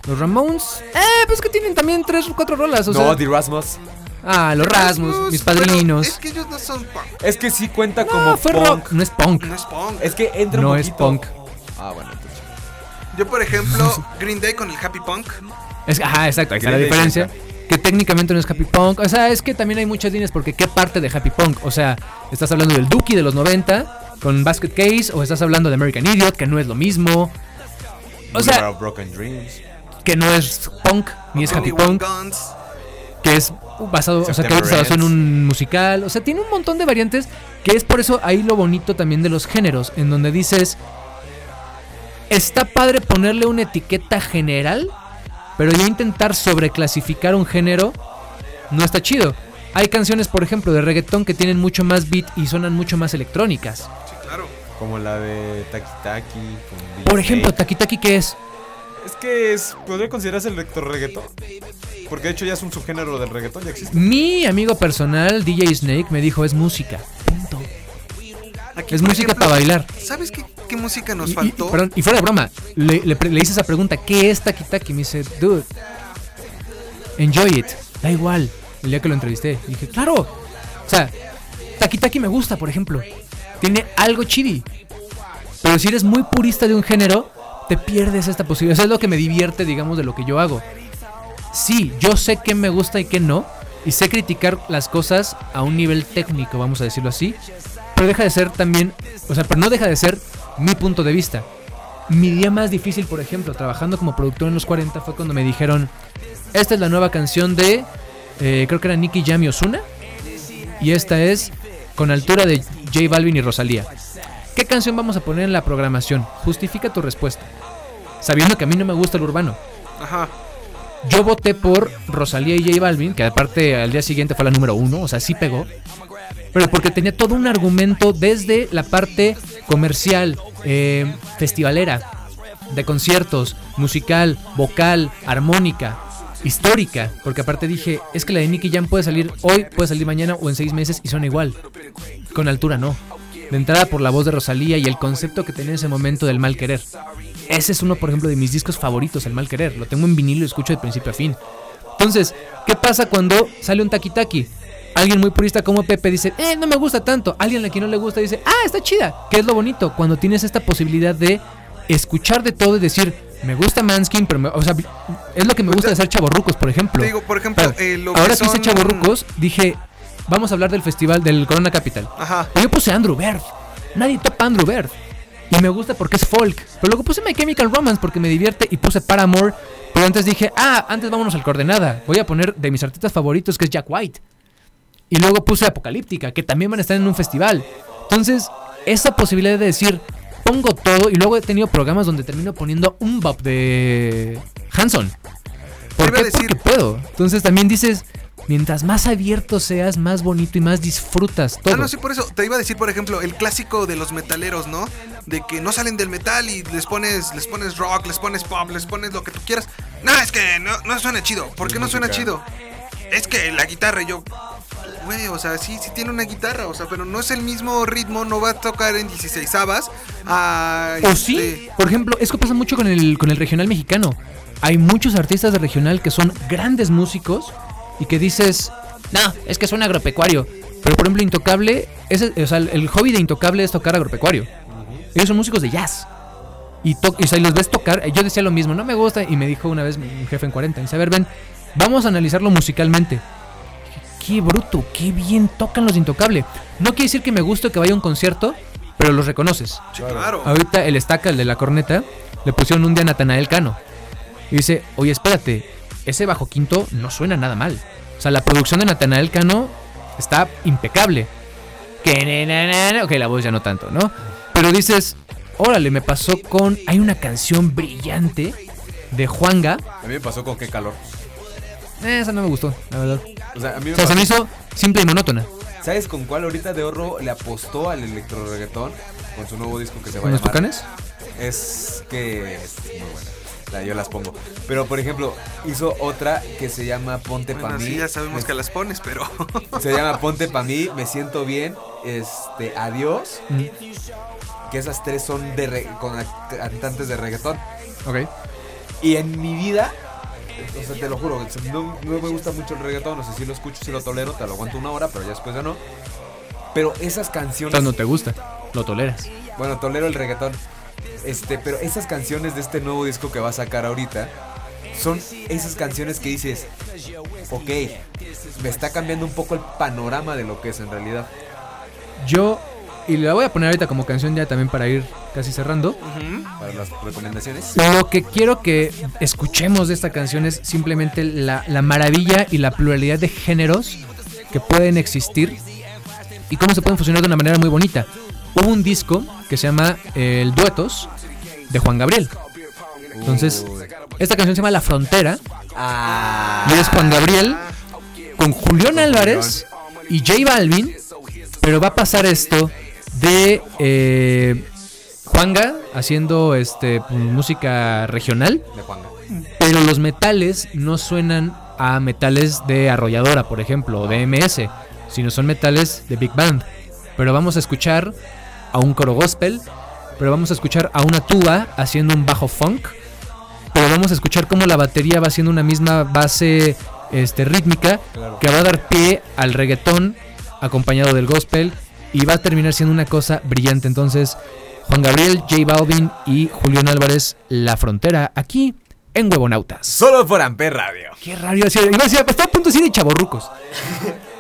C: Los Ramones. Eh, pues que tienen también tres o cuatro rolas. O
A: no,
C: sea.
A: The Rasmus.
C: Ah, los Rasmus,
B: Rasmus,
C: mis padrinos.
B: Es que ellos no son punk.
A: Es que sí cuenta
C: No,
A: como
C: fue
A: punk.
C: rock. No es punk.
B: No es punk.
A: Es que entra
C: No
A: un
C: es punk.
A: Ah, bueno, entonces.
B: Yo, por ejemplo, *laughs* Green Day con el Happy Punk.
C: Es, ajá, exacto, ahí está la diferencia. Que técnicamente no es Happy Punk. O sea, es que también hay muchas líneas porque ¿qué parte de Happy Punk? O sea, estás hablando del Dookie de los 90 con Basket Case o estás hablando de American Idiot, que no es lo mismo. O sea, que no es punk ni es Happy
B: 21
C: Punk, que es basado, o sea, que
A: September
C: se basó en un musical. O sea, tiene un montón de variantes que es por eso ahí lo bonito también de los géneros, en donde dices, está padre ponerle una etiqueta general, pero ya intentar sobreclasificar un género no está chido. Hay canciones, por ejemplo, de reggaetón que tienen mucho más beat y sonan mucho más electrónicas.
B: Sí, claro.
A: Como la de Taki Taki.
C: Por ejemplo. Taki Taki, ¿qué es?
A: Es que es, podría considerarse el electro reggaetón. Porque de hecho ya es un subgénero del reggaetón, ya existe.
C: Mi amigo personal, DJ Snake, me dijo, es música. Punto.
B: Aquí,
C: Es música
B: ejemplo,
C: para bailar.
B: ¿Sabes qué, qué música nos
C: Y- y-
B: faltó?
C: perdón, y fuera de broma, le, le hice esa pregunta, ¿qué es Taki Taki? Me dice, dude, enjoy it, da igual. El día que lo entrevisté, dije, claro. O sea, Taki Taki me gusta, por ejemplo. Tiene algo chidi. Pero si eres muy purista de un género, te pierdes esta posibilidad. Eso es lo que me divierte, digamos, de lo que yo hago. Sí, yo sé qué me gusta y qué no. Y sé criticar las cosas a un nivel técnico, vamos a decirlo así. Pero deja de ser también, o sea, pero no deja de ser mi punto de vista. Mi día más difícil, por ejemplo, trabajando como productor en los 40 fue cuando me dijeron, esta es la nueva canción de, eh, creo que era Nicky Jam y Ozuna. Y esta es con altura de J Balvin y Rosalía. ¿Qué canción vamos a poner en la programación? Justifica tu respuesta. Sabiendo que a mí no me gusta el urbano.
B: Ajá.
C: Yo voté por Rosalía y J Balvin, que aparte al día siguiente fue la número uno, o sea, sí pegó. Pero porque tenía todo un argumento desde la parte comercial, eh, festivalera, de conciertos, musical, vocal, armónica, histórica. Porque aparte dije, es que la de Nicky Jam puede salir hoy, puede salir mañana o en seis meses y son igual. Con altura no. De entrada por la voz de Rosalía y el concepto que tenía en ese momento del mal querer. Ese es uno, por ejemplo, de mis discos favoritos, El Mal Querer. Lo tengo en vinilo y lo escucho de principio a fin. Entonces, ¿qué pasa cuando sale un Taki? Alguien muy purista como Pepe dice, eh, no me gusta tanto. Alguien a quien no le gusta dice, ah, está chida. ¿Qué es lo bonito? Cuando tienes esta posibilidad de escuchar de todo y decir, me gusta Manskin, pero me- o sea, es lo que me gusta de hacer chaborrucos, por ejemplo.
B: Te digo, por ejemplo, eh, lo que
C: ahora que hice chaborrucos, dije, vamos a hablar del festival del Corona Capital.
B: Ajá.
C: Pero yo puse Andrew Bird. Nadie topa Andrew Bird. Y me gusta porque es folk. Pero luego puse My Chemical Romance porque me divierte y puse Paramore. Pero antes dije, ah, antes vámonos al coordenada. Voy a poner de mis artistas favoritos que es Jack White. Y luego puse Apocalíptica, que también van a estar en un festival. Entonces, esa posibilidad de decir, pongo todo. Y luego he tenido programas donde termino poniendo un bop de Hanson. ¿Por qué?
B: decir-
C: Porque puedo. Entonces también dices, mientras más abierto seas, más bonito y más disfrutas todo.
B: Ah, no, sí, por eso. Te iba a decir, por ejemplo, el clásico de los metaleros, ¿no? De que no salen del metal y les pones, les pones rock, les pones pop, les pones lo que tú quieras. No, es que no, no suena chido. ¿Por qué no suena chido? Es que la guitarra, y yo. Güey, o sea, sí, sí tiene una guitarra, o sea, pero no es el mismo ritmo, no va a tocar en 16 avas. Ah,
C: O
B: este,
C: sí, por ejemplo, eso pasa mucho con el, con el regional mexicano. Hay muchos artistas de regional que son grandes músicos y que dices, no, es que suena agropecuario. Pero por ejemplo, Intocable, ese, o sea, el, hobby de Intocable es tocar agropecuario. Ellos son músicos de jazz. Y, to- y, o sea, los ves tocar. Yo decía lo mismo, no me gusta. Y me dijo una vez mi, mi jefe en 40, dice, a ver, ven, Vamos a analizarlo musicalmente. Qué bruto, qué bien tocan los Intocable. No quiere decir que me guste que vaya a un concierto, pero los reconoces.
B: Sí, claro.
C: Ahorita el estaca, el de la corneta, le pusieron un día a Natanael Cano. Y dice, oye, espérate, ese bajo quinto no suena nada mal. O sea, la producción de Natanael Cano está impecable. Que. Ok, la voz ya no tanto, ¿no? Pero dices, órale, me pasó con... Hay una canción brillante de Juanga.
A: A mí me pasó con qué calor.
C: Eh, esa no me gustó, la verdad.
A: O sea, a mí me
C: O sea, se me hizo simple y monótona.
A: ¿Sabes con cuál ahorita de Horro le apostó al electro reggaetón? Con su nuevo disco que se va
C: ¿Con
A: a
C: los
A: llamar.
C: tucanes?
A: Es que es muy buena. La- yo las pongo. Pero por ejemplo, hizo otra que se llama Ponte
B: Bueno,
A: pa' mí.
B: sí, ya sabemos
A: Me-
B: que las pones, pero.
A: Se *laughs* llama Ponte pa' mí, me siento bien. Este, adiós.
C: Mm,
A: Que esas tres son de re- con cantantes de reggaetón.
C: ok.
A: Y en mi vida, o sea, te lo juro, no, no me gusta mucho el reggaetón. No sé si lo escucho, si lo tolero, te lo aguanto una hora, pero ya después ya no. Pero esas
C: O
A: canciones.
C: sea, no te gusta, lo toleras.
A: Bueno, tolero el reggaetón. Este, pero esas canciones de este nuevo disco que va a sacar ahorita son esas canciones que dices, ok, me está cambiando un poco el panorama de lo que es en realidad.
C: Yo, y la voy a poner ahorita como canción ya también para ir casi cerrando.
A: Para las recomendaciones.
C: Lo que quiero que escuchemos de esta canción es simplemente la, la maravilla y la pluralidad de géneros que pueden existir y cómo se pueden fusionar de una manera muy bonita. Hubo un disco que se llama eh, El Duetos de Juan Gabriel. Entonces,
A: Uy.
C: esta canción se llama La Frontera
A: Ah.
C: y es Juan Gabriel con Julián Álvarez y J Balvin. Pero va a pasar esto de eh, Juanga haciendo este música regional,
A: De Juanga.
C: pero los metales no suenan a metales de arrolladora, por ejemplo, o de MS, sino son metales de big band. Pero vamos a escuchar a un coro gospel, pero vamos a escuchar a una tuba haciendo un bajo funk, pero vamos a escuchar cómo la batería va haciendo una misma base este, rítmica
A: Claro.
C: que va a dar pie al reggaetón acompañado del gospel y va a terminar siendo una cosa brillante. Entonces, Juan Gabriel, J Balvin y Julián Álvarez, La Frontera, aquí en Huevonautas.
A: Solo por Amper Radio.
C: Qué raro, iba a decir, iba a punto de decir de chavorrucos. *laughs*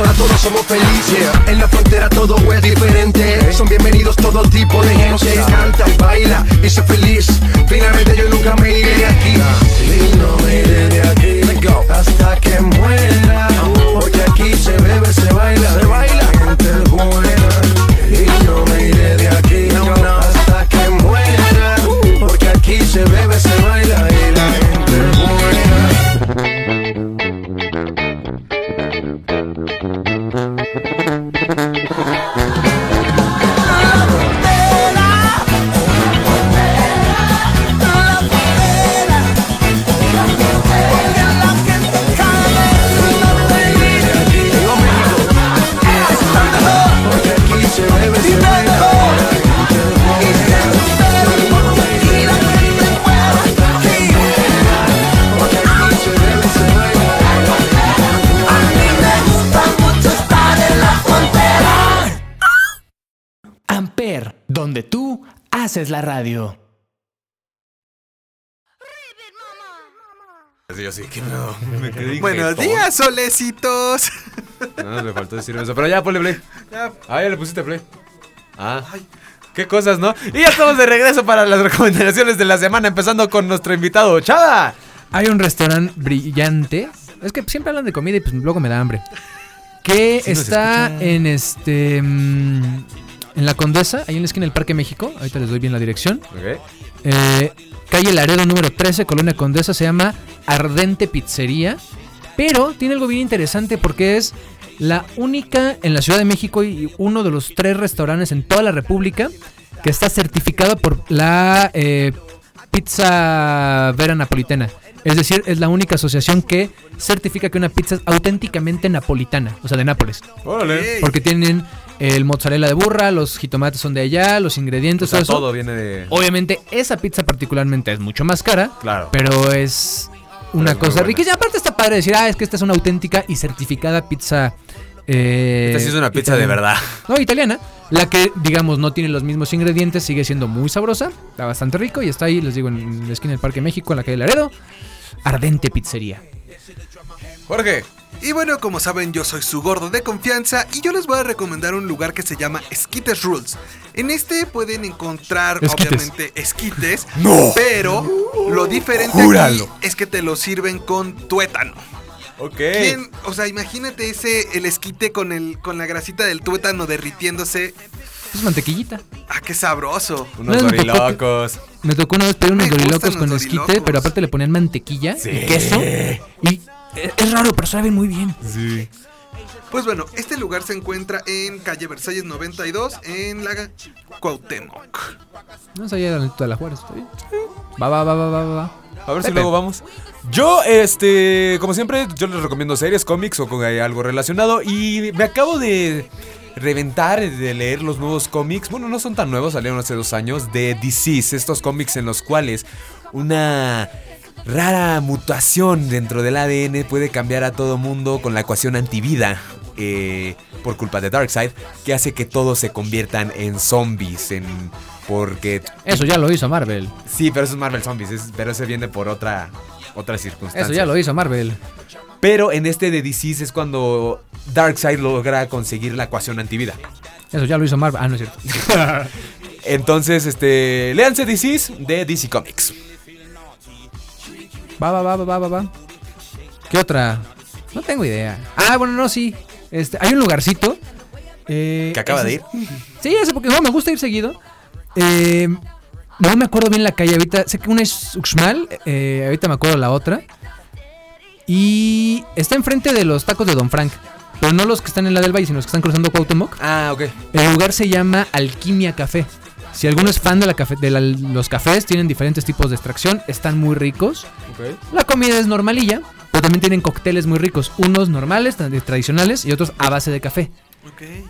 H: ahora todos somos felices yo
A: sí, qué pedo. Me quedé
B: Buenos días, solecitos.
A: No, me faltó decir eso. Pero ya, ponle play.
B: Ya.
A: Ah, ya le pusiste play. Ah. Qué cosas, ¿no? Y ya estamos de regreso para las recomendaciones de la semana, empezando con nuestro invitado, Chava.
C: Hay un restaurante brillante. Es que siempre hablan de comida y pues luego me da hambre. Que
A: Sí
C: está en este. mm, en la Condesa, ahí en la esquina del Parque México. Ahorita les doy bien la dirección.
A: Ok.
C: Eh, calle Laredo número 13, Colonia Condesa, se llama Ardente Pizzería. Pero tiene algo bien interesante porque es la única en la Ciudad de México y uno de los tres restaurantes en toda la República que está certificado por la eh, Pizza Vera Napolitana. Es decir, es la única asociación que certifica que una pizza es auténticamente napolitana, o sea, de Nápoles.
A: Órale.
C: Porque tienen el mozzarella de burra, los jitomates son de allá, los
A: O
C: ingredientes,
A: sea,
C: todo eso.
A: todo viene de.
C: Obviamente esa pizza particularmente es mucho más cara,
A: Claro.
C: pero es una cosa rica. Y aparte está padre decir, ah, es que esta es una auténtica y certificada pizza. eh,
A: Esta sí es una pizza de verdad.
C: No, italiana. La que, digamos, no tiene los mismos ingredientes, sigue siendo muy sabrosa, está bastante rico y está ahí, les digo, en la esquina del Parque México, en la calle Laredo. Ardente Pizzería.
A: Jorge.
B: Y bueno, como saben, yo soy su gordo de confianza y yo les voy a recomendar un lugar que se llama Esquites Rules. En este pueden encontrar,
C: Esquites.
B: obviamente, esquites, *laughs*
A: ¡No!
B: pero lo diferente
A: Júralo.
B: aquí es que te lo sirven con tuétano.
A: Ok.
B: ¿Quién? O sea, imagínate ese el esquite con el con la grasita del tuétano derritiéndose.
C: Es mantequillita.
B: Ah, qué sabroso.
A: Unos
C: No, me tocó-
A: dorilocos.
C: Me tocó una vez pedir unos dorilocos con esquite, pero aparte le ponían mantequilla
A: Sí.
C: y queso. Y es, es raro, pero saben muy bien.
A: Sí.
B: Pues bueno, este lugar se encuentra en calle Versalles 92 en la Cuauhtémoc.
C: No sabía la neta de la Juárez, ¿está bien? Va, va, va, va, va, va.
A: A ver si luego vamos. Yo, este, como siempre, yo les recomiendo series, cómics o con algo relacionado. Y me acabo de reventar de leer los nuevos cómics. Bueno, no son tan nuevos, salieron hace dos años. De Disease, estos cómics en los cuales una rara mutación dentro del ADN puede cambiar a todo mundo con la ecuación antivida. eh, por culpa de Darkseid, que hace que todos se conviertan en zombies, en porque
C: Eso ya lo hizo Marvel.
A: Sí, pero eso es Marvel Zombies, es- pero ese viene por otra, otra circunstancia.
C: Eso ya lo hizo Marvel.
A: Pero en este de Disease es cuando Darkseid logra conseguir la ecuación antivida.
C: Eso ya lo hizo Marvel. Ah, no es cierto. *laughs*
A: Entonces, este, léanse Disease de DC Comics.
C: Va, va, va, va, va, va. ¿Qué otra? No tengo idea. Ah, bueno, no, sí. Este, hay un lugarcito. eh,
A: Que acaba de
C: es- *laughs* Sí, ese porque no, me gusta ir seguido. Eh, no me acuerdo bien la calle ahorita. Sé que una es Uxmal. eh, ahorita me acuerdo la otra. Y está enfrente de los tacos de Don Frank. Pero no los que están en la del Valle, sino los que están cruzando Cuauhtémoc.
A: Ah, ok.
C: El lugar se llama Alquimia Café. Si alguno es fan de la cafe- de la- los cafés, tienen diferentes tipos de extracción, están muy ricos. La comida es normalilla, pero también tienen cócteles muy ricos, unos normales, tra- tradicionales y otros a base de café.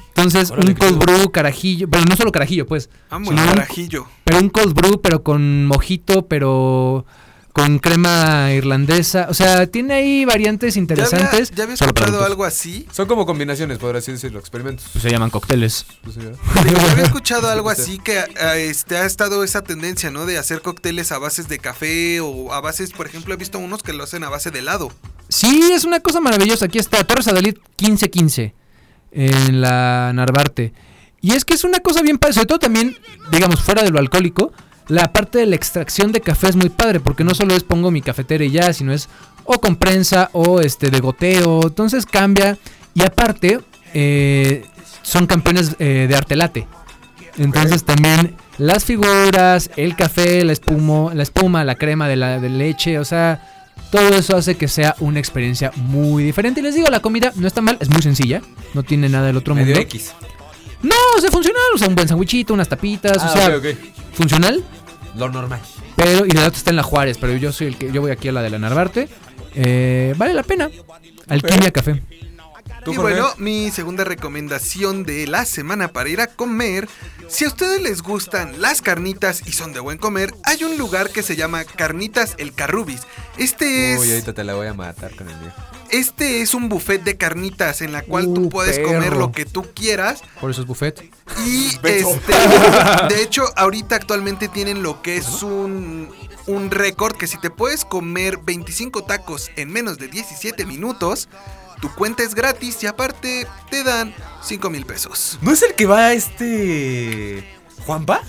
C: Entonces,
B: Órale,
C: un cold brew, carajillo, pero no solo carajillo, pues.
B: El
C: un-
B: carajillo.
C: pero un cold brew, pero con mojito, pero con crema irlandesa. O sea, tiene ahí variantes
B: ¿Ya, había,
C: interesantes.
B: ya habías comprado
C: adultos.
B: algo así?
A: Son como combinaciones, por así decirlo, experimentos.
C: Pues se llaman cócteles.
A: Pues, *laughs*
B: había *laughs* escuchado algo así que este, ha estado esa tendencia, ¿no? De hacer cócteles a bases de café o a bases, por ejemplo, he visto unos que lo hacen a base de helado.
C: Sí, es una cosa maravillosa. Aquí está Torres Adalid 1515 en la Narvarte. Y es que es una cosa bien padre, sobre todo también, digamos, fuera de lo alcohólico, la parte de la extracción de café es muy padre, porque no solo es pongo mi cafetera y ya, sino es o con prensa o este de goteo, entonces cambia. Y aparte, eh, son campeones eh, de arte late. Entonces también las figuras, el café, la espuma, la espuma, la crema de la de leche, o sea, todo eso hace que sea una experiencia muy diferente. Y les digo, la comida no está mal, es muy sencilla, no tiene nada del otro
A: Medio
C: mundo.
A: X.
C: No, o sea, funcional, o sea, un buen sandwichito, unas tapitas,
A: Ah,
C: o sea, funcional,
A: Lo normal.
C: pero y la otra está en la Juárez, pero yo soy el que yo voy aquí a la de la Narvarte. Eh, vale la pena. Alquimia Café.
A: ¿Tú,
B: y bueno, mi segunda recomendación de la semana para ir a comer, si a ustedes les gustan las carnitas y son de buen comer, hay un lugar que se llama Carnitas El Carrubis. Este es
A: Uy, ahorita te la voy a matar con el mío.
B: este es un buffet de carnitas en la cual
C: Uh,
B: tú puedes comer lo que tú quieras
C: Por eso es buffet.
B: y *laughs* este de hecho ahorita actualmente tienen lo que es un un récord que si te puedes comer 25 tacos en menos de 17 minutos, tu cuenta es gratis y aparte te dan 5 mil pesos.
A: ¿No es el que va este. Juanpa?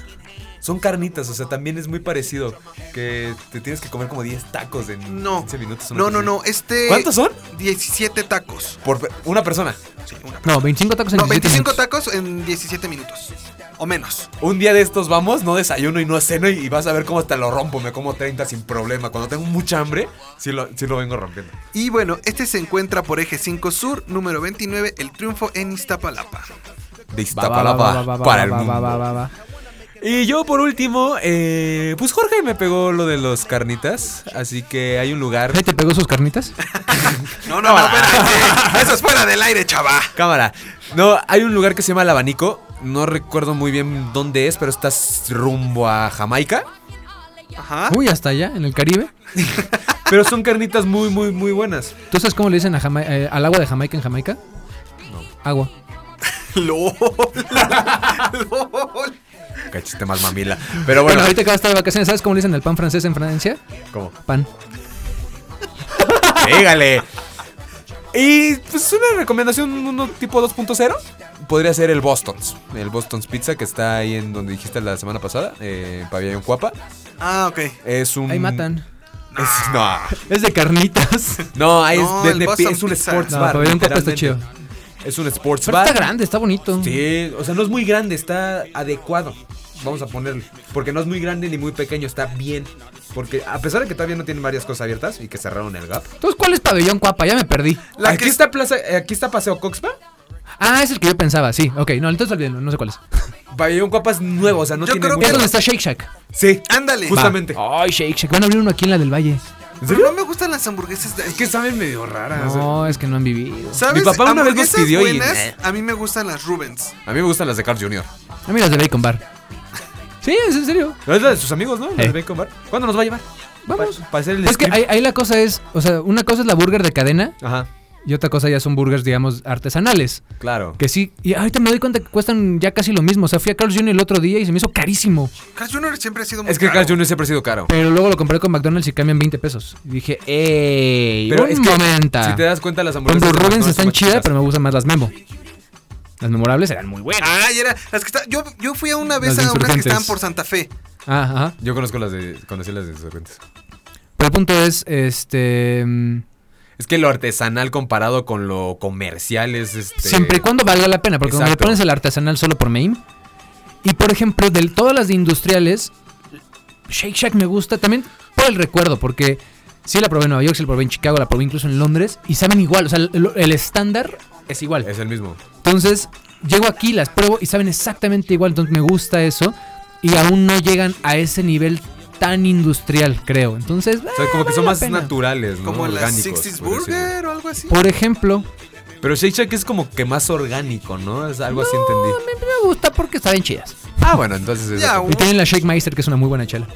A: Son carnitas, o sea, también es muy parecido. Que te tienes que comer como 10 tacos en
B: No.
A: 15 minutos.
B: No, no, no, este...
A: ¿Cuántos son?
B: 17 tacos.
A: Por una persona.
B: Sí, una-
C: No, 25 tacos en
B: No,
C: 17
B: 25
C: minutos.
B: tacos en 17 minutos. O menos.
A: Un día de estos vamos, no desayuno y no ceno y vas a ver cómo hasta lo rompo. Me como 30 sin problema. Cuando tengo mucha hambre, sí lo, sí lo vengo rompiendo.
B: Y bueno, este se encuentra por eje 5 Sur, número 29, El Triunfo en Iztapalapa.
A: De
C: Va, va, va, va,
A: Iztapalapa
C: va, va,
A: para el
C: va, va,
A: mundo. Y yo por último, eh, pues Jorge me pegó lo de los carnitas. Así que hay un lugar.
C: ¿Ahí te pegó sus carnitas? *laughs*
B: No, no, no, espérate. Eso es fuera del aire, chava.
A: Cámara. No, hay un lugar que se llama El Abanico. No recuerdo muy bien dónde es, pero estás rumbo a Jamaica.
B: Ajá.
C: Uy, hasta allá, en el Caribe. *laughs*
A: Pero son carnitas muy, muy, muy buenas.
C: ¿Tú sabes cómo le dicen a Jama- eh, al agua de Jamaica en Jamaica? No. Agua. *laughs*
B: LOL. LOL.
A: Cachiste más mamila. Pero
C: Bueno,
A: bueno,
C: ahorita que vas a estar de vacaciones, ¿sabes cómo le dicen al pan francés en Francia?
A: ¿cómo?
C: Pan.
A: Pégale. Y pues una recomendación, uno tipo 2.0, podría ser el Boston's. El Boston's Pizza que está ahí en donde dijiste la semana pasada, eh, en Pabellón Cuapa.
B: Ah, ok.
A: Es un...
C: Ahí matan.
A: es- no, *laughs*
C: Es de carnitas.
A: no, ahí
B: No,
A: es,
B: el
A: de- de- es un
B: Pizza.
A: sports
C: No,
A: bar.
C: Pabellón Cuapa está chido.
A: Es un sports
C: Pero
A: bar.
C: está grande, está bonito.
A: Sí, o sea, no es muy grande, está adecuado. Vamos a ponerle. Porque no es muy grande ni muy pequeño, está bien. Porque a pesar de que todavía no tienen varias cosas abiertas y que cerraron el gap.
C: Entonces, ¿cuál es Pabellón Cuapa? Ya me perdí.
B: La
A: aquí
B: que
A: está Plaza, eh, aquí está Paseo Coxpa.
C: Ah, es el que yo pensaba, sí. Ok, no, entonces olvídenlo, no sé cuál es.
A: Pabellón Cuapa es nuevo, o sea, no
B: Yo
A: tiene
B: creo que
C: Es donde está Shake Shack.
A: Sí,
B: Ándale.
A: justamente.
C: Ay, Shake Shack. Van a abrir uno aquí en la del Valle.
B: Pero no me gustan las hamburguesas de
A: Es que saben medio raras.
C: No, es que no han vivido.
B: ¿Sabes?
A: Mi papá una vez nos
B: Hamburguesas
A: pidió y-
B: buenas,
A: Eh.
B: A mí me gustan las Rubens.
A: A mí me gustan las de Carl Jr.
C: A mí las de Bacon Bar. *laughs* Sí, es en serio.
A: Es la de sus amigos, ¿no? La
C: Eh.
A: de Bacon Bar. ¿Cuándo nos va a llevar?
C: Vamos.
A: Pa- Para hacer el
C: Es que ahí, ahí la cosa es, o sea, una cosa es la burger de cadena
A: Ajá,
C: y otra cosa ya son burgers, digamos, artesanales.
A: claro.
C: Que sí, y ahorita me doy cuenta que cuestan ya casi lo mismo. O sea, fui a Carl's Jr. el otro día y se me hizo carísimo.
B: Carl Jr. siempre ha sido muy
A: Es que
B: caro.
A: Carl Jr. siempre ha sido caro.
C: Pero luego lo compré con McDonald's y cambian 20 pesos. Y dije, ¡ey!
A: Pero
C: un
A: es que,
C: momento.
A: Si te das cuenta, las hamburguesas. de
C: Rubens están chidas, pero me gustan más las Memo. Las memorables eran muy buenas.
B: Ay, era. Las que está, yo, yo fui a una vez
C: Las
B: a unas que
C: insurgentes.
B: estaban por Santa Fe.
C: Ah, ajá.
A: Yo conozco las de. Conocí las de Sorrentes.
C: Pero el punto es, este...
A: Es que lo artesanal comparado con lo comercial es este.
C: Siempre y cuando valga la pena, porque cuando le pones el artesanal solo por main. Y por ejemplo, de todas las de industriales, Shake Shack me gusta también por el recuerdo, porque sí la probé en Nueva York, sí la probé en Chicago, la probé incluso en Londres, y saben igual, o sea, el, el estándar es igual.
A: Es el mismo.
C: Entonces, llego aquí, las pruebo y saben exactamente igual, entonces me gusta eso, y aún no llegan a ese nivel tan industrial, creo. Entonces,
A: O sea, como que son
C: la
A: más
C: pena.
A: naturales, ¿no?
B: Como las
A: Orgánicos,
B: 60s
A: por decirlo.
B: Burger o algo así.
C: por ejemplo,
A: Pero Shake Shack es como que más orgánico, ¿no? Es algo así entendí.
C: me, me gusta porque están chidas.
A: Ah, bueno, entonces es
B: Ya.
C: Y tienen la Shake Meister, que es una muy buena chela.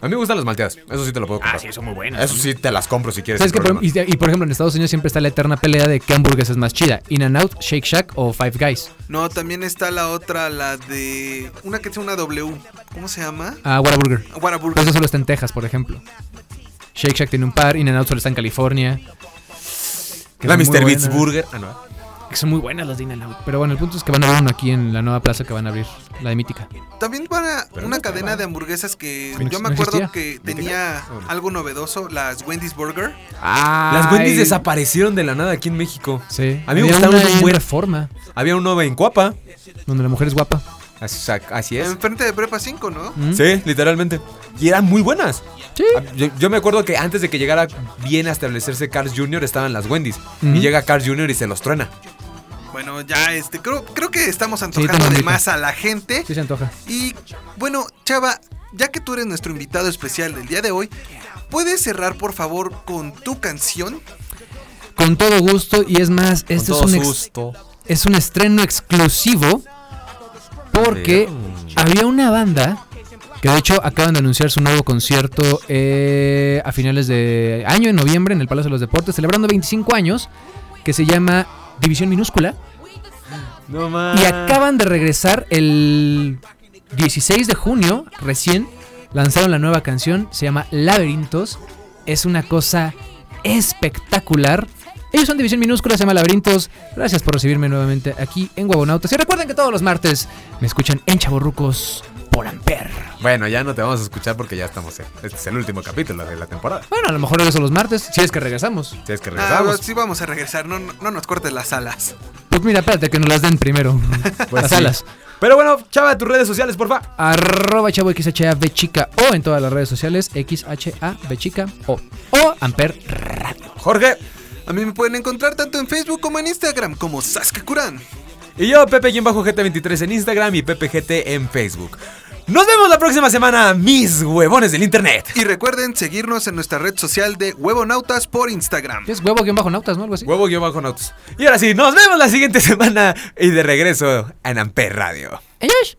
A: A mí me gustan las malteadas. Eso sí te lo puedo comprar.
E: Ah, sí, son muy buenas.
A: Eso sí te las compro si quieres.
C: Y, y, por ejemplo, en Estados Unidos siempre está la eterna pelea de qué hamburguesa es más chida: In and Out, Shake Shack o Five Guys.
B: No, también está la otra, la de. Una que tiene una W. ¿Cómo se llama?
C: Ah, Whataburger.
B: Whataburger.
C: Pero eso solo está en Texas, por ejemplo. Shake Shack tiene un par, In and Out solo está en California.
A: La Mr. Beats. Burger. Ah, no.
C: Que son muy buenas las de In and Out. Pero bueno, el punto es que van a abrir uno aquí en la nueva plaza que van a abrir, la de Mítica.
B: También van a
A: Pero
B: una
A: no
B: cadena de hamburguesas que yo
C: no
B: me acuerdo
C: existía.
B: que tenía algo novedoso, las Wendy's Burger.
C: Ah,
A: Las Wendy's desaparecieron de la nada aquí en México.
C: Sí.
A: A mí me
C: Había
A: gustaron
C: una
A: un
C: en
A: buen-
C: Reforma,
A: Había uno en Cuapa.
C: donde la mujer es guapa.
A: Así, así es.
B: Enfrente de Prepa 5, ¿no?
C: ¿Mm?
A: Sí, literalmente. Y eran muy buenas.
C: Sí.
A: Ah, Yo, yo me acuerdo que antes de que llegara bien a establecerse Cars Jr. estaban las Wendy's. Y llega Cars Jr. y se los truena.
B: Bueno, ya este, creo, creo que estamos antojando de más a la gente.
C: Sí se antoja.
B: Y bueno, Chava, ya que tú eres nuestro invitado especial del día de hoy, ¿puedes cerrar por favor con tu canción?
C: Con todo gusto. Y es más, este es
A: todo
C: un,
A: susto.
C: es un estreno exclusivo. Porque había una banda que de hecho acaban de anunciar su nuevo concierto eh, a finales de año, en noviembre, en el Palacio de los Deportes, celebrando 25 años, que se llama División Minúscula.
A: No más.
C: Y acaban de regresar el 16 de junio, recién, lanzaron la nueva canción, se llama Laberintos. Es una cosa espectacular. Ellos son División Minúscula, se llama Laberintos. Gracias por recibirme nuevamente aquí en Huevonautas. Y recuerden que todos los martes me escuchan en Chaborrucos por Amper.
A: Bueno, ya no te vamos a escuchar porque ya estamos. en- Este es el último capítulo de la temporada.
C: Bueno, a lo mejor regreso los martes, si es que regresamos.
A: Si es que
B: Ah,
A: regresamos.
B: sí vamos a regresar, no, no, no nos cortes las alas.
C: Pues mira, espérate que nos las den primero. *laughs*
A: Pues
C: las
A: sí.
C: alas.
A: Pero bueno, chava, tus redes sociales, porfa.
C: Arroba chavo XHAB chica o en todas las redes sociales XHAB chica o, o Amper Radio.
A: Jorge.
B: A mí me pueden encontrar tanto en Facebook como en Instagram como Sasuke Kuran.
A: Y yo, Pepe-GT23 en Instagram y PepeGT en Facebook. Nos vemos la próxima semana, mis huevones del internet.
B: Y recuerden seguirnos en nuestra red social de Huevonautas por Instagram.
C: Es huevo-nautas, ¿no? Algo así.
A: Huevo-nautas. Y ahora sí, nos vemos la siguiente *laughs* semana y de regreso en Amper Radio.
C: Adiós.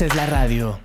G: Haces la radio.